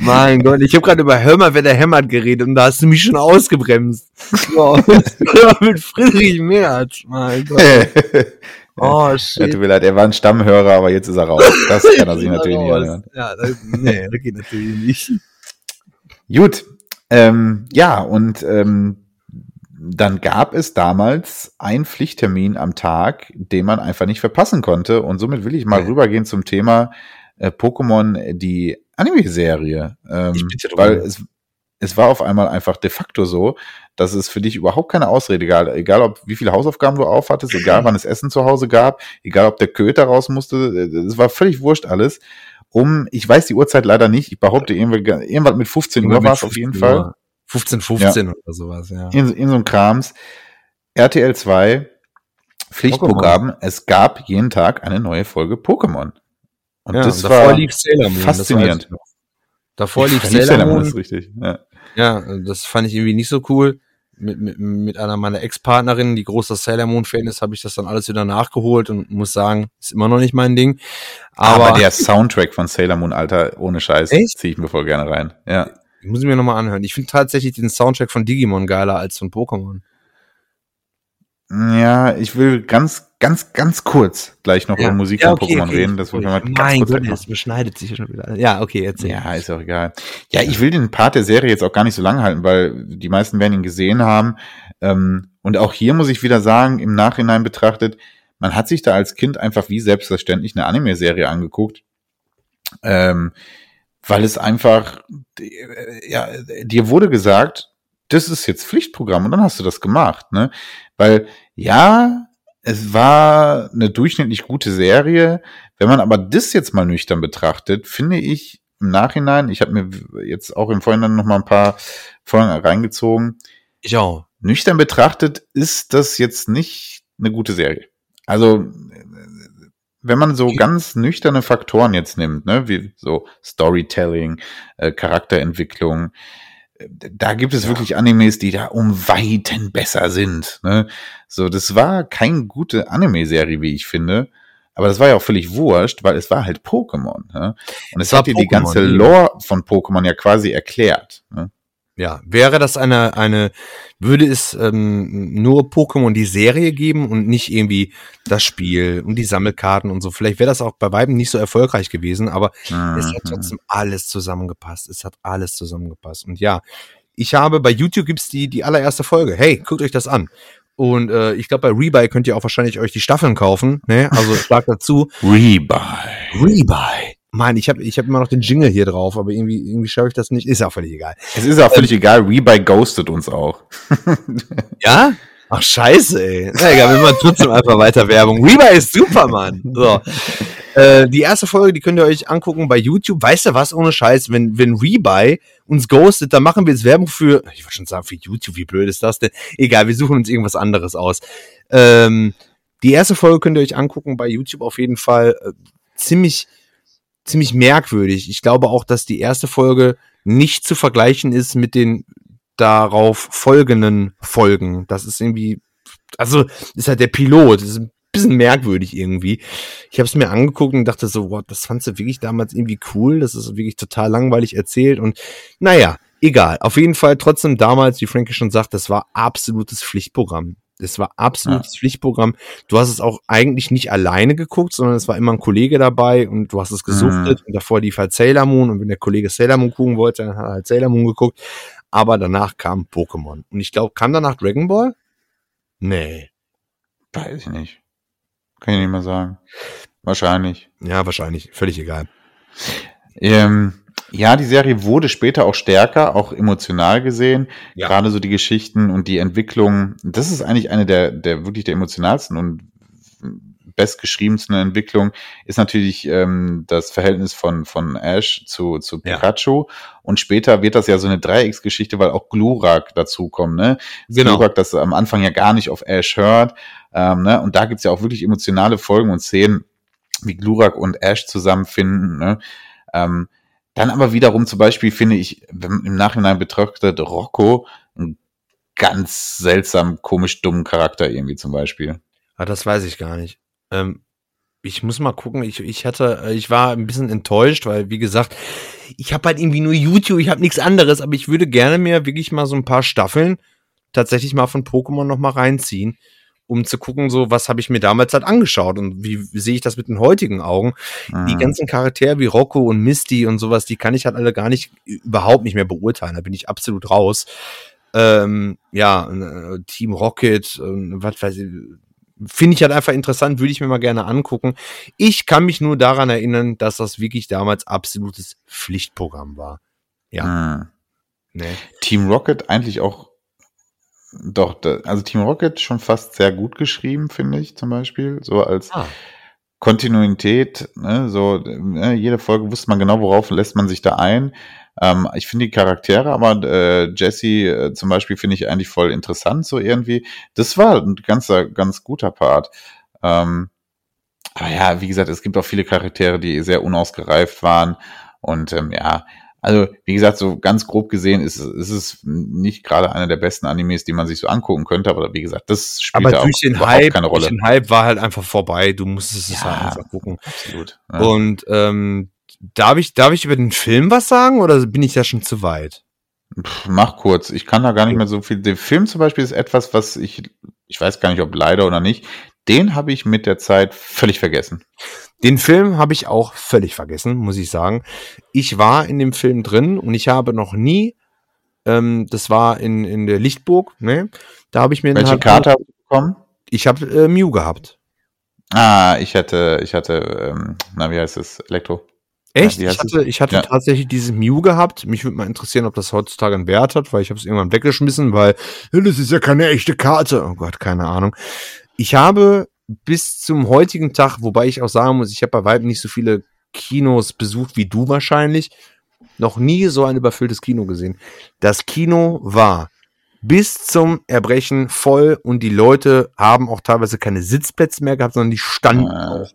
Mein Gott, ich habe gerade über Hör mal, wer der hämmert geredet und da hast du mich schon ausgebremst. So, mit Friedrich Merz. Mein Gott. Oh, Ja, shit. tut mir leid, er war ein Stammhörer, aber jetzt ist er raus. Das kann er sich natürlich nicht anhören. Ja, das, nee, das geht natürlich nicht. Gut, ähm, ja, und ähm, dann gab es damals einen Pflichttermin am Tag, den man einfach nicht verpassen konnte. Und somit will ich mal Nee. rübergehen zum Thema äh, Pokémon, die Anime-Serie. Ähm, weil es, es war auf einmal einfach de facto so, dass es für dich überhaupt keine Ausrede gab. Egal, ob wie viele Hausaufgaben du aufhattest, egal wann es Essen zu Hause gab, egal ob der Köter raus musste, äh, es war völlig wurscht alles. Um, ich weiß die Uhrzeit leider nicht, ich behaupte irgendwann, irgendwann mit 15 Uhr war es auf jeden Fall. 15, 15 oder sowas, ja. in, in so einem Krams. RTL 2, Pflichtprogramm, es gab jeden Tag eine neue Folge Pokémon. Und ja das und davor war lief Sailor Moon. das faszinierend. Davor lief Sailor Sailor Moon ist richtig. Ja. Ja, das fand ich irgendwie nicht so cool. Mit, mit, mit einer meiner Ex-Partnerinnen, die großer Sailor Moon-Fan ist, habe ich das dann alles wieder nachgeholt und muss sagen, ist immer noch nicht mein Ding. Aber, Aber, der Soundtrack von Sailor Moon, Alter, ohne Scheiß, ziehe ich mir voll gerne rein. Ja. Muss ich mir nochmal anhören. Ich finde tatsächlich den Soundtrack von Digimon geiler als von Pokémon. Ja, ich will ganz ganz, ganz kurz gleich noch Ja. über Musik Ja, von okay, Pokémon okay. reden. Das ich mal mein Gott, es beschneidet sich ja schon wieder. Ja, okay, erzähl. Ja, ist auch egal. Ja, ich will den Part der Serie jetzt auch gar nicht so lang halten, weil die meisten werden ihn gesehen haben. Ähm, und auch hier muss ich wieder sagen, im Nachhinein betrachtet, man hat sich da als Kind einfach wie selbstverständlich eine Anime-Serie angeguckt. Ähm, weil es einfach, ja, dir wurde gesagt, das ist jetzt Pflichtprogramm und dann hast du das gemacht, ne? Weil, ja, es war eine durchschnittlich gute Serie. Wenn man aber das jetzt mal nüchtern betrachtet, finde ich im Nachhinein, ich habe mir jetzt auch im Vorhinein noch mal ein paar Folgen reingezogen, Ich auch. nüchtern betrachtet ist das jetzt nicht eine gute Serie. Also, wenn man so ganz nüchterne Faktoren jetzt nimmt, ne, wie so Storytelling, äh, Charakterentwicklung, äh, da gibt es wirklich Animes, die da um Weiten besser sind. Ne? So, das war keine gute Anime-Serie, wie ich finde. Aber das war ja auch völlig wurscht, weil es war halt Pokémon. Ne? Und es war hat dir die ganze ja. Lore von Pokémon ja quasi erklärt. Ne? Ja, wäre das eine, eine, würde es ähm, nur Pokémon die Serie geben und nicht irgendwie das Spiel und die Sammelkarten und so. Vielleicht wäre das auch bei weitem nicht so erfolgreich gewesen, aber es hat Mhm. trotzdem alles zusammengepasst. Es hat alles zusammengepasst. Und ja, ich habe bei YouTube gibt's die, die allererste Folge. Hey, guckt euch das an. Und äh, ich glaube, bei Rebuy könnt ihr auch wahrscheinlich euch die Staffeln kaufen. Ne? Also schlag dazu. Rebuy. Rebuy. Mann, ich habe ich hab immer noch den Jingle hier drauf, aber irgendwie, irgendwie schaffe ich das nicht. Ist ja auch völlig egal. Es ist auch völlig egal, Rebuy ghostet uns auch. Ja? Ach, scheiße, ey. Na egal, wir machen trotzdem einfach weiter Werbung. Rebuy ist super, Mann. So. Äh, die erste Folge, die könnt ihr euch angucken bei YouTube. Weißt du was, ohne Scheiß, wenn, wenn Rebuy uns ghostet, dann machen wir jetzt Werbung für, ich wollte schon sagen, für YouTube, wie blöd ist das denn? Egal, wir suchen uns irgendwas anderes aus. Ähm, die erste Folge könnt ihr euch angucken bei YouTube auf jeden Fall. Äh, ziemlich, ziemlich merkwürdig. Ich glaube auch, dass die erste Folge nicht zu vergleichen ist mit den darauf folgenden Folgen. Das ist irgendwie, also ist halt der Pilot. Das ist ein bisschen merkwürdig irgendwie. Ich habe es mir angeguckt und dachte so, wow, das fandst du wirklich damals irgendwie cool. Das ist wirklich total langweilig erzählt und naja, egal. Auf jeden Fall trotzdem damals, wie Frankie schon sagt, das war absolutes Pflichtprogramm. Das war absolutes Pflichtprogramm. Du hast es auch eigentlich nicht alleine geguckt, sondern es war immer ein Kollege dabei und du hast es gesuchtet und davor lief halt Sailor Moon und wenn der Kollege Sailor Moon gucken wollte, dann hat er halt Sailor Moon geguckt. Aber danach kam Pokémon. Und ich glaube, kam danach Dragon Ball? Nee. Weiß ich nicht. Kann ich nicht mal sagen. Wahrscheinlich. Ja, wahrscheinlich. Völlig egal. Ähm, ja, die Serie wurde später auch stärker, auch emotional gesehen. Ja. Gerade so die Geschichten und die Entwicklung. Das ist eigentlich eine der, der wirklich der emotionalsten und bestgeschriebensten Entwicklungen ist natürlich ähm, das Verhältnis von, von Ash zu, zu Ja. Pikachu. Und später wird das ja so eine Dreiecksgeschichte, weil auch Glurak dazukommt, ne? Genau. Glurak, das am Anfang ja gar nicht auf Ash hört. Ähm, ne? Und da gibt's ja auch wirklich emotionale Folgen und Szenen, wie Glurak und Ash zusammenfinden. Ne? Ähm, dann aber wiederum zum Beispiel finde ich, im Nachhinein betrachtet, Rocco einen ganz seltsam, komisch dummen Charakter irgendwie zum Beispiel. Ah, das weiß ich gar nicht. Ähm, ich muss mal gucken. Ich, ich hatte, äh, ich war ein bisschen enttäuscht, weil, wie gesagt, ich habe halt irgendwie nur YouTube, ich habe nichts anderes, aber ich würde gerne mir wirklich mal so ein paar Staffeln tatsächlich mal von Pokémon noch mal reinziehen, um zu gucken, so was habe ich mir damals halt angeschaut und wie, wie sehe ich das mit den heutigen Augen. Die Mhm. ganzen Charaktere wie Rocco und Misty und sowas, die kann ich halt alle gar nicht, überhaupt nicht mehr beurteilen. Da bin ich absolut raus. Ähm, ja, äh, Team Rocket, äh, was weiß ich, finde ich halt einfach interessant, würde ich mir mal gerne angucken. Ich kann mich nur daran erinnern, dass das wirklich damals absolutes Pflichtprogramm war. Ja, Mhm. ne. Team Rocket eigentlich auch, doch, da, also Team Rocket schon fast sehr gut geschrieben, finde ich zum Beispiel. So als Ah. Kontinuität, ne, so ne, jede Folge wusste man genau, worauf lässt man sich da ein. Ähm, ich finde die Charaktere, aber äh, Jesse äh, zum Beispiel finde ich eigentlich voll interessant, so irgendwie. Das war ein ganzer, ganz guter Part. Ähm, aber ja, wie gesagt, es gibt auch viele Charaktere, die sehr unausgereift waren. Und ähm, ja, also wie gesagt, so ganz grob gesehen ist, es- ist es nicht gerade einer der besten Animes, die man sich so angucken könnte. Aber wie gesagt, das spielt Aber da auch durch den überhaupt Hype, keine durch Rolle. den Hype war halt einfach vorbei. Du musstest es Ja. halt einfach gucken. Absolut. Ja. Und ähm, darf ich, darf ich über den Film was sagen oder bin ich da schon zu weit? Pff, Mach kurz. Ich kann da gar nicht mehr so viel. Der Film zum Beispiel ist etwas, was ich, ich weiß gar nicht, ob leider oder nicht, den habe ich mit der Zeit völlig vergessen. Den Film habe ich auch völlig vergessen, muss ich sagen. Ich war in dem Film drin und ich habe noch nie, ähm, das war in, in der Lichtburg, ne? Da habe ich mir Welche halt- Karte hast du bekommen? Ich habe äh, Mew gehabt. Ah, ich hatte, ich hatte, ähm, na, wie heißt es? Elektro. Echt? wie ich hatte, ich hatte Ja. tatsächlich dieses Mew gehabt. Mich würde mal interessieren, ob das heutzutage einen Wert hat, weil ich habe es irgendwann weggeschmissen, weil "Ja, das ist ja keine echte Karte. Oh Gott, keine Ahnung. Ich habe bis zum heutigen Tag, wobei ich auch sagen muss, ich habe bei weitem nicht so viele Kinos besucht wie du wahrscheinlich, noch nie so ein überfülltes Kino gesehen. Das Kino war bis zum Erbrechen voll und die Leute haben auch teilweise keine Sitzplätze mehr gehabt, sondern die standen Ah. auch.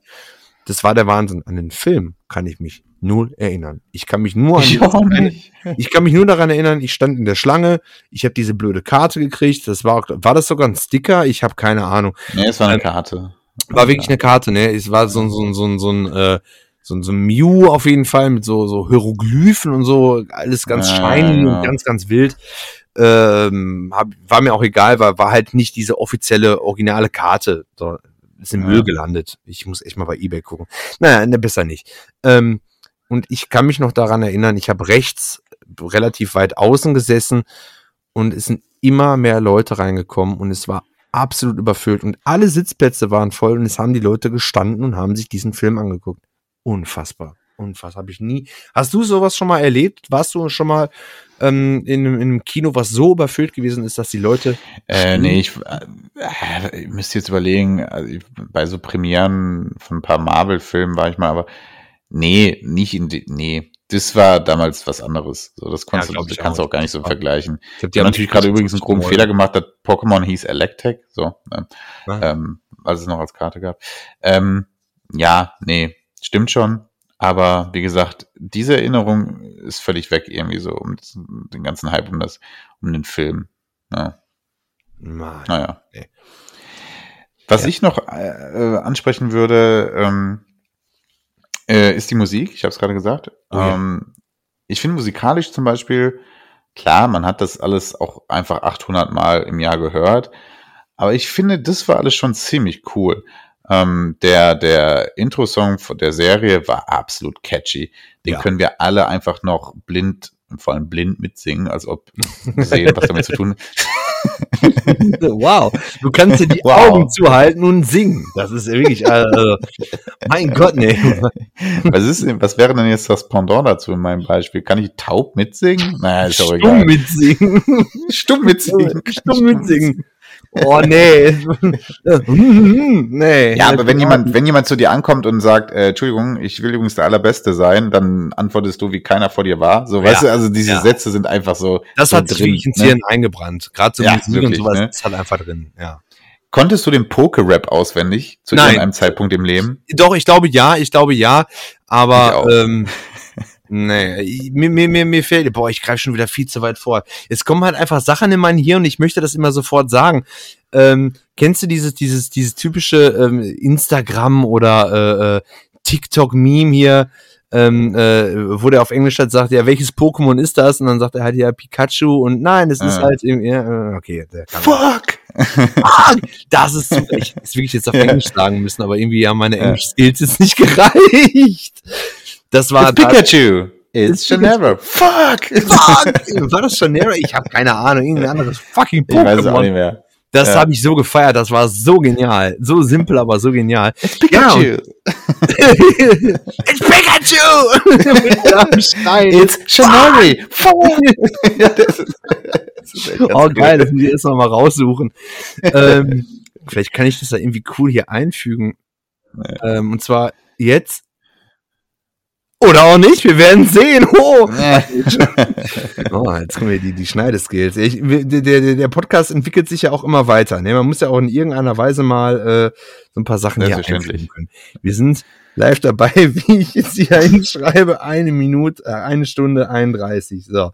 Das war der Wahnsinn. An den Film kann ich mich null erinnern. Ich kann mich nur an Ich auch nicht. ich kann mich nur daran erinnern, ich stand in der Schlange, ich habe diese blöde Karte gekriegt, das war war das sogar ein Sticker, ich habe keine Ahnung. Nee, es war eine Karte. War wirklich eine Karte, ne? Es war so ein so ein so ein so ein äh, so ein, so ein Mew auf jeden Fall mit so so Hieroglyphen und so, alles ganz Ja, shiny ja. und ganz ganz wild. Ähm, hab, war mir auch egal, weil war halt nicht diese offizielle originale Karte. So, ist im Ja. Müll gelandet. Ich muss echt mal bei eBay gucken. Naja, ne, besser nicht. Ähm, und ich kann mich noch daran erinnern, ich habe rechts relativ weit außen gesessen und es sind immer mehr Leute reingekommen und es war absolut überfüllt und alle Sitzplätze waren voll und es haben die Leute gestanden und haben sich diesen Film angeguckt. Unfassbar. Unfassbar. Habe ich nie. Hast du sowas schon mal erlebt? Warst du schon mal ähm, in, einem- in einem Kino, was so überfüllt gewesen ist, dass die Leute. Äh, nee, ich, äh, ich müsste jetzt überlegen, also ich, bei so Premieren von ein paar Marvel-Filmen war ich mal, aber nee, nicht in die, nee, das war damals was anderes. So, das konntest Ja, du, kannst du auch. gar nicht so Ja. vergleichen. Ich hab Die haben natürlich gerade übrigens einen groben Fehler gemacht, dass Pokémon hieß Electek, so, ne? Ähm, als es noch als Karte gab. Ähm, ja, nee, stimmt schon. Aber wie gesagt, diese Erinnerung ist völlig weg irgendwie so um den ganzen Hype um das, um den Film. Ja. Mann. Naja. Nee. Was Ja. ich noch äh, äh, ansprechen würde, ähm, äh, ist die Musik. Ich habe es gerade gesagt. Oh ja. ähm, ich finde musikalisch zum Beispiel, klar, man hat das alles auch einfach 800 Mal im Jahr gehört, aber ich finde, das war alles schon ziemlich cool. Ähm, der der Intro-Song der Serie war absolut catchy. Den Ja. können wir alle einfach noch blind, vor allem blind mitsingen, als ob wir sehen, was damit zu tun hat. Wow, du kannst dir die Wow. Augen zuhalten und singen. Das ist wirklich, also, mein Gott, nee. Was, ist, was wäre denn jetzt das Pendant dazu in meinem Beispiel? Kann ich taub mitsingen? Naja, ist Stumm egal. mitsingen. Stumm mitsingen. Stumm mitsingen. Oh, nee. nee. Ja, aber wenn jemand, wenn jemand zu dir ankommt und sagt, äh, Entschuldigung, ich will übrigens der Allerbeste sein, dann antwortest du, wie keiner vor dir war. So, Ja. weißt du, also diese Ja. Sätze sind einfach so. Das so hat sich wirklich ins ne? Hirn eingebrannt. Gerade so Ja, Musik wirklich, und sowas ne? ist halt einfach drin, ja. Konntest du den Poke-Rap auswendig zu Nein. irgendeinem Zeitpunkt im Leben? Doch, ich glaube ja, ich glaube ja, aber ähm, nee, mir, mir, mir, mir fehlt, boah, ich greife schon wieder viel zu weit vor. Es kommen halt einfach Sachen in mein Hirn und ich möchte das immer sofort sagen. Ähm, kennst du dieses, dieses, dieses typische ähm, Instagram oder äh, äh, TikTok-Meme hier, ähm, äh, wo der auf Englisch halt sagt, ja, welches Pokémon ist das? Und dann sagt er halt ja Pikachu und nein, es ist Ja. halt irgendwie, ja, äh, okay, der Fuck! Fuck, das ist zu, ich es wirklich jetzt auf. Englisch sagen müssen, aber irgendwie haben meine. Englisch-Skills jetzt nicht gereicht. Das war It's Pikachu! It's It's Geneva! Fuck! Fuck, war das näher? Ich habe keine Ahnung, irgendein anderes fucking Ich weiß es auch Pokémon. nicht mehr. Das Ja. habe ich so gefeiert, das war so genial, so simpel, aber so genial. Pikachu! It's Pikachu! Mit am Stein. It's Shanari! Fuck! ja, das ist, das ist Oh geil, das muss ich erst noch mal raussuchen. ähm, vielleicht kann ich das da irgendwie cool hier einfügen. Ähm, und zwar jetzt. Oder auch nicht, wir werden sehen. Oh, oh jetzt kommen wir die, die Schneideskills. Ich, der, der, der Podcast entwickelt sich ja auch immer weiter. Ne? Man muss ja auch in irgendeiner Weise mal äh, so ein paar Sachen hier einfügen können. Wir sind live dabei, wie ich jetzt hier hinschreibe, eine Minute, äh, eine Stunde 31. So.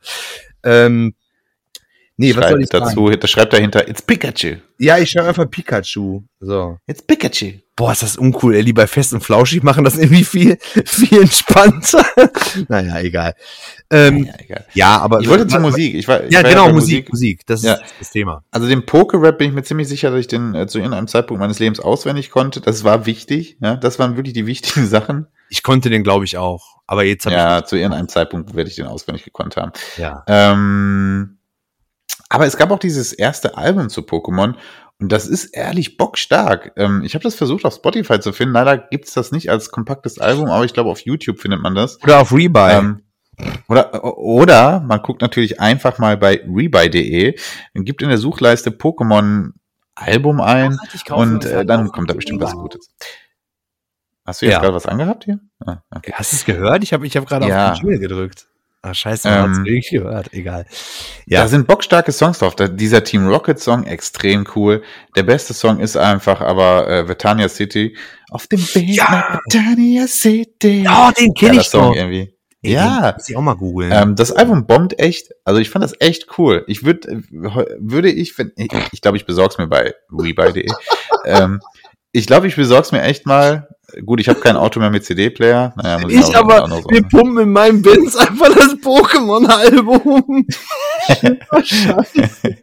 Ähm, Nee, was soll ich schreibt dazu, da schreibt dahinter, it's Pikachu. Ja, ich schreibe einfach Pikachu. So. It's Pikachu. Boah, ist das uncool, ey. Die bei Fest und Flauschig machen das irgendwie viel, viel entspannter. naja, egal. Ähm, Ja, egal. ja, aber. Ich wollte zur Musik. Ich war, ich Ja, war genau, bei Musik, Musik. Das Ja. ist das Thema. Also den Poker-Rap bin ich mir ziemlich sicher, dass ich den äh, zu irgendeinem Zeitpunkt meines Lebens auswendig konnte. Das war wichtig. Ja, das waren wirklich die wichtigen Sachen. Ich konnte den, glaube ich, auch. Aber jetzt habe Ja, zu irgendeinem Zeitpunkt werde ich den auswendig gekonnt haben. ich. Ja. Ähm, aber es gab auch dieses erste Album zu Pokémon und das ist ehrlich bockstark. Ähm, ich habe das versucht auf Spotify zu finden. Leider gibt's das nicht als kompaktes Album, aber ich glaube auf YouTube findet man das. Oder auf Rebuy. Ähm, oder, oder man guckt natürlich einfach mal bei rebuy.de und gibt in der Suchleiste Pokémon Album ein Ich kaufe und äh, dann kommt da bestimmt was. Gutes. Hast du jetzt Ja. gerade was angehabt hier? Ah, okay. Hast du es gehört? Ich habe ich hab gerade Ja. auf den Jingle gedrückt. Ah, scheiße, man hat's Ähm, wirklich gehört. Egal. Da Ja. sind bockstarke Songs drauf. Da, dieser Team Rocket Song extrem cool. Der beste Song ist einfach aber äh, Vetania City. Auf dem Weg Ja. nach Vetania City. Oh, den kenn Geiler ich Song doch. irgendwie. Ey, ja. Muss ich auch mal googeln. Ähm, das Album bombt echt. Also ich fand das echt cool. Ich würde, würde ich, wenn, ich, ich glaube, ich besorg's mir bei rebuy.de. ähm, ich glaube, ich besorg's mir echt mal. Gut, ich habe kein Auto mehr mit CD-Player. Naja, muss ich auch- aber, wir pumpen in meinem Benz einfach das Pokémon-Album. oh, scheiße.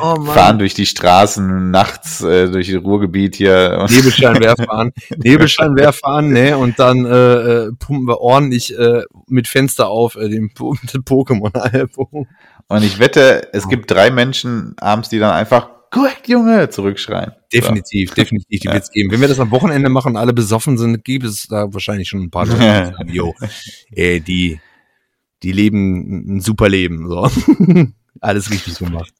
Oh Mann. Fahren durch die Straßen nachts äh, durch das Ruhrgebiet hier. Nebelscheinwerfer an, Nebelscheinwerfer an, ne, und dann äh, äh, pumpen wir ordentlich äh, mit Fenster auf äh, den Pokémon-Album. Und ich wette, es gibt drei Menschen abends, die dann einfach korrekt, Junge, zurückschreien. Definitiv, definitiv, die Ja. wird's geben. Wenn wir das am Wochenende machen und alle besoffen sind, gibt es da wahrscheinlich schon ein paar Leute, die sagen, yo, ey, die, die leben ein super Leben, so. Alles richtig gemacht.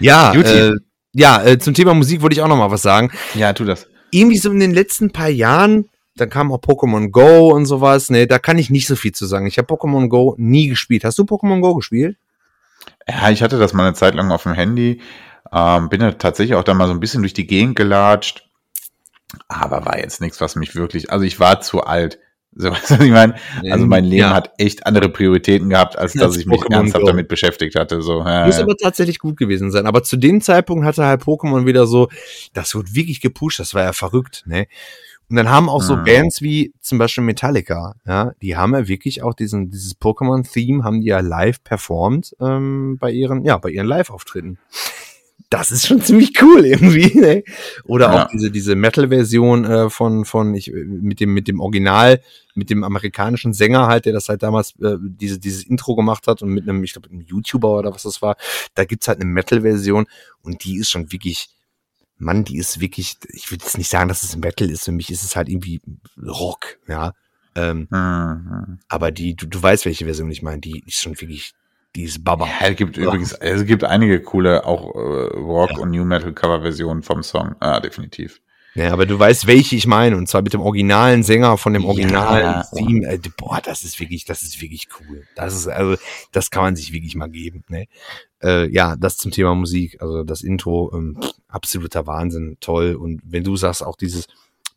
Ja, äh, ja, äh, zum Thema Musik wollte ich auch noch mal was sagen. So. Ja, tu das. irgendwie so in den letzten paar Jahren, da kam auch Pokémon Go und sowas, ne, da kann ich nicht so viel zu sagen. Ich habe Pokémon Go nie gespielt. Hast du Pokémon Go gespielt? Ja, ich hatte das mal eine Zeit lang auf dem Handy. Ähm, bin da tatsächlich auch da mal so ein bisschen durch die Gegend gelatscht. Aber war jetzt nichts, was mich wirklich, also ich war zu alt. So, was ich meine? Also mein Leben Ja. hat echt andere Prioritäten gehabt, als dass ich mich Pokémon ernsthaft Go. damit beschäftigt hatte. So, ja, Muss ja. aber tatsächlich gut gewesen sein. Aber zu dem Zeitpunkt hatte halt Pokémon wieder so, das wird wirklich gepusht, das war ja verrückt, ne? Und dann haben auch so Mhm. Bands wie zum Beispiel Metallica, ja, die haben ja wirklich auch diesen, dieses Pokémon-Theme haben die ja live performt ähm, bei ihren, ja, bei ihren Live-Auftritten. Das ist schon ziemlich cool irgendwie, ne? Oder Ja. auch diese, diese Metal-Version äh, von, von ich, mit dem, mit dem Original, mit dem amerikanischen Sänger halt, der das halt damals äh, diese, dieses Intro gemacht hat und mit einem, ich glaube, einem YouTuber oder was das war, da gibt's halt eine Metal-Version und die ist schon wirklich, Mann, die ist wirklich, ich will jetzt nicht sagen, dass es Metal ist, für mich ist es halt irgendwie Rock, ja. Ähm, Mhm. aber die, du, du weißt, welche Version ich meine, die ist schon wirklich, die ist Baba. Ja, es gibt übrigens, es gibt einige coole auch äh, Rock- Ja. und New Metal Cover-Versionen vom Song. Ah, definitiv. Ja, aber du weißt, welche ich meine, und zwar mit dem originalen Sänger von dem Ja. originalen Theme. Äh, boah, das ist wirklich, das ist wirklich cool. Das ist, also, das kann man sich wirklich mal geben, ne? Äh, ja, das zum Thema Musik. Also das Intro, ähm, absoluter Wahnsinn, toll. Und wenn du sagst, auch dieses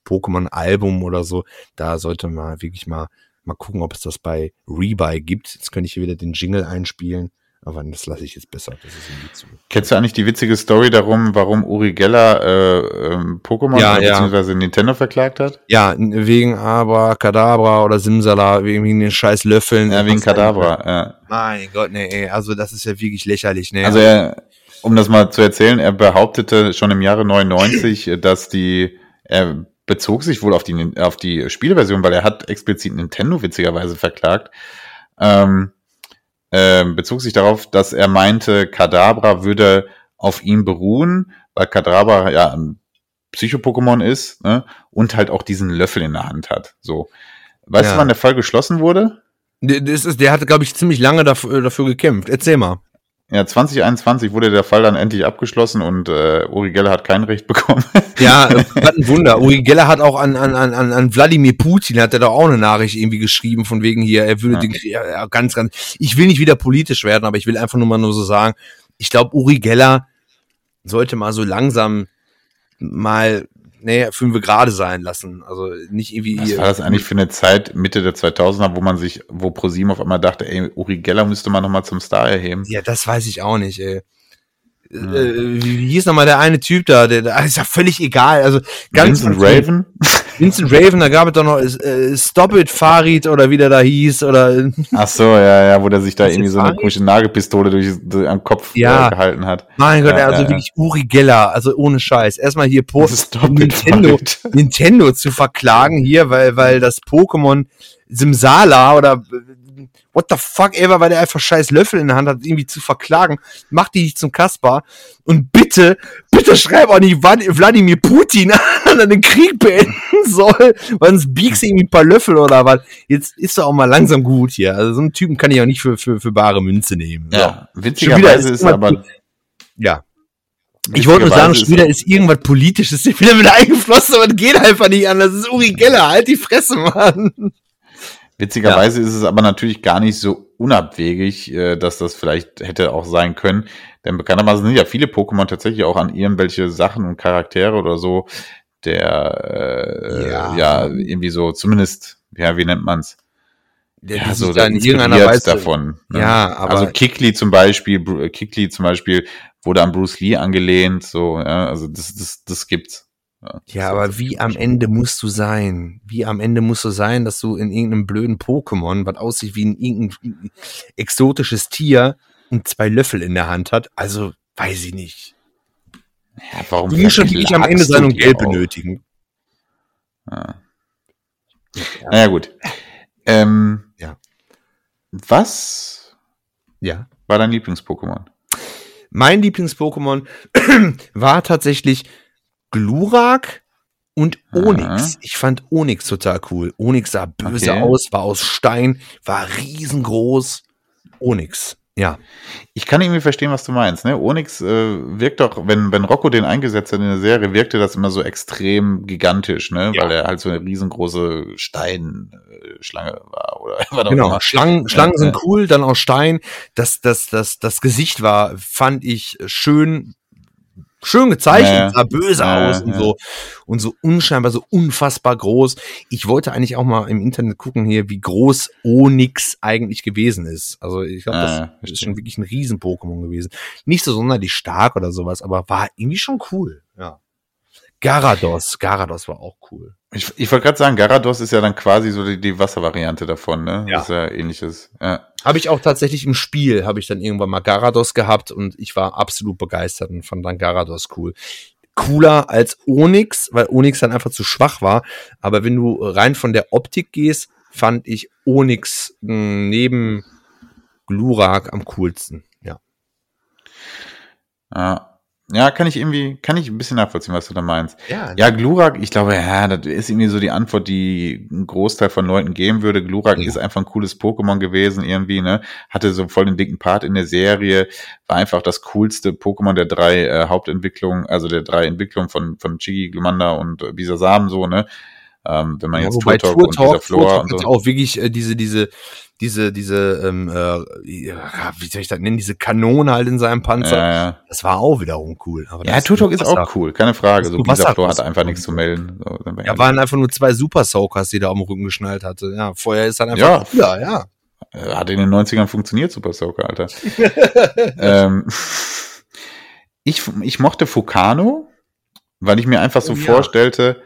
Pokémon-Album oder so, da sollte man wirklich mal, mal gucken, ob es das bei Rebuy gibt. Jetzt könnte ich hier wieder den Jingle einspielen. Aber das lasse ich jetzt besser. Das ist irgendwie zu. Kennst du eigentlich die witzige Story darum, warum Uri Geller äh, ähm, Pokémon Ja, ja. beziehungsweise Nintendo verklagt hat? Ja, wegen Abracadabra oder Simsala, wegen den scheiß Löffeln. Ja, wegen Kadabra. Ja. Mein Gott, nee, ey, also das ist ja wirklich lächerlich, ne? Also er, um das mal zu erzählen, er behauptete schon im Jahre 99, dass die, er bezog sich wohl auf die, auf die Spieleversion, weil er hat explizit Nintendo witzigerweise verklagt, ähm, ähm, bezog sich darauf, dass er meinte, Kadabra würde auf ihm beruhen, weil Kadabra ja ein Psycho-Pokémon ist ne, und halt auch diesen Löffel in der Hand hat. So. Weißt Ja. du, wann der Fall geschlossen wurde? Der- das ist, der hat, glaube ich, ziemlich lange dafür, dafür gekämpft. Erzähl mal. Ja, 2021 wurde der Fall dann endlich abgeschlossen und äh, Uri Geller hat kein Recht bekommen. Ja, was ein Wunder. Uri Geller hat auch an, an, an, an- Wladimir Putin, hat er doch auch eine Nachricht irgendwie geschrieben, von wegen hier, er würde Ja. den ja, ganz, ganz, ich will nicht wieder politisch werden, aber ich will einfach nur mal nur so sagen, ich glaube, Uri Geller sollte mal so langsam mal nee, fünf gerade sein lassen. Also nicht irgendwie. Was war das eigentlich für eine Zeit Mitte der 2000er, wo man sich, wo ProSieben auf einmal dachte, ey, Uri Geller müsste man nochmal zum Star erheben? Ja, das weiß ich auch nicht, ey. Äh, wie hieß nochmal der eine Typ da? Der, der ist ja völlig egal. Also ganz Vincent Raven? Vincent Raven, da gab es doch noch äh, Stop It Farid oder wie der da hieß oder Ach so, ja, ja, wo der sich da irgendwie so eine komische Nagelpistole durch, durch am Kopf Ja. äh, gehalten hat. mein Gott, Ja, also ja, wirklich Uri Geller, also ohne Scheiß. Erstmal hier po Nintendo. Nintendo zu verklagen hier, weil weil das Pokémon Simsala oder äh, what the fuck ever, weil der einfach scheiß Löffel in der Hand hat, irgendwie zu verklagen, macht die nicht zum Kaspar und bitte, bitte schreib auch nicht Wladimir Putin an, der den Krieg beenden soll, weil sonst biegst du irgendwie ein paar Löffel oder was. Jetzt ist doch auch mal langsam gut hier. Also so einen Typen kann ich auch nicht für, für, für bare Münze nehmen. So. Ja, wieder witzigerweise ist ist aber. ja. Ich wollte nur sagen, wieder ist irgendwas Politisches wieder mit eingeflossen, aber das geht einfach nicht anders. Das ist Uri Geller, halt die Fresse, Mann. Witzigerweise ist es aber natürlich gar nicht so unabwegig, äh, dass das vielleicht hätte auch sein können. Denn bekanntermaßen sind ja viele Pokémon tatsächlich auch an irgendwelche Sachen und Charaktere oder so, der äh, Ja. ja. irgendwie so, zumindest, ja, wie nennt man's? Der, Ja, so da in irgendeiner Weise davon. ne? Ja, aber- also Kikli zum Beispiel, Kikli zum Beispiel wurde an Bruce Lee angelehnt, so, ja, also das, das, das gibt's. Ja, aber wie am Ende musst du sein? Wie am Ende musst du sein, dass du in irgendeinem blöden Pokémon, was aussieht wie ein irgendein exotisches Tier und zwei Löffel in der Hand hat? Also, weiß ich nicht. Ja, warum musst schon wirklich am Ende sein und Geld auch? benötigen. Naja, gut. Ähm, Ja. Was Ja. war dein Lieblings-Pokémon? Mein Lieblings-Pokémon war tatsächlich Glurak und Onyx. Aha. Ich fand Onyx total cool. Onyx sah böse Okay. aus, war aus Stein, war riesengroß. Onyx, ja. Ich kann irgendwie verstehen, was du meinst. Ne? Onyx äh, wirkt doch, wenn, wenn Rocco den eingesetzt hat in der Serie, wirkte das immer so extrem gigantisch, ne? Ja. weil er halt so eine riesengroße Steinschlange war. Oder auch Genau. Schlangen, Schlangen Ja, sind cool, dann aus Stein. Das, das, das, das Gesicht war, fand ich schön, schön gezeichnet, Ja, ja. sah böse Ja, aus und so. Und so unscheinbar, so unfassbar groß. Ich wollte eigentlich auch mal im Internet gucken hier, wie groß Onyx eigentlich gewesen ist. Also ich glaube, das ja, ist schon wirklich ein Riesen-Pokémon gewesen. Nicht so sonderlich stark oder sowas, aber war irgendwie schon cool. Ja. Garados, Garados war auch cool. Ich, ich wollte gerade sagen, Garados ist ja dann quasi so die, die Wasservariante davon, ne? Ja. Das ist ja ähnliches. Ja. Habe ich auch tatsächlich im Spiel, habe ich dann irgendwann mal Garados gehabt und ich war absolut begeistert und fand dann Garados cool. Cooler als Onyx, weil Onyx dann einfach zu schwach war. Aber wenn du rein von der Optik gehst, fand ich Onyx neben Glurak am coolsten. Ja. Ja. Ja, kann ich irgendwie, kann ich ein bisschen nachvollziehen, was du da meinst. Ja, Ja, Glurak, ich glaube, ja, das ist irgendwie so die Antwort, die ein Großteil von Leuten geben würde. Glurak Ja. ist einfach ein cooles Pokémon gewesen irgendwie, ne? Hatte so voll den dicken Part in der Serie, war einfach das coolste Pokémon der drei äh, Hauptentwicklungen, also der drei Entwicklungen von, von Chigi, Glumanda und äh, Bisasam, so, ne? Ähm, wenn man Ja, jetzt wobei dieser Turtok, Flora Turtok und hat so. auch wirklich äh, diese, diese, diese, diese, ähm, äh, wie soll ich das nennen, diese Kanone halt in seinem Panzer. Ja, ja. Das war auch wiederum cool. Aber ja das Turtok ist Wasser- auch cool, keine Frage. So Bisaflor hat einfach nichts zu melden. So, Ja, waren einfach nur zwei Super Soakers, die da am Rücken geschnallt hatte. Ja, vorher ist dann einfach Ja. cooler, ja. Äh, Hat in den 90ern funktioniert, Super Soaker, Alter. ähm, ich, ich mochte Fukano, weil ich mir einfach so Oh vorstellte,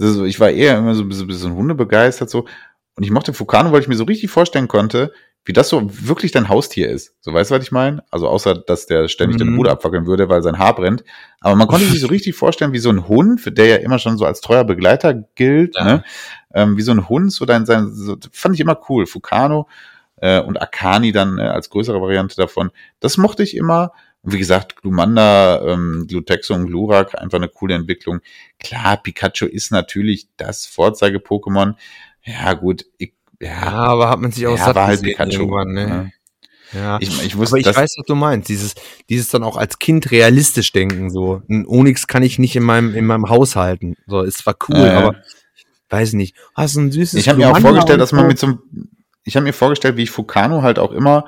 also ich war eher immer so ein bisschen, bisschen Hunde begeistert so. Und ich mochte Fukano, weil ich mir so richtig vorstellen konnte, wie das so wirklich dein Haustier ist. So, weißt du, was ich meine? Also außer, dass der ständig Mhm. deine Bude abfackeln würde, weil sein Haar brennt. Aber man konnte sich so richtig vorstellen, wie so ein Hund, der ja immer schon so als treuer Begleiter gilt, Ja. ne? ähm, wie so ein Hund, so dein, sein, so, fand ich immer cool. Fukano äh, und Akani dann äh, als größere Variante davon. Das mochte ich immer. Und wie gesagt, Glumanda, ähm, Glutexo und Glurak, einfach eine coole Entwicklung. Klar, Pikachu ist natürlich das Vorzeige-Pokémon. Ja, gut, ich, Ja, ja, aber hat man sich auch ja, satt war halt Pikachu. ne? ne? Ja. Ich, ich wusste, aber ich weiß, was du meinst. Dieses, dieses dann auch als Kind realistisch denken, so. Ein Onyx kann ich nicht in meinem, in meinem Haus halten. So, ist zwar cool, Äh. aber weiß nicht. Hast du ein süßes ich habe mir auch vorgestellt, dass man mit so einem, ich habe mir vorgestellt, wie ich Fukano halt auch immer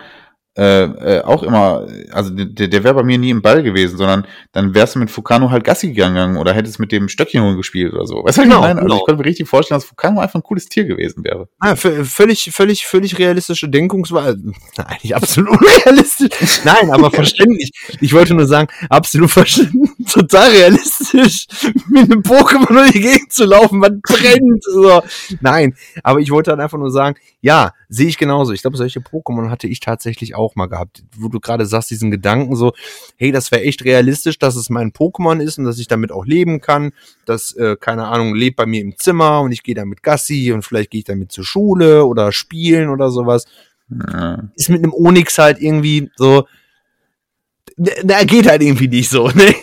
äh, äh, auch immer, also der, der wäre bei mir nie im Ball gewesen, sondern dann wärst du mit Fukano halt Gassi gegangen oder hättest mit dem Stöckchen gespielt oder so. Weißt du, Genau, ich meine? Also genau. ich konnte mir richtig vorstellen, dass Fukano einfach ein cooles Tier gewesen wäre. V- völlig, völlig, völlig realistische Denkungsweise. Nein, nicht absolut realistisch. Nein, aber verständlich. Ich wollte nur sagen, absolut verständlich, total realistisch, mit einem Pokémon durch die Gegend zu laufen, was brennt. So. Nein, aber ich wollte dann einfach nur sagen, ja, sehe ich genauso. Ich glaube, solche Pokémon hatte ich tatsächlich auch mal gehabt. Wo du gerade sagst, diesen Gedanken so, hey, das wäre echt realistisch, dass es mein Pokémon ist und dass ich damit auch leben kann. Das, äh, keine Ahnung, lebt bei mir im Zimmer und ich gehe damit Gassi und vielleicht gehe ich damit zur Schule oder spielen oder sowas. Ja. Ist mit einem Onyx halt irgendwie so, da geht halt irgendwie nicht so, ne?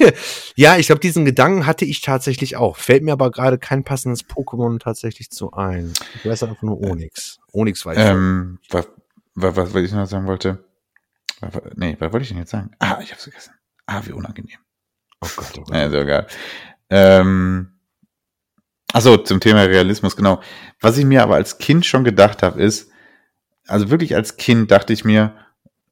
Ja, ich glaube, diesen Gedanken hatte ich tatsächlich auch. Fällt mir aber gerade kein passendes Pokémon tatsächlich zu ein. Ich weiß einfach nur Onyx. Onyx weiß ich. Ähm, was, was, was ich noch sagen wollte? Nee, was wollte ich denn jetzt sagen? Ah, ich hab's vergessen. Ah, wie unangenehm. Oh Gott, oh Gott. Ja, ja egal. Ähm, also zum Thema Realismus, genau. Was ich mir aber als Kind schon gedacht habe, ist, also wirklich als Kind dachte ich mir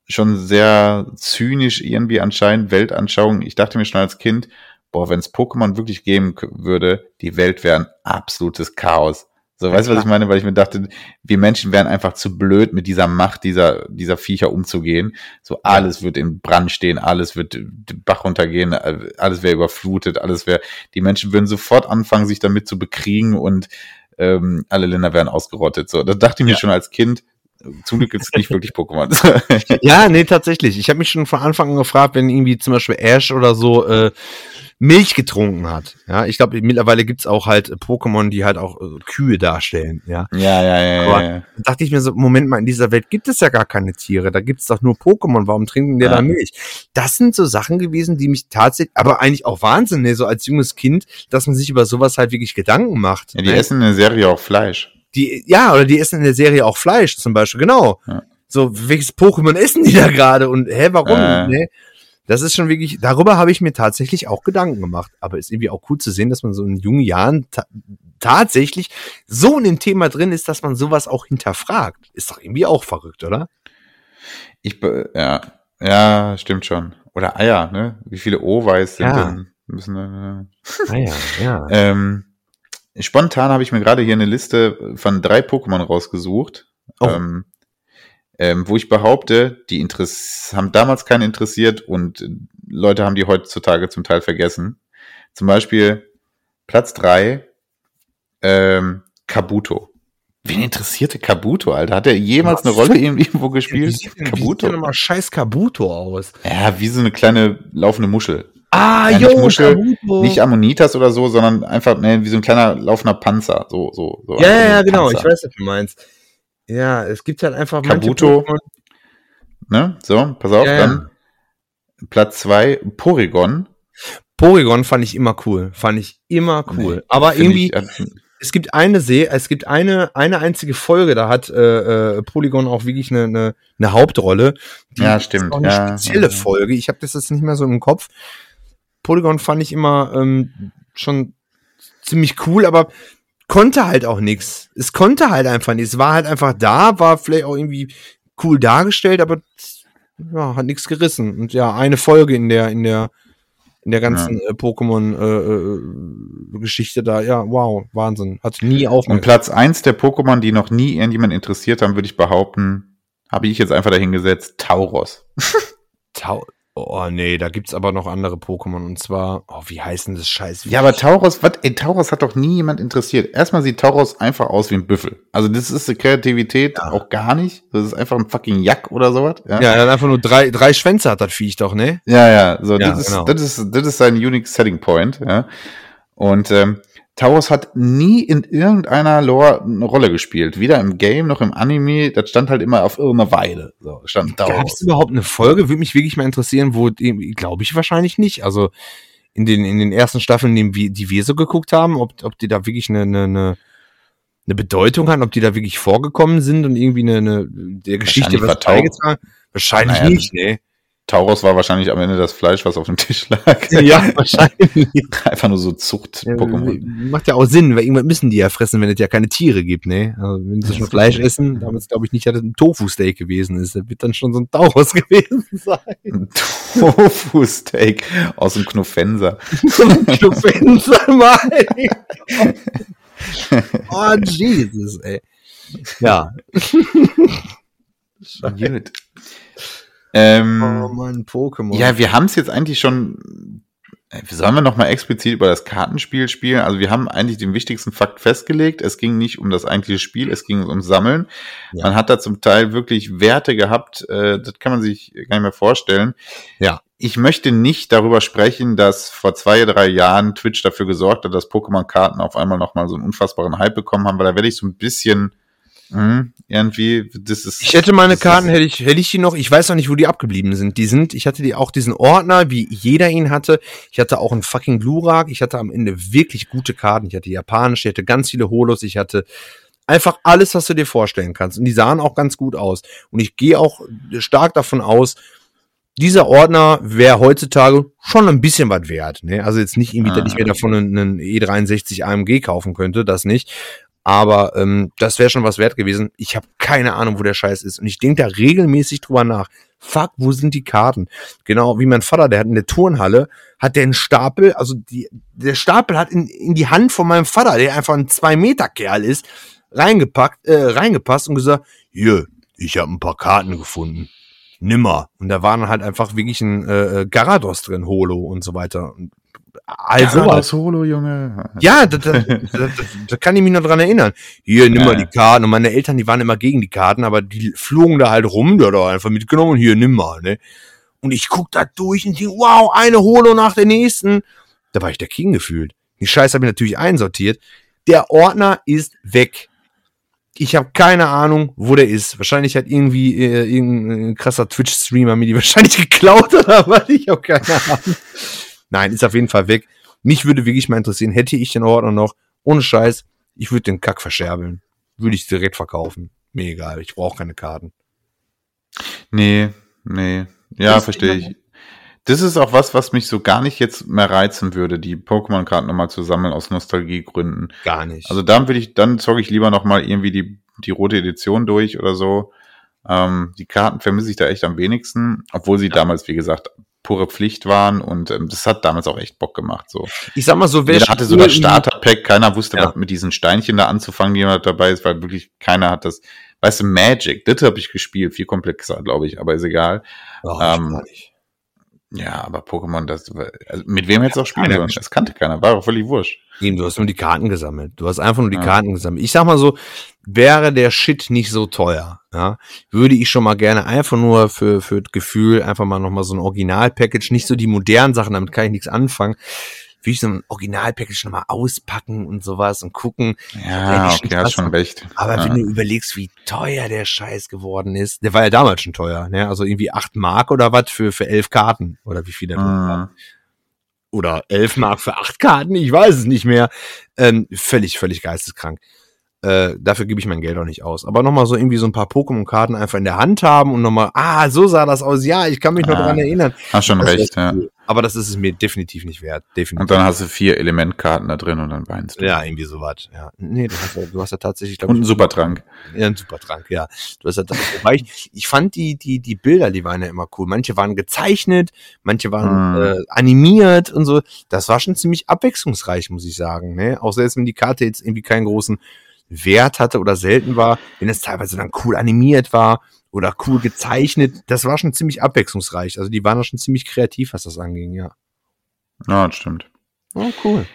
schon sehr zynisch irgendwie anscheinend Weltanschauung. Ich dachte mir schon als Kind, boah, wenn es Pokémon wirklich geben würde, die Welt wäre ein absolutes Chaos. So, weißt du, was ich meine? Weil ich mir dachte, wir Menschen wären einfach zu blöd, mit dieser Macht dieser, dieser Viecher umzugehen. So, alles wird in Brand stehen, alles wird Bach runtergehen, äh, alles wäre überflutet, alles wäre, die Menschen würden sofort anfangen, sich damit zu bekriegen und ähm, alle Länder wären ausgerottet. So, das dachte ich mir schon als Kind. Zum Glück gibt's nicht wirklich Pokémon. Ja, nee, tatsächlich. Ich habe mich schon von Anfang an gefragt, wenn irgendwie zum Beispiel Ash oder so äh, Milch getrunken hat. Ja, ich glaube, mittlerweile gibt's auch halt Pokémon, die halt auch äh, Kühe darstellen. Ja, ja, ja, ja, Aber- ja, ja. da dachte ich mir so, Moment mal, in dieser Welt gibt es ja gar keine Tiere, da gibt's doch nur Pokémon, warum trinken die Ja. da Milch? Das sind so Sachen gewesen, die mich tatsächlich, aber eigentlich auch Wahnsinn, ne, so als junges Kind, dass man sich über sowas halt wirklich Gedanken macht. ja die ne? essen in der Serie auch Fleisch. Die, ja, oder die essen in der Serie auch Fleisch zum Beispiel, genau. Ja. So, welches Pokémon essen die da gerade und hä, warum? Äh. Ne? Das ist schon wirklich, darüber habe ich mir tatsächlich auch Gedanken gemacht. Aber ist irgendwie auch cool zu sehen, dass man so in jungen Jahren ta tatsächlich so in dem Thema drin ist, dass man sowas auch hinterfragt. Ist doch irgendwie auch verrückt, oder? Ich, ja, ja, stimmt schon. Oder Eier, ne? Wie viele O-Weiß sind Ja. denn, müssen, äh, ja, ja. ähm, spontan habe ich mir gerade hier eine Liste von drei Pokémon rausgesucht, Oh. ähm, ähm, wo ich behaupte, die Interess haben damals keinen interessiert und Leute haben die heutzutage zum Teil vergessen. Zum Beispiel Platz drei ähm, Kabuto. Wen interessierte Kabuto, Alter? Hat er jemals eine Rolle irgendwo gespielt? Wie sieht denn, wie sieht Kabuto. denn nochmal scheiß Kabuto aus? Ja, wie so eine kleine laufende Muschel. Ah, Ja, nicht jo, Muschel, Kabuto. Nicht Ammonitas oder so, sondern einfach ne, wie so ein kleiner laufender Panzer. So, so, so ja, ja, ja, genau, Panzer. ich weiß, was du meinst. Ja, es gibt halt einfach Kabuto. Ne? So, pass auf, Ja, ja. dann Platz zwei Porygon. Porygon fand ich immer cool. Fand ich immer cool. Nee, Aber irgendwie, Ich, es gibt eine See, es gibt eine, eine einzige Folge, da hat äh, äh, Polygon auch wirklich eine, eine, eine Hauptrolle. Die Ja, ist stimmt, Auch eine ja, spezielle ja. Folge. Ich habe das jetzt nicht mehr so im Kopf. Polygon fand ich immer ähm, schon ziemlich cool, aber konnte halt auch nichts. Es konnte halt einfach nichts. Es war halt einfach da, war vielleicht auch irgendwie cool dargestellt, aber ja, hat nichts gerissen. Und ja, eine Folge in der, in der, in der ganzen äh, Pokémon-Geschichte da, ja, wow, Wahnsinn. Hat nie und aufgehört. Platz eins der Pokémon, die noch nie irgendjemand interessiert haben, würde ich behaupten, habe ich jetzt einfach dahingesetzt, Tauros. Tau oh nee, da gibt's aber noch andere Pokémon und zwar, oh, wie heißen das Scheiß? Ja, aber Tauros, was, ey, Tauros hat doch nie jemand interessiert. Erstmal sieht Tauros einfach aus wie ein Büffel. Also das ist eine Kreativität Ja. auch gar nicht. Das ist einfach ein fucking Jack oder sowas. Ja, Ja, er hat einfach nur drei, drei Schwänze hat das Viech doch, ne? ja, ja so, Ja, das, ist, genau. das, ist, das ist sein unique Setting Point. Ja. Und ähm, Tauros hat nie in irgendeiner Lore eine Rolle gespielt. Weder im Game noch im Anime. Das stand halt immer auf irgendeiner Weide. So, stand Gab es Tauros. überhaupt eine Folge? Würde mich wirklich mal interessieren, wo, glaube ich wahrscheinlich nicht. Also in den, in den ersten Staffeln, die wir, die wir so geguckt haben, ob, ob die da wirklich eine, eine, eine, eine Bedeutung haben, ob die da wirklich vorgekommen sind und irgendwie eine, eine der Geschichte was beigetragen. Wahrscheinlich Naja, nicht, ne? Tauros war wahrscheinlich am Ende das Fleisch, was auf dem Tisch lag. Ja, wahrscheinlich. Einfach nur so Zucht-Pokémon. Macht ja auch Sinn, weil irgendwann müssen die ja fressen, wenn es ja keine Tiere gibt, ne? Also, wenn sie schon Fleisch essen, damals glaube ich nicht, dass es ein Tofu-Steak gewesen ist. Das wird dann schon so ein Tauros gewesen sein. Tofu-Steak aus dem Knuffenser. Knuffenser mal. oh, Jesus, ey. Ja. Gut. Ähm, Oh Mann, Pokémon. Ja, wir haben es jetzt eigentlich schon. äh, Sollen wir noch mal explizit über das Kartenspiel spielen? Also wir haben eigentlich den wichtigsten Fakt festgelegt. Es ging nicht um das eigentliche Spiel, es ging ums Sammeln. Ja. Man hat da zum Teil wirklich Werte gehabt, äh, das kann man sich gar nicht mehr vorstellen. Ja. Ich möchte nicht darüber sprechen, dass vor zwei, drei Jahren Twitch dafür gesorgt hat, dass Pokémon-Karten auf einmal noch mal so einen unfassbaren Hype bekommen haben, weil da werde ich so ein bisschen mh, irgendwie, das ist. Ich hätte meine Karten, hätte ich, hätte ich die noch, ich weiß noch nicht, wo die abgeblieben sind. Die sind, ich hatte die auch diesen Ordner, wie jeder ihn hatte. Ich hatte auch einen fucking Glurak. Ich hatte am Ende wirklich gute Karten. Ich hatte japanisch, ich hatte ganz viele Holos, ich hatte einfach alles, was du dir vorstellen kannst. Und die sahen auch ganz gut aus. Und ich gehe auch stark davon aus, dieser Ordner wäre heutzutage schon ein bisschen was wert. Ne? Also jetzt nicht irgendwie, dass ich mir davon einen, einen E63 AMG kaufen könnte, das nicht. Aber ähm, das wäre schon was wert gewesen. Ich habe keine Ahnung, wo der Scheiß ist. Und ich denke da regelmäßig drüber nach. Fuck, wo sind die Karten? Genau wie mein Vater, der hat in der Turnhalle, hat der einen Stapel, also die, der Stapel hat in, in die Hand von meinem Vater, der einfach ein Zwei-Meter-Kerl ist, reingepackt, äh, reingepasst und gesagt, hier, ich habe ein paar Karten gefunden. Nimmer. Und da waren halt einfach wirklich ein äh, äh, Garados drin, Holo und so weiter. Und Also, ja, das Solo, Junge. ja, da, da, da, da, da kann ich mich noch dran erinnern. Hier, nimm mal die Karten. Und meine Eltern, die waren immer gegen die Karten, aber die flogen da halt rum, der hat doch einfach mitgenommen und hier, nimm mal, ne? Und ich guck da durch und denk, wow, eine Holo nach der nächsten. Da war ich der King gefühlt. Die Scheiße habe ich natürlich einsortiert. Der Ordner ist weg. Ich habe keine Ahnung, wo der ist. Wahrscheinlich hat irgendwie äh, irgendein krasser Twitch-Streamer mir die wahrscheinlich geklaut oder was. Ich habe keine Ahnung. Nein, ist auf jeden Fall weg. Mich würde wirklich mal interessieren, hätte ich den Ordner noch, ohne Scheiß, ich würde den Kack verscherbeln. Würde ich direkt verkaufen. Mir egal, ich brauche keine Karten. Nee, nee. Ja, verstehe ich. Das ist auch was, was mich so gar nicht jetzt mehr reizen würde, die Pokémon-Karten nochmal zu sammeln aus Nostalgiegründen. Gar nicht. Also dann würde ich, dann zocke ich lieber nochmal irgendwie die, die rote Edition durch oder so. Ähm, die Karten vermisse ich da echt am wenigsten, obwohl sie damals, wie gesagt, pure Pflicht waren und ähm, das hat damals auch echt Bock gemacht. So. ich sag mal so, wer Jeder hatte so das Starter-Pack, keiner wusste, Ja. was mit diesen Steinchen da anzufangen, die jemand dabei ist, weil wirklich keiner hat das. Weißt du, Magic, das habe ich gespielt, viel komplexer, glaube ich, aber ist egal. Oh, ähm, nicht. Ja, aber Pokémon, das, also mit wem du auch spielen sollen? Das kannte keiner, war doch völlig wurscht. Eben, du hast nur die Karten gesammelt. Du hast einfach nur die Ja. Karten gesammelt. Ich sag mal so, wäre der Shit nicht so teuer, ja, würde ich schon mal gerne einfach nur für, für das Gefühl einfach mal nochmal so ein Original-Package, nicht so die modernen Sachen, damit kann ich nichts anfangen, ich so ein Original-Package nochmal auspacken und sowas und gucken. Ja, okay, hast schon recht. Aber ja. wenn du überlegst, wie teuer der Scheiß geworden ist, der war ja damals schon teuer, ne? Also irgendwie acht Mark oder was für, für elf Karten oder wie viel der drin war Mhm. oder 11 Mark für acht Karten, ich weiß es nicht mehr. Ähm, völlig, völlig geisteskrank. Äh, dafür gebe ich mein Geld auch nicht aus. Aber nochmal so irgendwie so ein paar Pokémon-Karten einfach in der Hand haben und nochmal, ah, so sah das aus. Ja, ich kann mich noch Ah, dran erinnern. Hast schon Das recht, ja. cool. Aber das ist es mir definitiv nicht wert. Definitiv. Und dann hast du vier Elementkarten da drin und dann weinst du. ja, irgendwie sowas. Ja. Nee, du hast ja, du hast ja tatsächlich, Und einen Supertrank. Ja, ein Supertrank, ja. Du hast ja, wobei ich, ich fand die, die, die Bilder, die waren ja immer cool. Manche waren gezeichnet, manche waren Mhm. äh, animiert und so. Das war schon ziemlich abwechslungsreich, muss ich sagen. Ne? Auch selbst wenn die Karte jetzt irgendwie keinen großen Wert hatte oder selten war, wenn es teilweise dann cool animiert war oder cool gezeichnet, das war schon ziemlich abwechslungsreich. Also die waren da schon ziemlich kreativ, was das anging, ja. Ja, das stimmt. Oh, cool.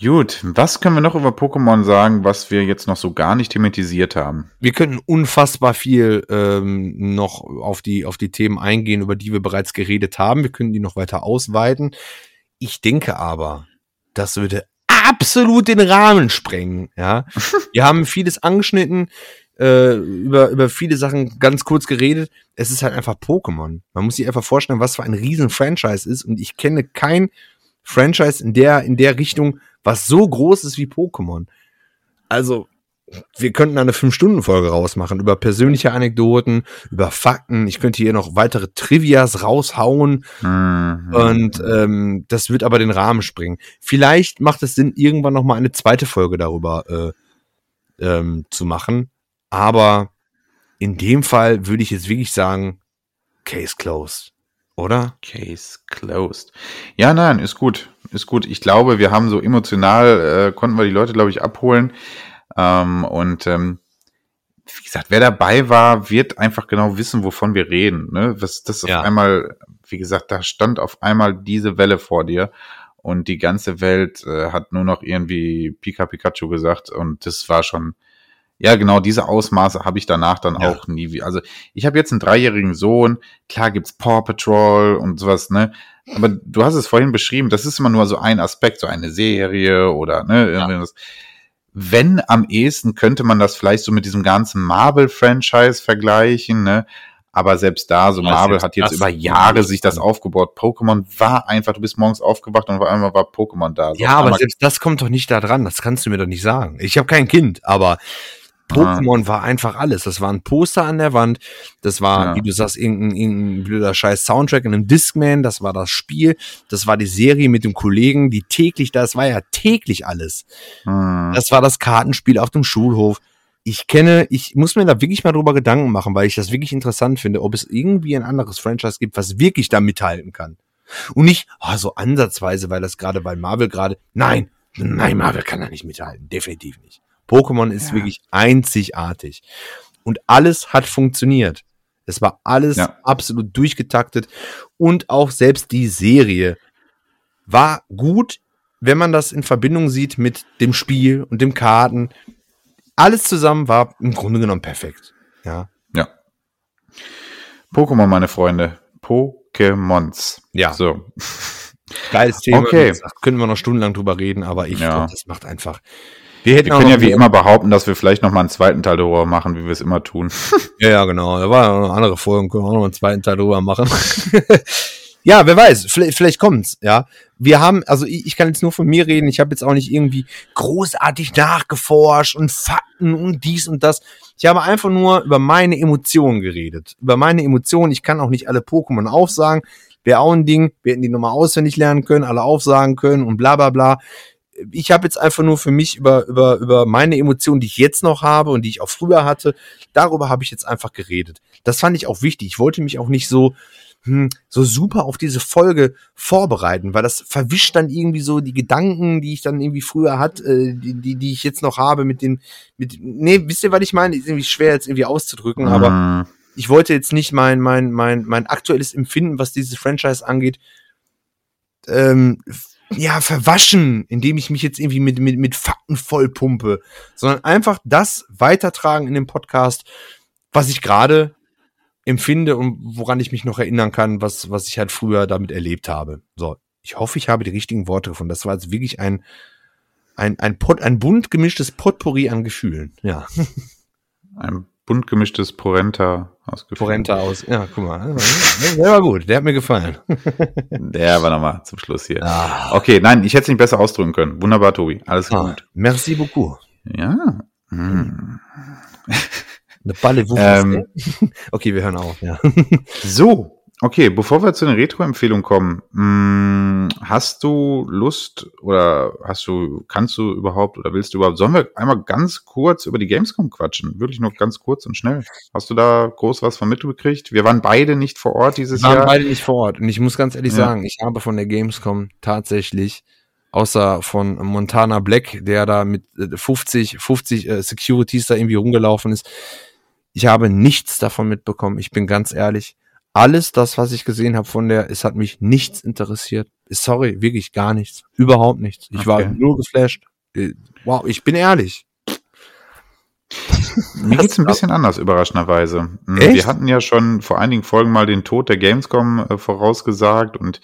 Gut, was können wir noch über Pokémon sagen, was wir jetzt noch so gar nicht thematisiert haben? Wir könnten unfassbar viel ähm, noch auf die, auf die Themen eingehen, über die wir bereits geredet haben. Wir können die noch weiter ausweiten. Ich denke aber, das würde absolut den Rahmen sprengen. Ja, wir haben vieles angeschnitten, äh, über, über viele Sachen ganz kurz geredet. Es ist halt einfach Pokémon. Man muss sich einfach vorstellen, was für ein riesen Franchise ist. Und ich kenne kein Franchise in der, in der Richtung, was so groß ist wie Pokémon. Also, wir könnten eine Fünf-Stunden-Folge rausmachen über persönliche Anekdoten, über Fakten. Ich könnte hier noch weitere Trivias raushauen Mhm. und ähm, das wird aber den Rahmen springen. Vielleicht macht es Sinn, irgendwann noch mal eine zweite Folge darüber äh, ähm, zu machen. Aber in dem Fall würde ich jetzt wirklich sagen, Case closed, oder? Case closed. Ja, nein, ist gut. Ist gut. Ich glaube, wir haben so emotional, äh, konnten wir die Leute, glaube ich, abholen. Ähm, und ähm, wie gesagt, wer dabei war, wird einfach genau wissen, wovon wir reden. Ne? Was das Ja. auf einmal, wie gesagt, da stand auf einmal diese Welle vor dir und die ganze Welt äh, hat nur noch irgendwie Pika Pikachu gesagt und das war schon, ja genau, diese Ausmaße habe ich danach dann Ja. auch nie. wie- Also ich habe jetzt einen dreijährigen Sohn, klar gibt's Paw Patrol und sowas, ne? Aber du hast es vorhin beschrieben, das ist immer nur so ein Aspekt, so eine Serie oder ne, irgendwas. Wenn am ehesten könnte man das vielleicht so mit diesem ganzen Marvel-Franchise vergleichen, ne? Aber selbst da, so Ja, Marvel hat jetzt über Jahre sich das aufgebaut. Pokémon war einfach, du bist morgens aufgewacht und auf einmal war Pokémon da. So Ja, aber selbst das kommt doch nicht da dran. Das kannst du mir doch nicht sagen. Ich habe kein Kind, aber Pokémon war einfach alles. Das war ein Poster an der Wand. Das war, Ja. wie du sagst, irgendein, irgendein blöder scheiß Soundtrack in einem Discman. Das war das Spiel. Das war die Serie mit dem Kollegen, die täglich, das war ja täglich alles. Hm. Das war das Kartenspiel auf dem Schulhof. Ich kenne, ich muss mir da wirklich mal drüber Gedanken machen, weil ich das wirklich interessant finde, ob es irgendwie ein anderes Franchise gibt, was wirklich da mithalten kann. Und nicht, ah, so ansatzweise, weil das gerade bei Marvel gerade, nein, nein, Marvel kann da nicht mithalten, definitiv nicht. Pokémon ist Ja. wirklich einzigartig. Und alles hat funktioniert. Es war alles Ja. absolut durchgetaktet und auch selbst die Serie war gut, wenn man das in Verbindung sieht mit dem Spiel und dem Karten. Alles zusammen war im Grunde genommen perfekt. Ja. Ja. Pokémon, meine Freunde. Pokémons. Ja. So. Geiles Thema. Okay. Können wir noch stundenlang drüber reden, aber ich Ja. glaube, das macht einfach. Wir hätten Wir auch können ja wie immer behaupten, dass wir vielleicht noch mal einen zweiten Teil darüber machen, wie wir es immer tun. Ja, ja, genau. Da war ja noch andere Folgen, können wir auch noch einen zweiten Teil drüber machen. ja, wer weiß, vielleicht, vielleicht kommt's, ja. Wir haben, also ich, ich kann jetzt nur von mir reden, ich habe jetzt auch nicht irgendwie großartig nachgeforscht und Fakten und dies und das. Ich habe einfach nur über meine Emotionen geredet. Über meine Emotionen. Ich kann auch nicht alle Pokémon aufsagen. Wäre auch ein Ding. Wir hätten die nochmal auswendig lernen können, alle aufsagen können und bla bla bla ich habe jetzt einfach nur für mich über, über, über meine Emotionen, die ich jetzt noch habe und die ich auch früher hatte, darüber habe ich jetzt einfach geredet. Das fand ich auch wichtig. Ich wollte mich auch nicht so, hm, so super auf diese Folge vorbereiten, weil das verwischt dann irgendwie so die Gedanken, die ich dann irgendwie früher hatte, äh, die, die, die ich jetzt noch habe mit den, mit, nee, wisst ihr, was ich meine? Ist irgendwie schwer jetzt irgendwie auszudrücken, aber Hm. ich wollte jetzt nicht mein, mein, mein, mein aktuelles Empfinden, was dieses Franchise angeht, ähm, ja, verwaschen, indem ich mich jetzt irgendwie mit, mit, mit Fakten vollpumpe, sondern einfach das weitertragen in dem Podcast, was ich gerade empfinde und woran ich mich noch erinnern kann, was, was ich halt früher damit erlebt habe. So, ich hoffe, ich habe die richtigen Worte gefunden. Das war jetzt wirklich ein, ein, ein, Pot, ein bunt gemischtes Potpourri an Gefühlen. Ja, Ein bunt gemischtes Porenta ausgeführt. Porenta aus. Ja, guck mal. Der war gut, der hat mir gefallen. Der war nochmal zum Schluss hier. Ah, Okay, nein, ich hätte es nicht besser ausdrücken können. Wunderbar, Tobi. Alles ah, gut. merci beaucoup. Ja. Hm. Eine Balle Ähm. Okay, wir hören auf, ja. So, okay, bevor wir zu den Retro-Empfehlungen kommen, mh, hast du Lust oder hast du, kannst du überhaupt oder willst du überhaupt, sollen wir einmal ganz kurz über die Gamescom quatschen? Wirklich nur ganz kurz und schnell. Hast du da groß was von mitgekriegt? Wir waren beide nicht vor Ort dieses Wir waren Jahr. beide nicht vor Ort. Und ich muss ganz ehrlich Ja. sagen, ich habe von der Gamescom tatsächlich, außer von Montana Black, der da mit äh, 50, 50 äh, Securities da irgendwie rumgelaufen ist, ich habe nichts davon mitbekommen. Ich bin ganz ehrlich. Alles das, was ich gesehen habe von der, es hat mich nichts interessiert. Sorry, wirklich gar nichts. Überhaupt nichts. Ich war Okay. nur geflasht. Äh, Wow, ich bin ehrlich. Mir geht's ein bisschen anders, überraschenderweise. Mm, Echt? Wir hatten ja schon vor einigen Folgen mal den Tod der Gamescom äh, vorausgesagt und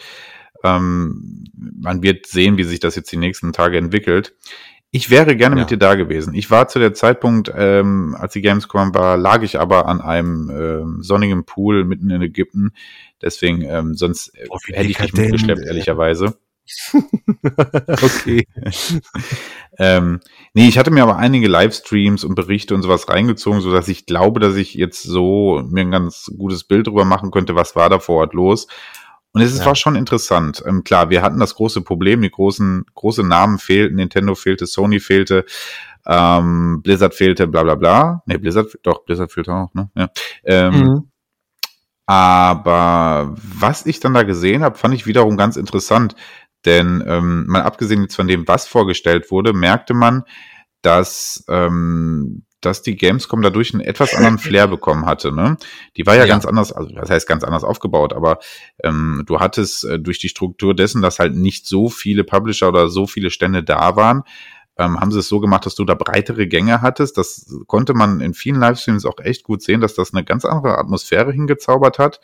ähm, man wird sehen, wie sich das jetzt die nächsten Tage entwickelt. Ich wäre gerne Ja. mit dir da gewesen. Ich war zu der Zeitpunkt, ähm, als die Gamescom war, lag ich aber an einem ähm, sonnigen Pool mitten in Ägypten. Deswegen, ähm, sonst Oh, hätte ich dich mitgeschleppt, ehrlicherweise. okay. ähm, nee, ich hatte mir aber einige Livestreams und Berichte und sowas reingezogen, so dass ich glaube, dass ich jetzt so mir ein ganz gutes Bild drüber machen könnte, was war da vor Ort los. Und es Ja. war schon interessant. Ähm, klar, wir hatten das große Problem, die großen, große Namen fehlten, Nintendo fehlte, Sony fehlte, ähm, Blizzard fehlte, bla bla bla. Nee, Blizzard, doch, Blizzard fehlte auch, ne? Ja. Ähm, Mhm. aber was ich dann da gesehen habe, fand ich wiederum ganz interessant. Denn ähm, mal abgesehen jetzt von dem, was vorgestellt wurde, merkte man, dass, ähm, dass die Gamescom dadurch einen etwas anderen Flair bekommen hatte. Ne? Die war ja, Ja. ganz anders, also das heißt ganz anders aufgebaut, aber ähm, du hattest äh, durch die Struktur dessen, dass halt nicht so viele Publisher oder so viele Stände da waren, ähm, haben sie es so gemacht, dass du da breitere Gänge hattest. Das konnte man in vielen Livestreams auch echt gut sehen, dass das eine ganz andere Atmosphäre hingezaubert hat.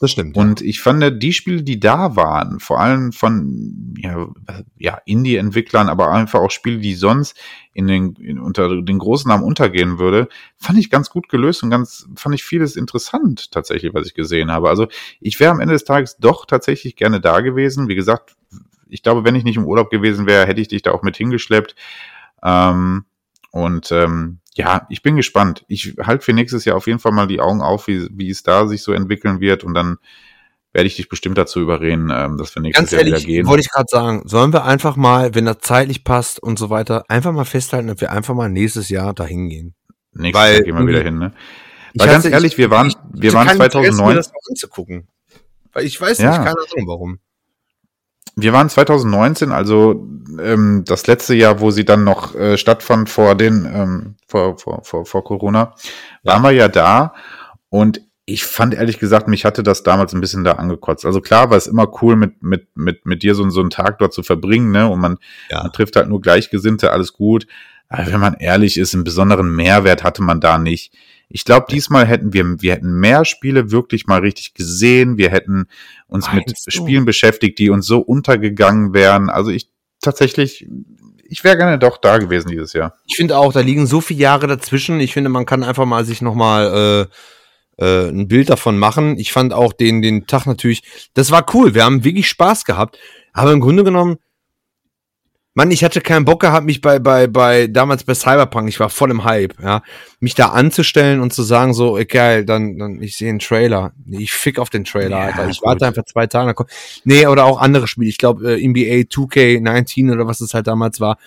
Das stimmt. Und ich fand, die Spiele, die da waren, vor allem von ja, ja, Indie-Entwicklern, aber einfach auch Spiele, die sonst in den, in, unter den großen Namen untergehen würde, fand ich ganz gut gelöst und ganz, fand ich vieles interessant tatsächlich, was ich gesehen habe. Also ich wäre am Ende des Tages doch tatsächlich gerne da gewesen. Wie gesagt, ich glaube, wenn ich nicht im Urlaub gewesen wäre, hätte ich dich da auch mit hingeschleppt. Ähm, und ähm, ja, ich bin gespannt. Ich halte für nächstes Jahr auf jeden Fall mal die Augen auf, wie, wie es da sich so entwickeln wird. Und dann werde ich dich bestimmt dazu überreden, ähm, dass wir nächstes Ganz Jahr ehrlich, wieder gehen. wollte ich gerade sagen, sollen wir einfach mal, wenn das zeitlich passt und so weiter, einfach mal festhalten, dass wir einfach mal nächstes Jahr dahin gehen. nächstes weil Jahr gehen wir wieder hin. Ne? Weil ganz hatte- ehrlich, wir waren, ich- wir ich waren hatte kein Interesse, mir 2009, das mal anzugucken. Weil ich weiß Ja. nicht, keine Ahnung warum. Wir waren 2019, also ähm, das letzte Jahr, wo sie dann noch äh, stattfand vor den, ähm, vor, vor, vor, vor Corona, waren wir ja da und ich fand ehrlich gesagt, mich hatte das damals ein bisschen da angekotzt. Also klar war es immer cool, mit, mit, mit, mit dir so, so einen Tag dort zu verbringen, ne? Und man, Ja. man trifft halt nur Gleichgesinnte, alles gut. Aber wenn man ehrlich ist, einen besonderen Mehrwert hatte man da nicht. Ich glaube, diesmal hätten wir, wir hätten mehr Spiele wirklich mal richtig gesehen. Wir hätten uns mit Meinst du? Spielen beschäftigt, die uns so untergegangen wären. Also ich tatsächlich, ich wäre gerne doch da gewesen dieses Jahr. Ich finde auch, da liegen so viele Jahre dazwischen. Ich finde, man kann einfach mal sich noch mal äh, äh, ein Bild davon machen. Ich fand auch den den Tag natürlich, das war cool. Wir haben wirklich Spaß gehabt. Aber im Grunde genommen, Mann, ich hatte keinen Bock gehabt, mich bei bei bei damals bei Cyberpunk, ich war voll im Hype, ja, mich da anzustellen und zu sagen so, egal, dann dann ich sehe einen Trailer, ich fick auf den Trailer, Ja, Alter. Ich gut. warte einfach zwei Tage. dann kommt- Nee, oder auch andere Spiele. Ich glaube äh, NBA 2K19 oder was es halt damals war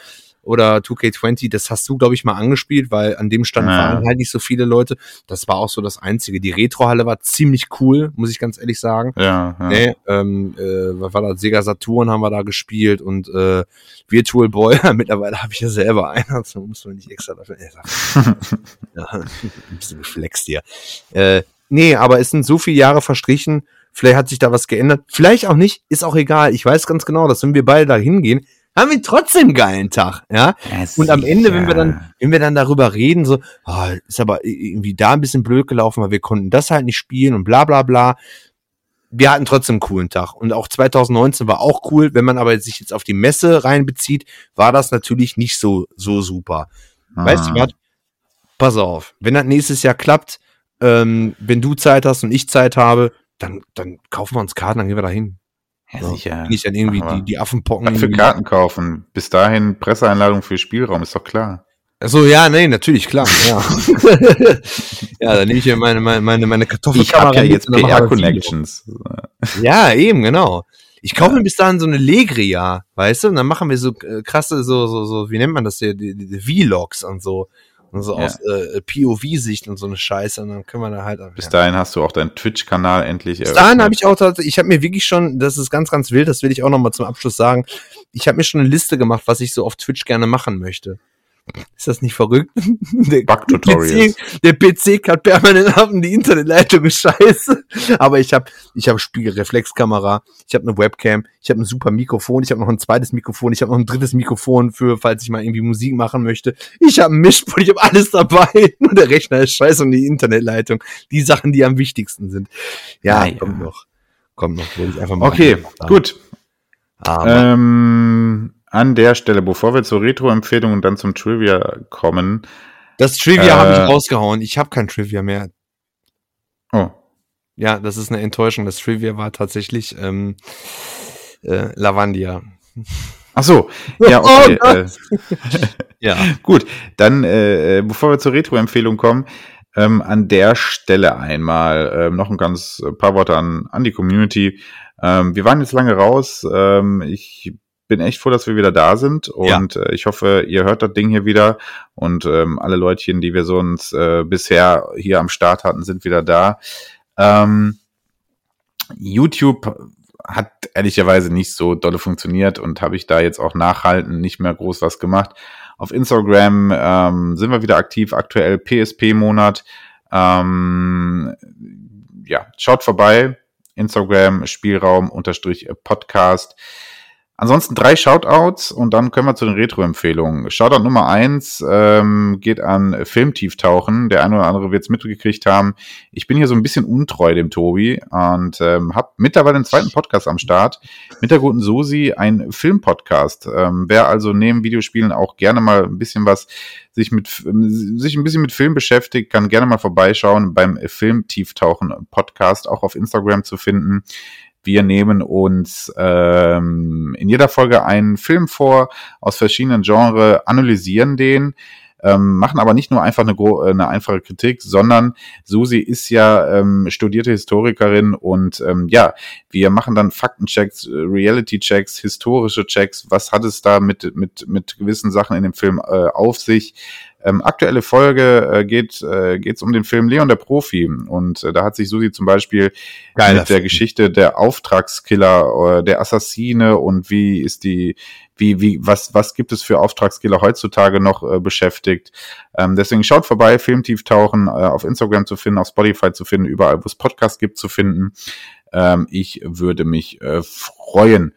oder 2K20, das hast du, glaube ich, mal angespielt, weil an dem Stand Ja. waren halt nicht so viele Leute. Das war auch so das Einzige. Die Retrohalle war ziemlich cool, muss ich ganz ehrlich sagen. Ja, ja. Nee, ähm, äh, was war das? Sega Saturn haben wir da gespielt und äh, Virtual Boy, mittlerweile habe ich ja selber einen, also muss man nicht extra dafür. Ja, ein bisschen geflext hier. Äh, nee, aber es sind so viele Jahre verstrichen, vielleicht hat sich da was geändert, vielleicht auch nicht, ist auch egal. Ich weiß ganz genau, dass wenn wir beide da hingehen, haben wir trotzdem einen geilen Tag, ja. Und am Ende, wenn wir dann, wenn wir dann darüber reden, so, ah, ist aber irgendwie da ein bisschen blöd gelaufen, weil wir konnten das halt nicht spielen und bla bla bla. Wir hatten trotzdem einen coolen Tag. Und auch 2019 war auch cool. Wenn man aber sich jetzt auf die Messe reinbezieht, war das natürlich nicht so, so super. Weißt du Ah. was? Pass auf. Wenn das nächstes Jahr klappt, ähm, wenn du Zeit hast und ich Zeit habe, dann, dann kaufen wir uns Karten, dann gehen wir da hin. Ja, So. sicher. Nicht dann irgendwie die, die Affenpocken. Für Karten kaufen? Bis dahin Presseeinladung für Spielraum, ist doch klar. Ach so, ja, nee, natürlich, klar. Ja, ja dann nehme ich mir meine, meine, meine, meine machen wir ein Video. PR-Connections. Ja, eben, genau. Ich kaufe mir bis dahin so eine Legria, weißt du? Und dann machen wir so äh, krasse, so, so, so, wie nennt man das hier, die, die, die Vlogs und so. Und so Ja. aus äh, POV-Sicht und so eine Scheiße. Und dann können wir da halt. Bis ja. dahin hast du auch deinen Twitch-Kanal endlich Bis dahin habe ich auch tatsächlich, ich habe mir wirklich schon, das ist ganz, ganz wild, das will ich auch nochmal zum Abschluss sagen. Ich habe mir schon eine Liste gemacht, was ich so auf Twitch gerne machen möchte. Ist das nicht verrückt? Der Bug-Tutorials. PC, der PC kann permanent ab und die Internetleitung ist scheiße. Aber ich habe ich hab Spiegelreflexkamera, ich habe eine Webcam, ich habe ein super Mikrofon, ich habe noch ein zweites Mikrofon, ich habe noch ein drittes Mikrofon für, falls ich mal irgendwie Musik machen möchte. Ich habe ein Mischpult, ich habe alles dabei. Nur der Rechner ist scheiße und die Internetleitung. Die Sachen, die am wichtigsten sind. Ja, Ja, ja. kommt noch. Kommt noch. Wollte ich einfach mal Okay, gut. Aber, Ähm, an der Stelle, bevor wir zur Retro-Empfehlung und dann zum Trivia kommen. das Trivia äh, habe ich rausgehauen. Ich habe kein Trivia mehr. Oh, Ja, das ist eine Enttäuschung. Das Trivia war tatsächlich, ähm, Äh, Lavandia. Ach so, ja, okay. Oh äh, Ja. Gut, dann, äh, bevor wir zur Retro-Empfehlung kommen, ähm, an der Stelle einmal ähm, noch ein ganz äh, paar Worte an, an die Community. Ähm, wir waren jetzt lange raus. Ähm, ich bin echt froh, dass wir wieder da sind und äh, ich hoffe, ihr hört das Ding hier wieder und ähm, alle Leutchen, die wir so uns äh, bisher hier am Start hatten, sind wieder da. Ähm, YouTube hat ehrlicherweise nicht so dolle funktioniert und habe ich da jetzt auch nachhalten nicht mehr groß was gemacht. Auf Instagram ähm, sind wir wieder aktiv, aktuell PSP-Monat. Ähm, ja, schaut vorbei. Instagram, Spielraum, unterstrich Podcast. Ansonsten drei Shoutouts und dann können wir zu den Retro-Empfehlungen. Shoutout Nummer eins ähm, geht an Filmtieftauchen. Der eine oder andere wird es mitgekriegt haben. Ich bin hier so ein bisschen untreu dem Tobi und ähm, habe mittlerweile einen zweiten Podcast am Start mit der guten Susi, ein Filmpodcast. Ähm, wer also neben Videospielen auch gerne mal ein bisschen was sich mit sich ein bisschen mit Film beschäftigt, kann gerne mal vorbeischauen beim Filmtieftauchen Podcast auch auf Instagram zu finden. Wir nehmen uns ähm, in jeder Folge einen Film vor aus verschiedenen Genres, analysieren den, ähm, machen aber nicht nur einfach eine, eine einfache Kritik, sondern Susi ist ja ähm, studierte Historikerin und ähm, ja, wir machen dann Faktenchecks, äh, Reality-Checks, historische Checks. Was hat es da mit, mit, mit gewissen Sachen in dem Film äh, auf sich? Ähm, aktuelle Folge äh, geht äh, geht's um den Film Leon der Profi und äh, da hat sich Susi zum Beispiel Geiler mit der. Geschichte der Auftragskiller, äh, der Assassine und wie ist die, wie, wie, was, was gibt es für Auftragskiller heutzutage noch äh, beschäftigt. Ähm, deswegen schaut vorbei, Filmtieftauchen äh, auf Instagram zu finden, auf Spotify zu finden, überall, wo es Podcasts gibt, zu finden. Ähm, ich würde mich äh, freuen.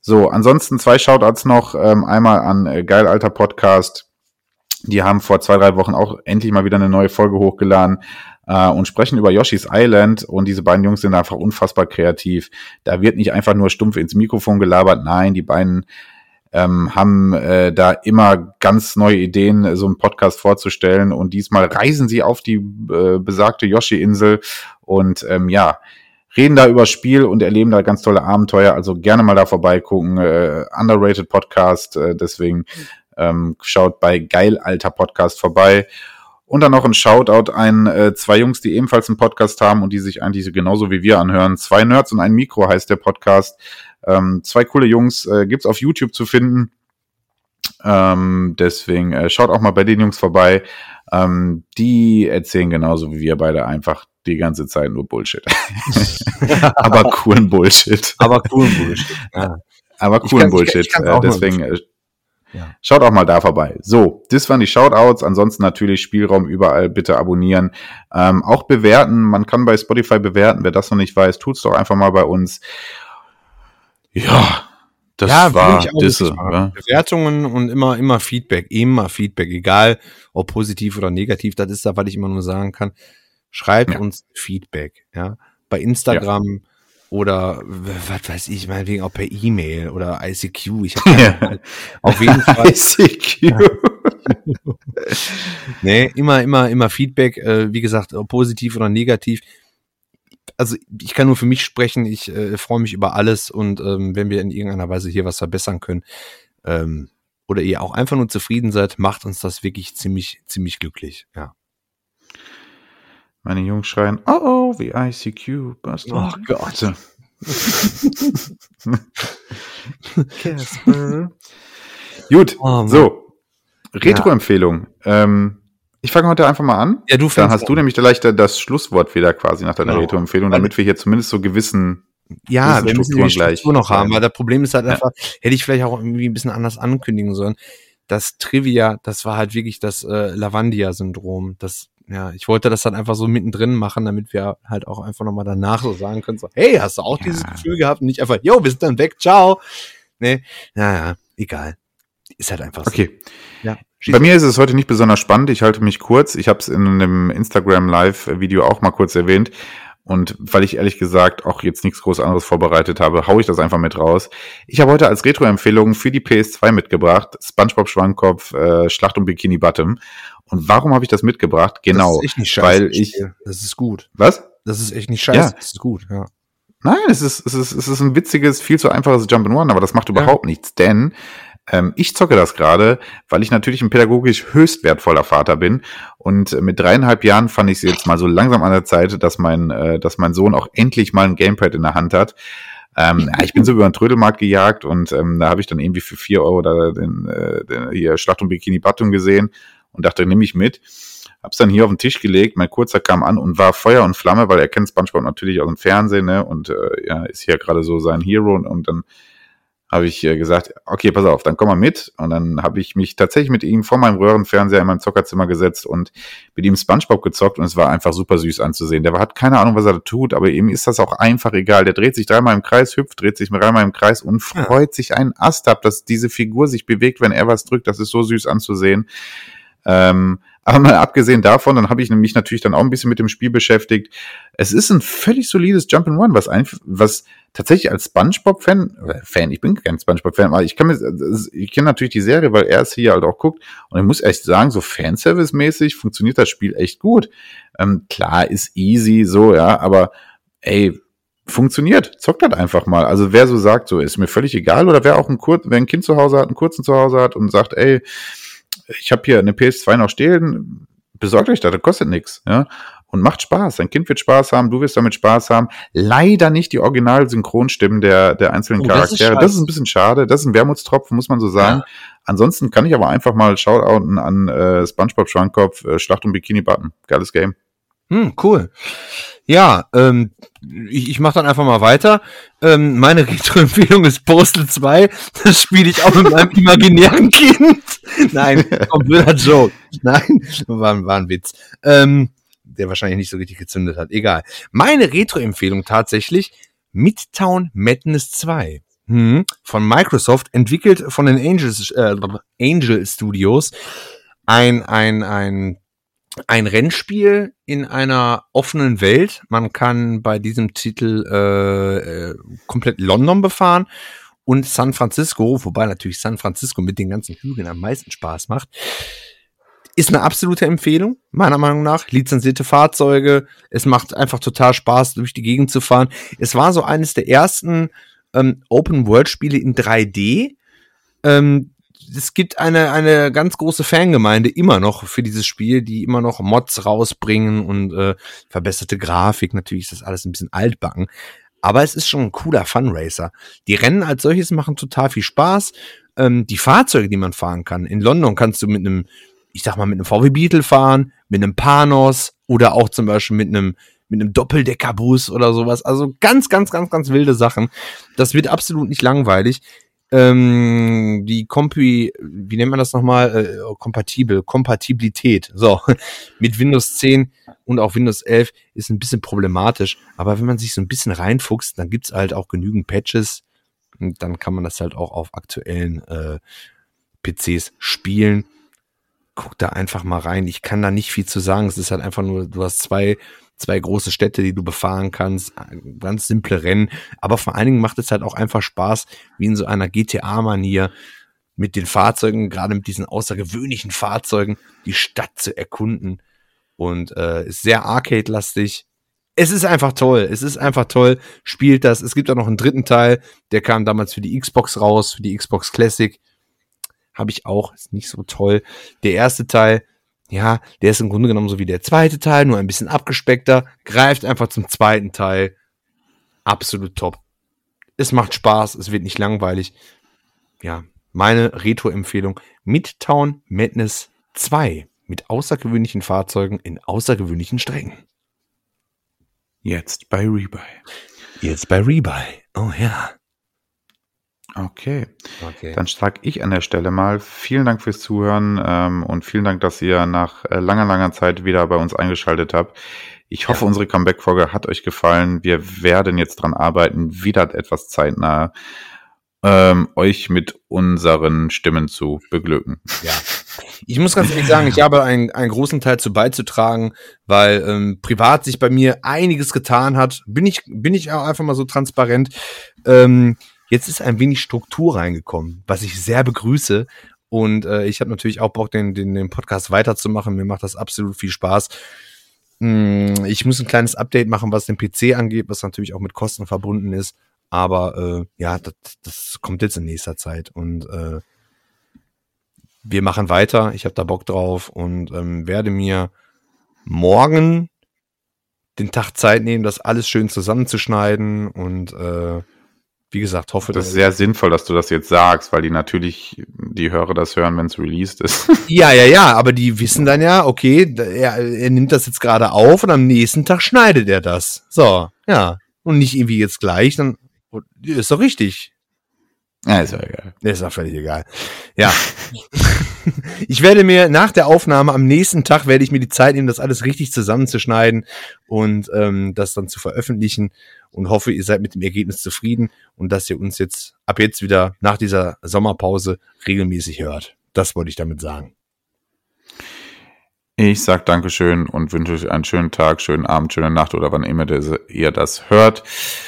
So, ansonsten zwei Shoutouts noch. Ähm, einmal an äh, Geil Alter Podcast. Die haben vor zwei, drei Wochen auch endlich mal wieder eine neue Folge hochgeladen äh, und sprechen über Yoshi's Island. Und diese beiden Jungs sind einfach unfassbar kreativ. Da wird nicht einfach nur stumpf ins Mikrofon gelabert. Nein, die beiden ähm, haben äh, da immer ganz neue Ideen, so einen Podcast vorzustellen. Und diesmal reisen sie auf die äh, besagte Yoshi-Insel und ähm, ja, reden da über Spiel und erleben da ganz tolle Abenteuer. Also gerne mal da vorbeigucken. Äh, underrated Podcast, äh, deswegen ähm, schaut bei Geil Alter Podcast vorbei. Und dann noch ein Shoutout ein äh, zwei Jungs, die ebenfalls einen Podcast haben und die sich eigentlich so genauso wie wir anhören. Zwei Nerds und ein Mikro heißt der Podcast. Ähm, zwei coole Jungs äh, gibt's auf YouTube zu finden. Ähm, deswegen äh, schaut auch mal bei den Jungs vorbei. Ähm, die erzählen genauso wie wir beide einfach die ganze Zeit nur Bullshit. Aber coolen Bullshit. Aber cool Bullshit. Ja. Aber coolen kann- ich kann- Bullshit. ich kann's äh, deswegen Ja. schaut auch mal da vorbei. So, das waren die Shoutouts. Ansonsten natürlich Spielraum überall bitte abonnieren. Ähm, auch bewerten. Man kann bei Spotify bewerten. Wer das noch nicht weiß, tut's doch einfach mal bei uns. Ja, das ja, war Disse. Ja. Bewertungen und immer, immer Feedback, immer Feedback, egal ob positiv oder negativ, das ist da, was ich immer nur sagen kann. Schreibt Ja. uns Feedback, ja. Bei Instagram oder was weiß ich, meinetwegen auch per E-Mail oder ICQ. Ich hab keine Ja. Auf jeden Fall. ICQ. Nee, immer, immer, immer Feedback, äh, wie gesagt, positiv oder negativ. Also ich kann nur für mich sprechen, ich äh, freue mich über alles und ähm, wenn wir in irgendeiner Weise hier was verbessern können ähm, oder ihr auch einfach nur zufrieden seid, macht uns das wirklich ziemlich, ziemlich glücklich. Ja. Meine Jungs schreien, oh oh, wie ICQ. Bastard. Oh Gott. Casper. Gut, Oh so. Retro-Empfehlung. Ähm, ich fange heute einfach mal an. Ja, du Dann hast du nämlich gleich da- das Schlusswort wieder quasi nach deiner Genau. Retro-Empfehlung, damit wir hier zumindest so gewissen. Ja, wir müssen die Struktur noch haben, weil das Problem ist halt Ja. einfach, hätte ich vielleicht auch irgendwie ein bisschen anders ankündigen sollen. Das Trivia, das war halt wirklich das äh, Lavandia-Syndrom. Das, ja, ich wollte das dann einfach so mittendrin machen, damit wir halt auch einfach nochmal danach so sagen können, so, hey, hast du auch dieses Ja. Gefühl gehabt? Und nicht einfach, yo, wir sind dann weg, ciao. Nee, naja, egal. Ist halt einfach so. Okay. Ja, Bei mir ist es heute nicht besonders spannend. Ich halte mich kurz. Ich habe es in einem Instagram Live-Video auch mal kurz erwähnt. Und weil ich ehrlich gesagt auch jetzt nichts groß anderes vorbereitet habe, hau ich das einfach mit raus. Ich habe heute als Retro-Empfehlung für die PS2 mitgebracht. SpongeBob Schwammkopf, äh, Schlacht um Bikini Bottom. Und warum habe ich das mitgebracht? Genau. Das ist echt nicht scheiße. weil ich. Das ist gut. was? Das ist echt nicht scheiße. Ja. Das ist gut, ja. Nein, es ist, es ist, es ist ein witziges, viel zu einfaches Jump'n'One, aber das macht überhaupt ja. nichts, denn ähm, ich zocke das gerade, weil ich natürlich ein pädagogisch höchst wertvoller Vater bin. Und mit dreieinhalb Jahren fand ich es jetzt mal so langsam an der Zeit, dass mein, äh, dass mein Sohn auch endlich mal ein Gamepad in der Hand hat. Ähm, ich bin so über den Trödelmarkt gejagt und ähm, da habe ich dann irgendwie für vier Euro da den, äh, den hier Schlacht um Bikini Bottom gesehen und dachte, nehme ich mit. Hab's dann hier auf den Tisch gelegt, mein Kurzer kam an und war Feuer und Flamme, weil er kennt SpongeBob natürlich aus dem Fernsehen, ne? Und äh, ja, ist hier gerade so sein Hero und, und dann habe ich äh, gesagt, okay, pass auf, dann komm mal mit. Und dann habe ich mich tatsächlich mit ihm vor meinem Röhrenfernseher in meinem Zockerzimmer gesetzt und mit ihm SpongeBob gezockt und es war einfach super süß anzusehen. Der hat keine Ahnung, was er da tut, aber ihm ist das auch einfach egal. Der dreht sich dreimal im Kreis, hüpft, dreht sich dreimal im Kreis und freut sich einen Ast ab, dass diese Figur sich bewegt, wenn er was drückt. Das ist so süß anzusehen. Ähm, aber mal abgesehen davon, dann habe ich mich natürlich dann auch ein bisschen mit dem Spiel beschäftigt. Es ist ein völlig solides Jump'n'Run, was einfach, was tatsächlich als SpongeBob-Fan, Fan, ich bin kein SpongeBob-Fan, aber ich kann mir, ich kenne natürlich die Serie, weil er es hier halt auch guckt. Und ich muss echt sagen, so Fanservice-mäßig funktioniert das Spiel echt gut. Ähm, klar, ist easy, so, ja, aber ey, funktioniert. Zockt halt einfach mal. Also wer so sagt, so ist mir völlig egal, oder wer auch ein Kur wer ein Kind zu Hause hat, einen kurzen zu Hause hat und sagt, ey, ich habe hier eine PS2 noch stehen, besorgt euch das, das kostet nichts, ja. Und macht Spaß. Dein Kind wird Spaß haben, du wirst damit Spaß haben. Leider nicht die Original-Synchronstimmen der, der einzelnen oh, Charaktere. Das ist, das ist, ein bisschen schade. Das ist ein Wermutstropfen, muss man so sagen. Ja. Ansonsten kann ich aber einfach mal Shoutouten an äh, SpongeBob Schwankopf, äh, Schlacht um Bikini Button. Geiles Game. Hm, cool. Ja, ähm, ich, ich mache dann einfach mal weiter. Ähm, meine Retro-Empfehlung ist Postal 2. Das spiele ich auch mit meinem imaginären Kind. Nein, blöder Joke. Nein, war, war ein Witz. Ähm, der wahrscheinlich nicht so richtig gezündet hat. Egal. Meine Retro-Empfehlung tatsächlich Midtown Madness 2. Hm, von Microsoft, entwickelt von den Angels, äh, Angel Studios. Ein, ein, ein ein Rennspiel in einer offenen Welt. Man kann bei diesem Titel äh, äh, komplett London befahren und San Francisco, wobei natürlich San Francisco mit den ganzen Hügeln am meisten Spaß macht. Ist eine absolute Empfehlung, meiner Meinung nach. Lizenzierte Fahrzeuge. Es macht einfach total Spaß, durch die Gegend zu fahren. Es war so eines der ersten ähm, Open-World-Spiele in 3D. Ähm, es gibt eine, eine ganz große Fangemeinde immer noch für dieses Spiel, die immer noch Mods rausbringen und äh, verbesserte Grafik. Natürlich ist das alles ein bisschen altbacken. Aber es ist schon ein cooler Funracer. Die Rennen als solches machen total viel Spaß. Ähm, die Fahrzeuge, die man fahren kann. In London kannst du mit einem, ich sag mal, mit einem VW Beetle fahren, mit einem Panos oder auch zum Beispiel mit einem mit einem Doppeldeckerbus oder sowas. Also ganz, ganz, ganz, ganz wilde Sachen. Das wird absolut nicht langweilig ähm, die Kompi, wie nennt man das nochmal? Äh, kompatibel, Kompatibilität. So, mit Windows 10 und auch Windows 11 ist ein bisschen problematisch. Aber wenn man sich so ein bisschen reinfuchst, dann gibt's halt auch genügend Patches. Und dann kann man das halt auch auf aktuellen äh, PCs spielen. Guck da einfach mal rein. Ich kann da nicht viel zu sagen. Es ist halt einfach nur, du hast zwei zwei große Städte, die du befahren kannst, ganz simple Rennen. Aber vor allen Dingen macht es halt auch einfach Spaß, wie in so einer GTA-Manier mit den Fahrzeugen, gerade mit diesen außergewöhnlichen Fahrzeugen, die Stadt zu erkunden. Und äh, ist sehr arcade-lastig. Es ist einfach toll. Es ist einfach toll. Spielt das. Es gibt auch noch einen dritten Teil, der kam damals für die Xbox raus, für die Xbox Classic. Habe ich auch. Ist nicht so toll. Der erste Teil ja, der ist im Grunde genommen so wie der zweite Teil, nur ein bisschen abgespeckter, greift einfach zum zweiten Teil. Absolut top. Es macht Spaß, es wird nicht langweilig. Ja, meine Retro-Empfehlung: Midtown Madness 2 mit außergewöhnlichen Fahrzeugen in außergewöhnlichen Strecken. Jetzt bei Rebuy. Jetzt bei Rebuy. Oh ja. Okay. okay. Dann sage ich an der Stelle mal vielen Dank fürs Zuhören ähm, und vielen Dank, dass ihr nach äh, langer, langer Zeit wieder bei uns eingeschaltet habt. Ich hoffe, ja. unsere Comeback-Folge hat euch gefallen. Wir werden jetzt dran arbeiten, wieder etwas zeitnah ähm, euch mit unseren Stimmen zu beglücken. Ja. Ich muss ganz ehrlich sagen, ich habe einen, einen großen Teil zu beizutragen, weil ähm, privat sich bei mir einiges getan hat. Bin ich, bin ich auch einfach mal so transparent. Ähm, Jetzt ist ein wenig Struktur reingekommen, was ich sehr begrüße. Und äh, ich habe natürlich auch Bock, den, den, den Podcast weiterzumachen. Mir macht das absolut viel Spaß. Hm, Ich muss ein kleines Update machen, was den PC angeht, was natürlich auch mit Kosten verbunden ist. Aber äh, ja, das, das kommt jetzt in nächster Zeit. Und äh, wir machen weiter. Ich habe da Bock drauf und ähm, werde mir morgen den Tag Zeit nehmen, das alles schön zusammenzuschneiden. Und äh, wie gesagt, hoffe, Das ist sehr sinnvoll, dass du das jetzt sagst, weil die natürlich, die Hörer das hören, wenn es released ist. Ja, ja, ja, aber die wissen dann ja, okay, er, er nimmt das jetzt gerade auf und am nächsten Tag schneidet er das. So, ja. Und nicht irgendwie jetzt gleich, dann ist doch richtig. ja, ist ja egal. Ist doch völlig egal. Ja. ich werde mir nach der Aufnahme am nächsten Tag werde ich mir die Zeit nehmen, das alles richtig zusammenzuschneiden und ähm, das dann zu veröffentlichen und hoffe, ihr seid mit dem Ergebnis zufrieden und dass ihr uns jetzt ab jetzt wieder nach dieser Sommerpause regelmäßig hört. Das wollte ich damit sagen. Ich sag Dankeschön und wünsche euch einen schönen Tag, schönen Abend, schöne Nacht oder wann immer das, ihr das hört.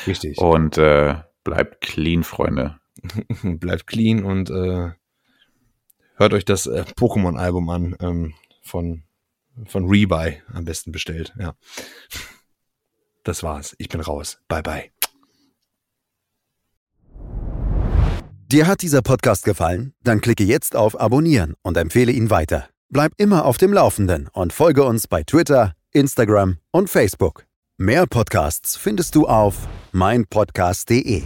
Richtig. Und äh, bleibt clean, Freunde. bleibt clean und äh, hört euch das äh, Pokémon-Album an ähm, von, von Rebuy am besten bestellt. Ja. Das war's. Ich bin raus. Bye bye. Dir hat dieser Podcast gefallen? Dann klicke jetzt auf Abonnieren und empfehle ihn weiter. Bleib immer auf dem Laufenden und folge uns bei Twitter, Instagram und Facebook. Mehr Podcasts findest du auf meinpodcast.de.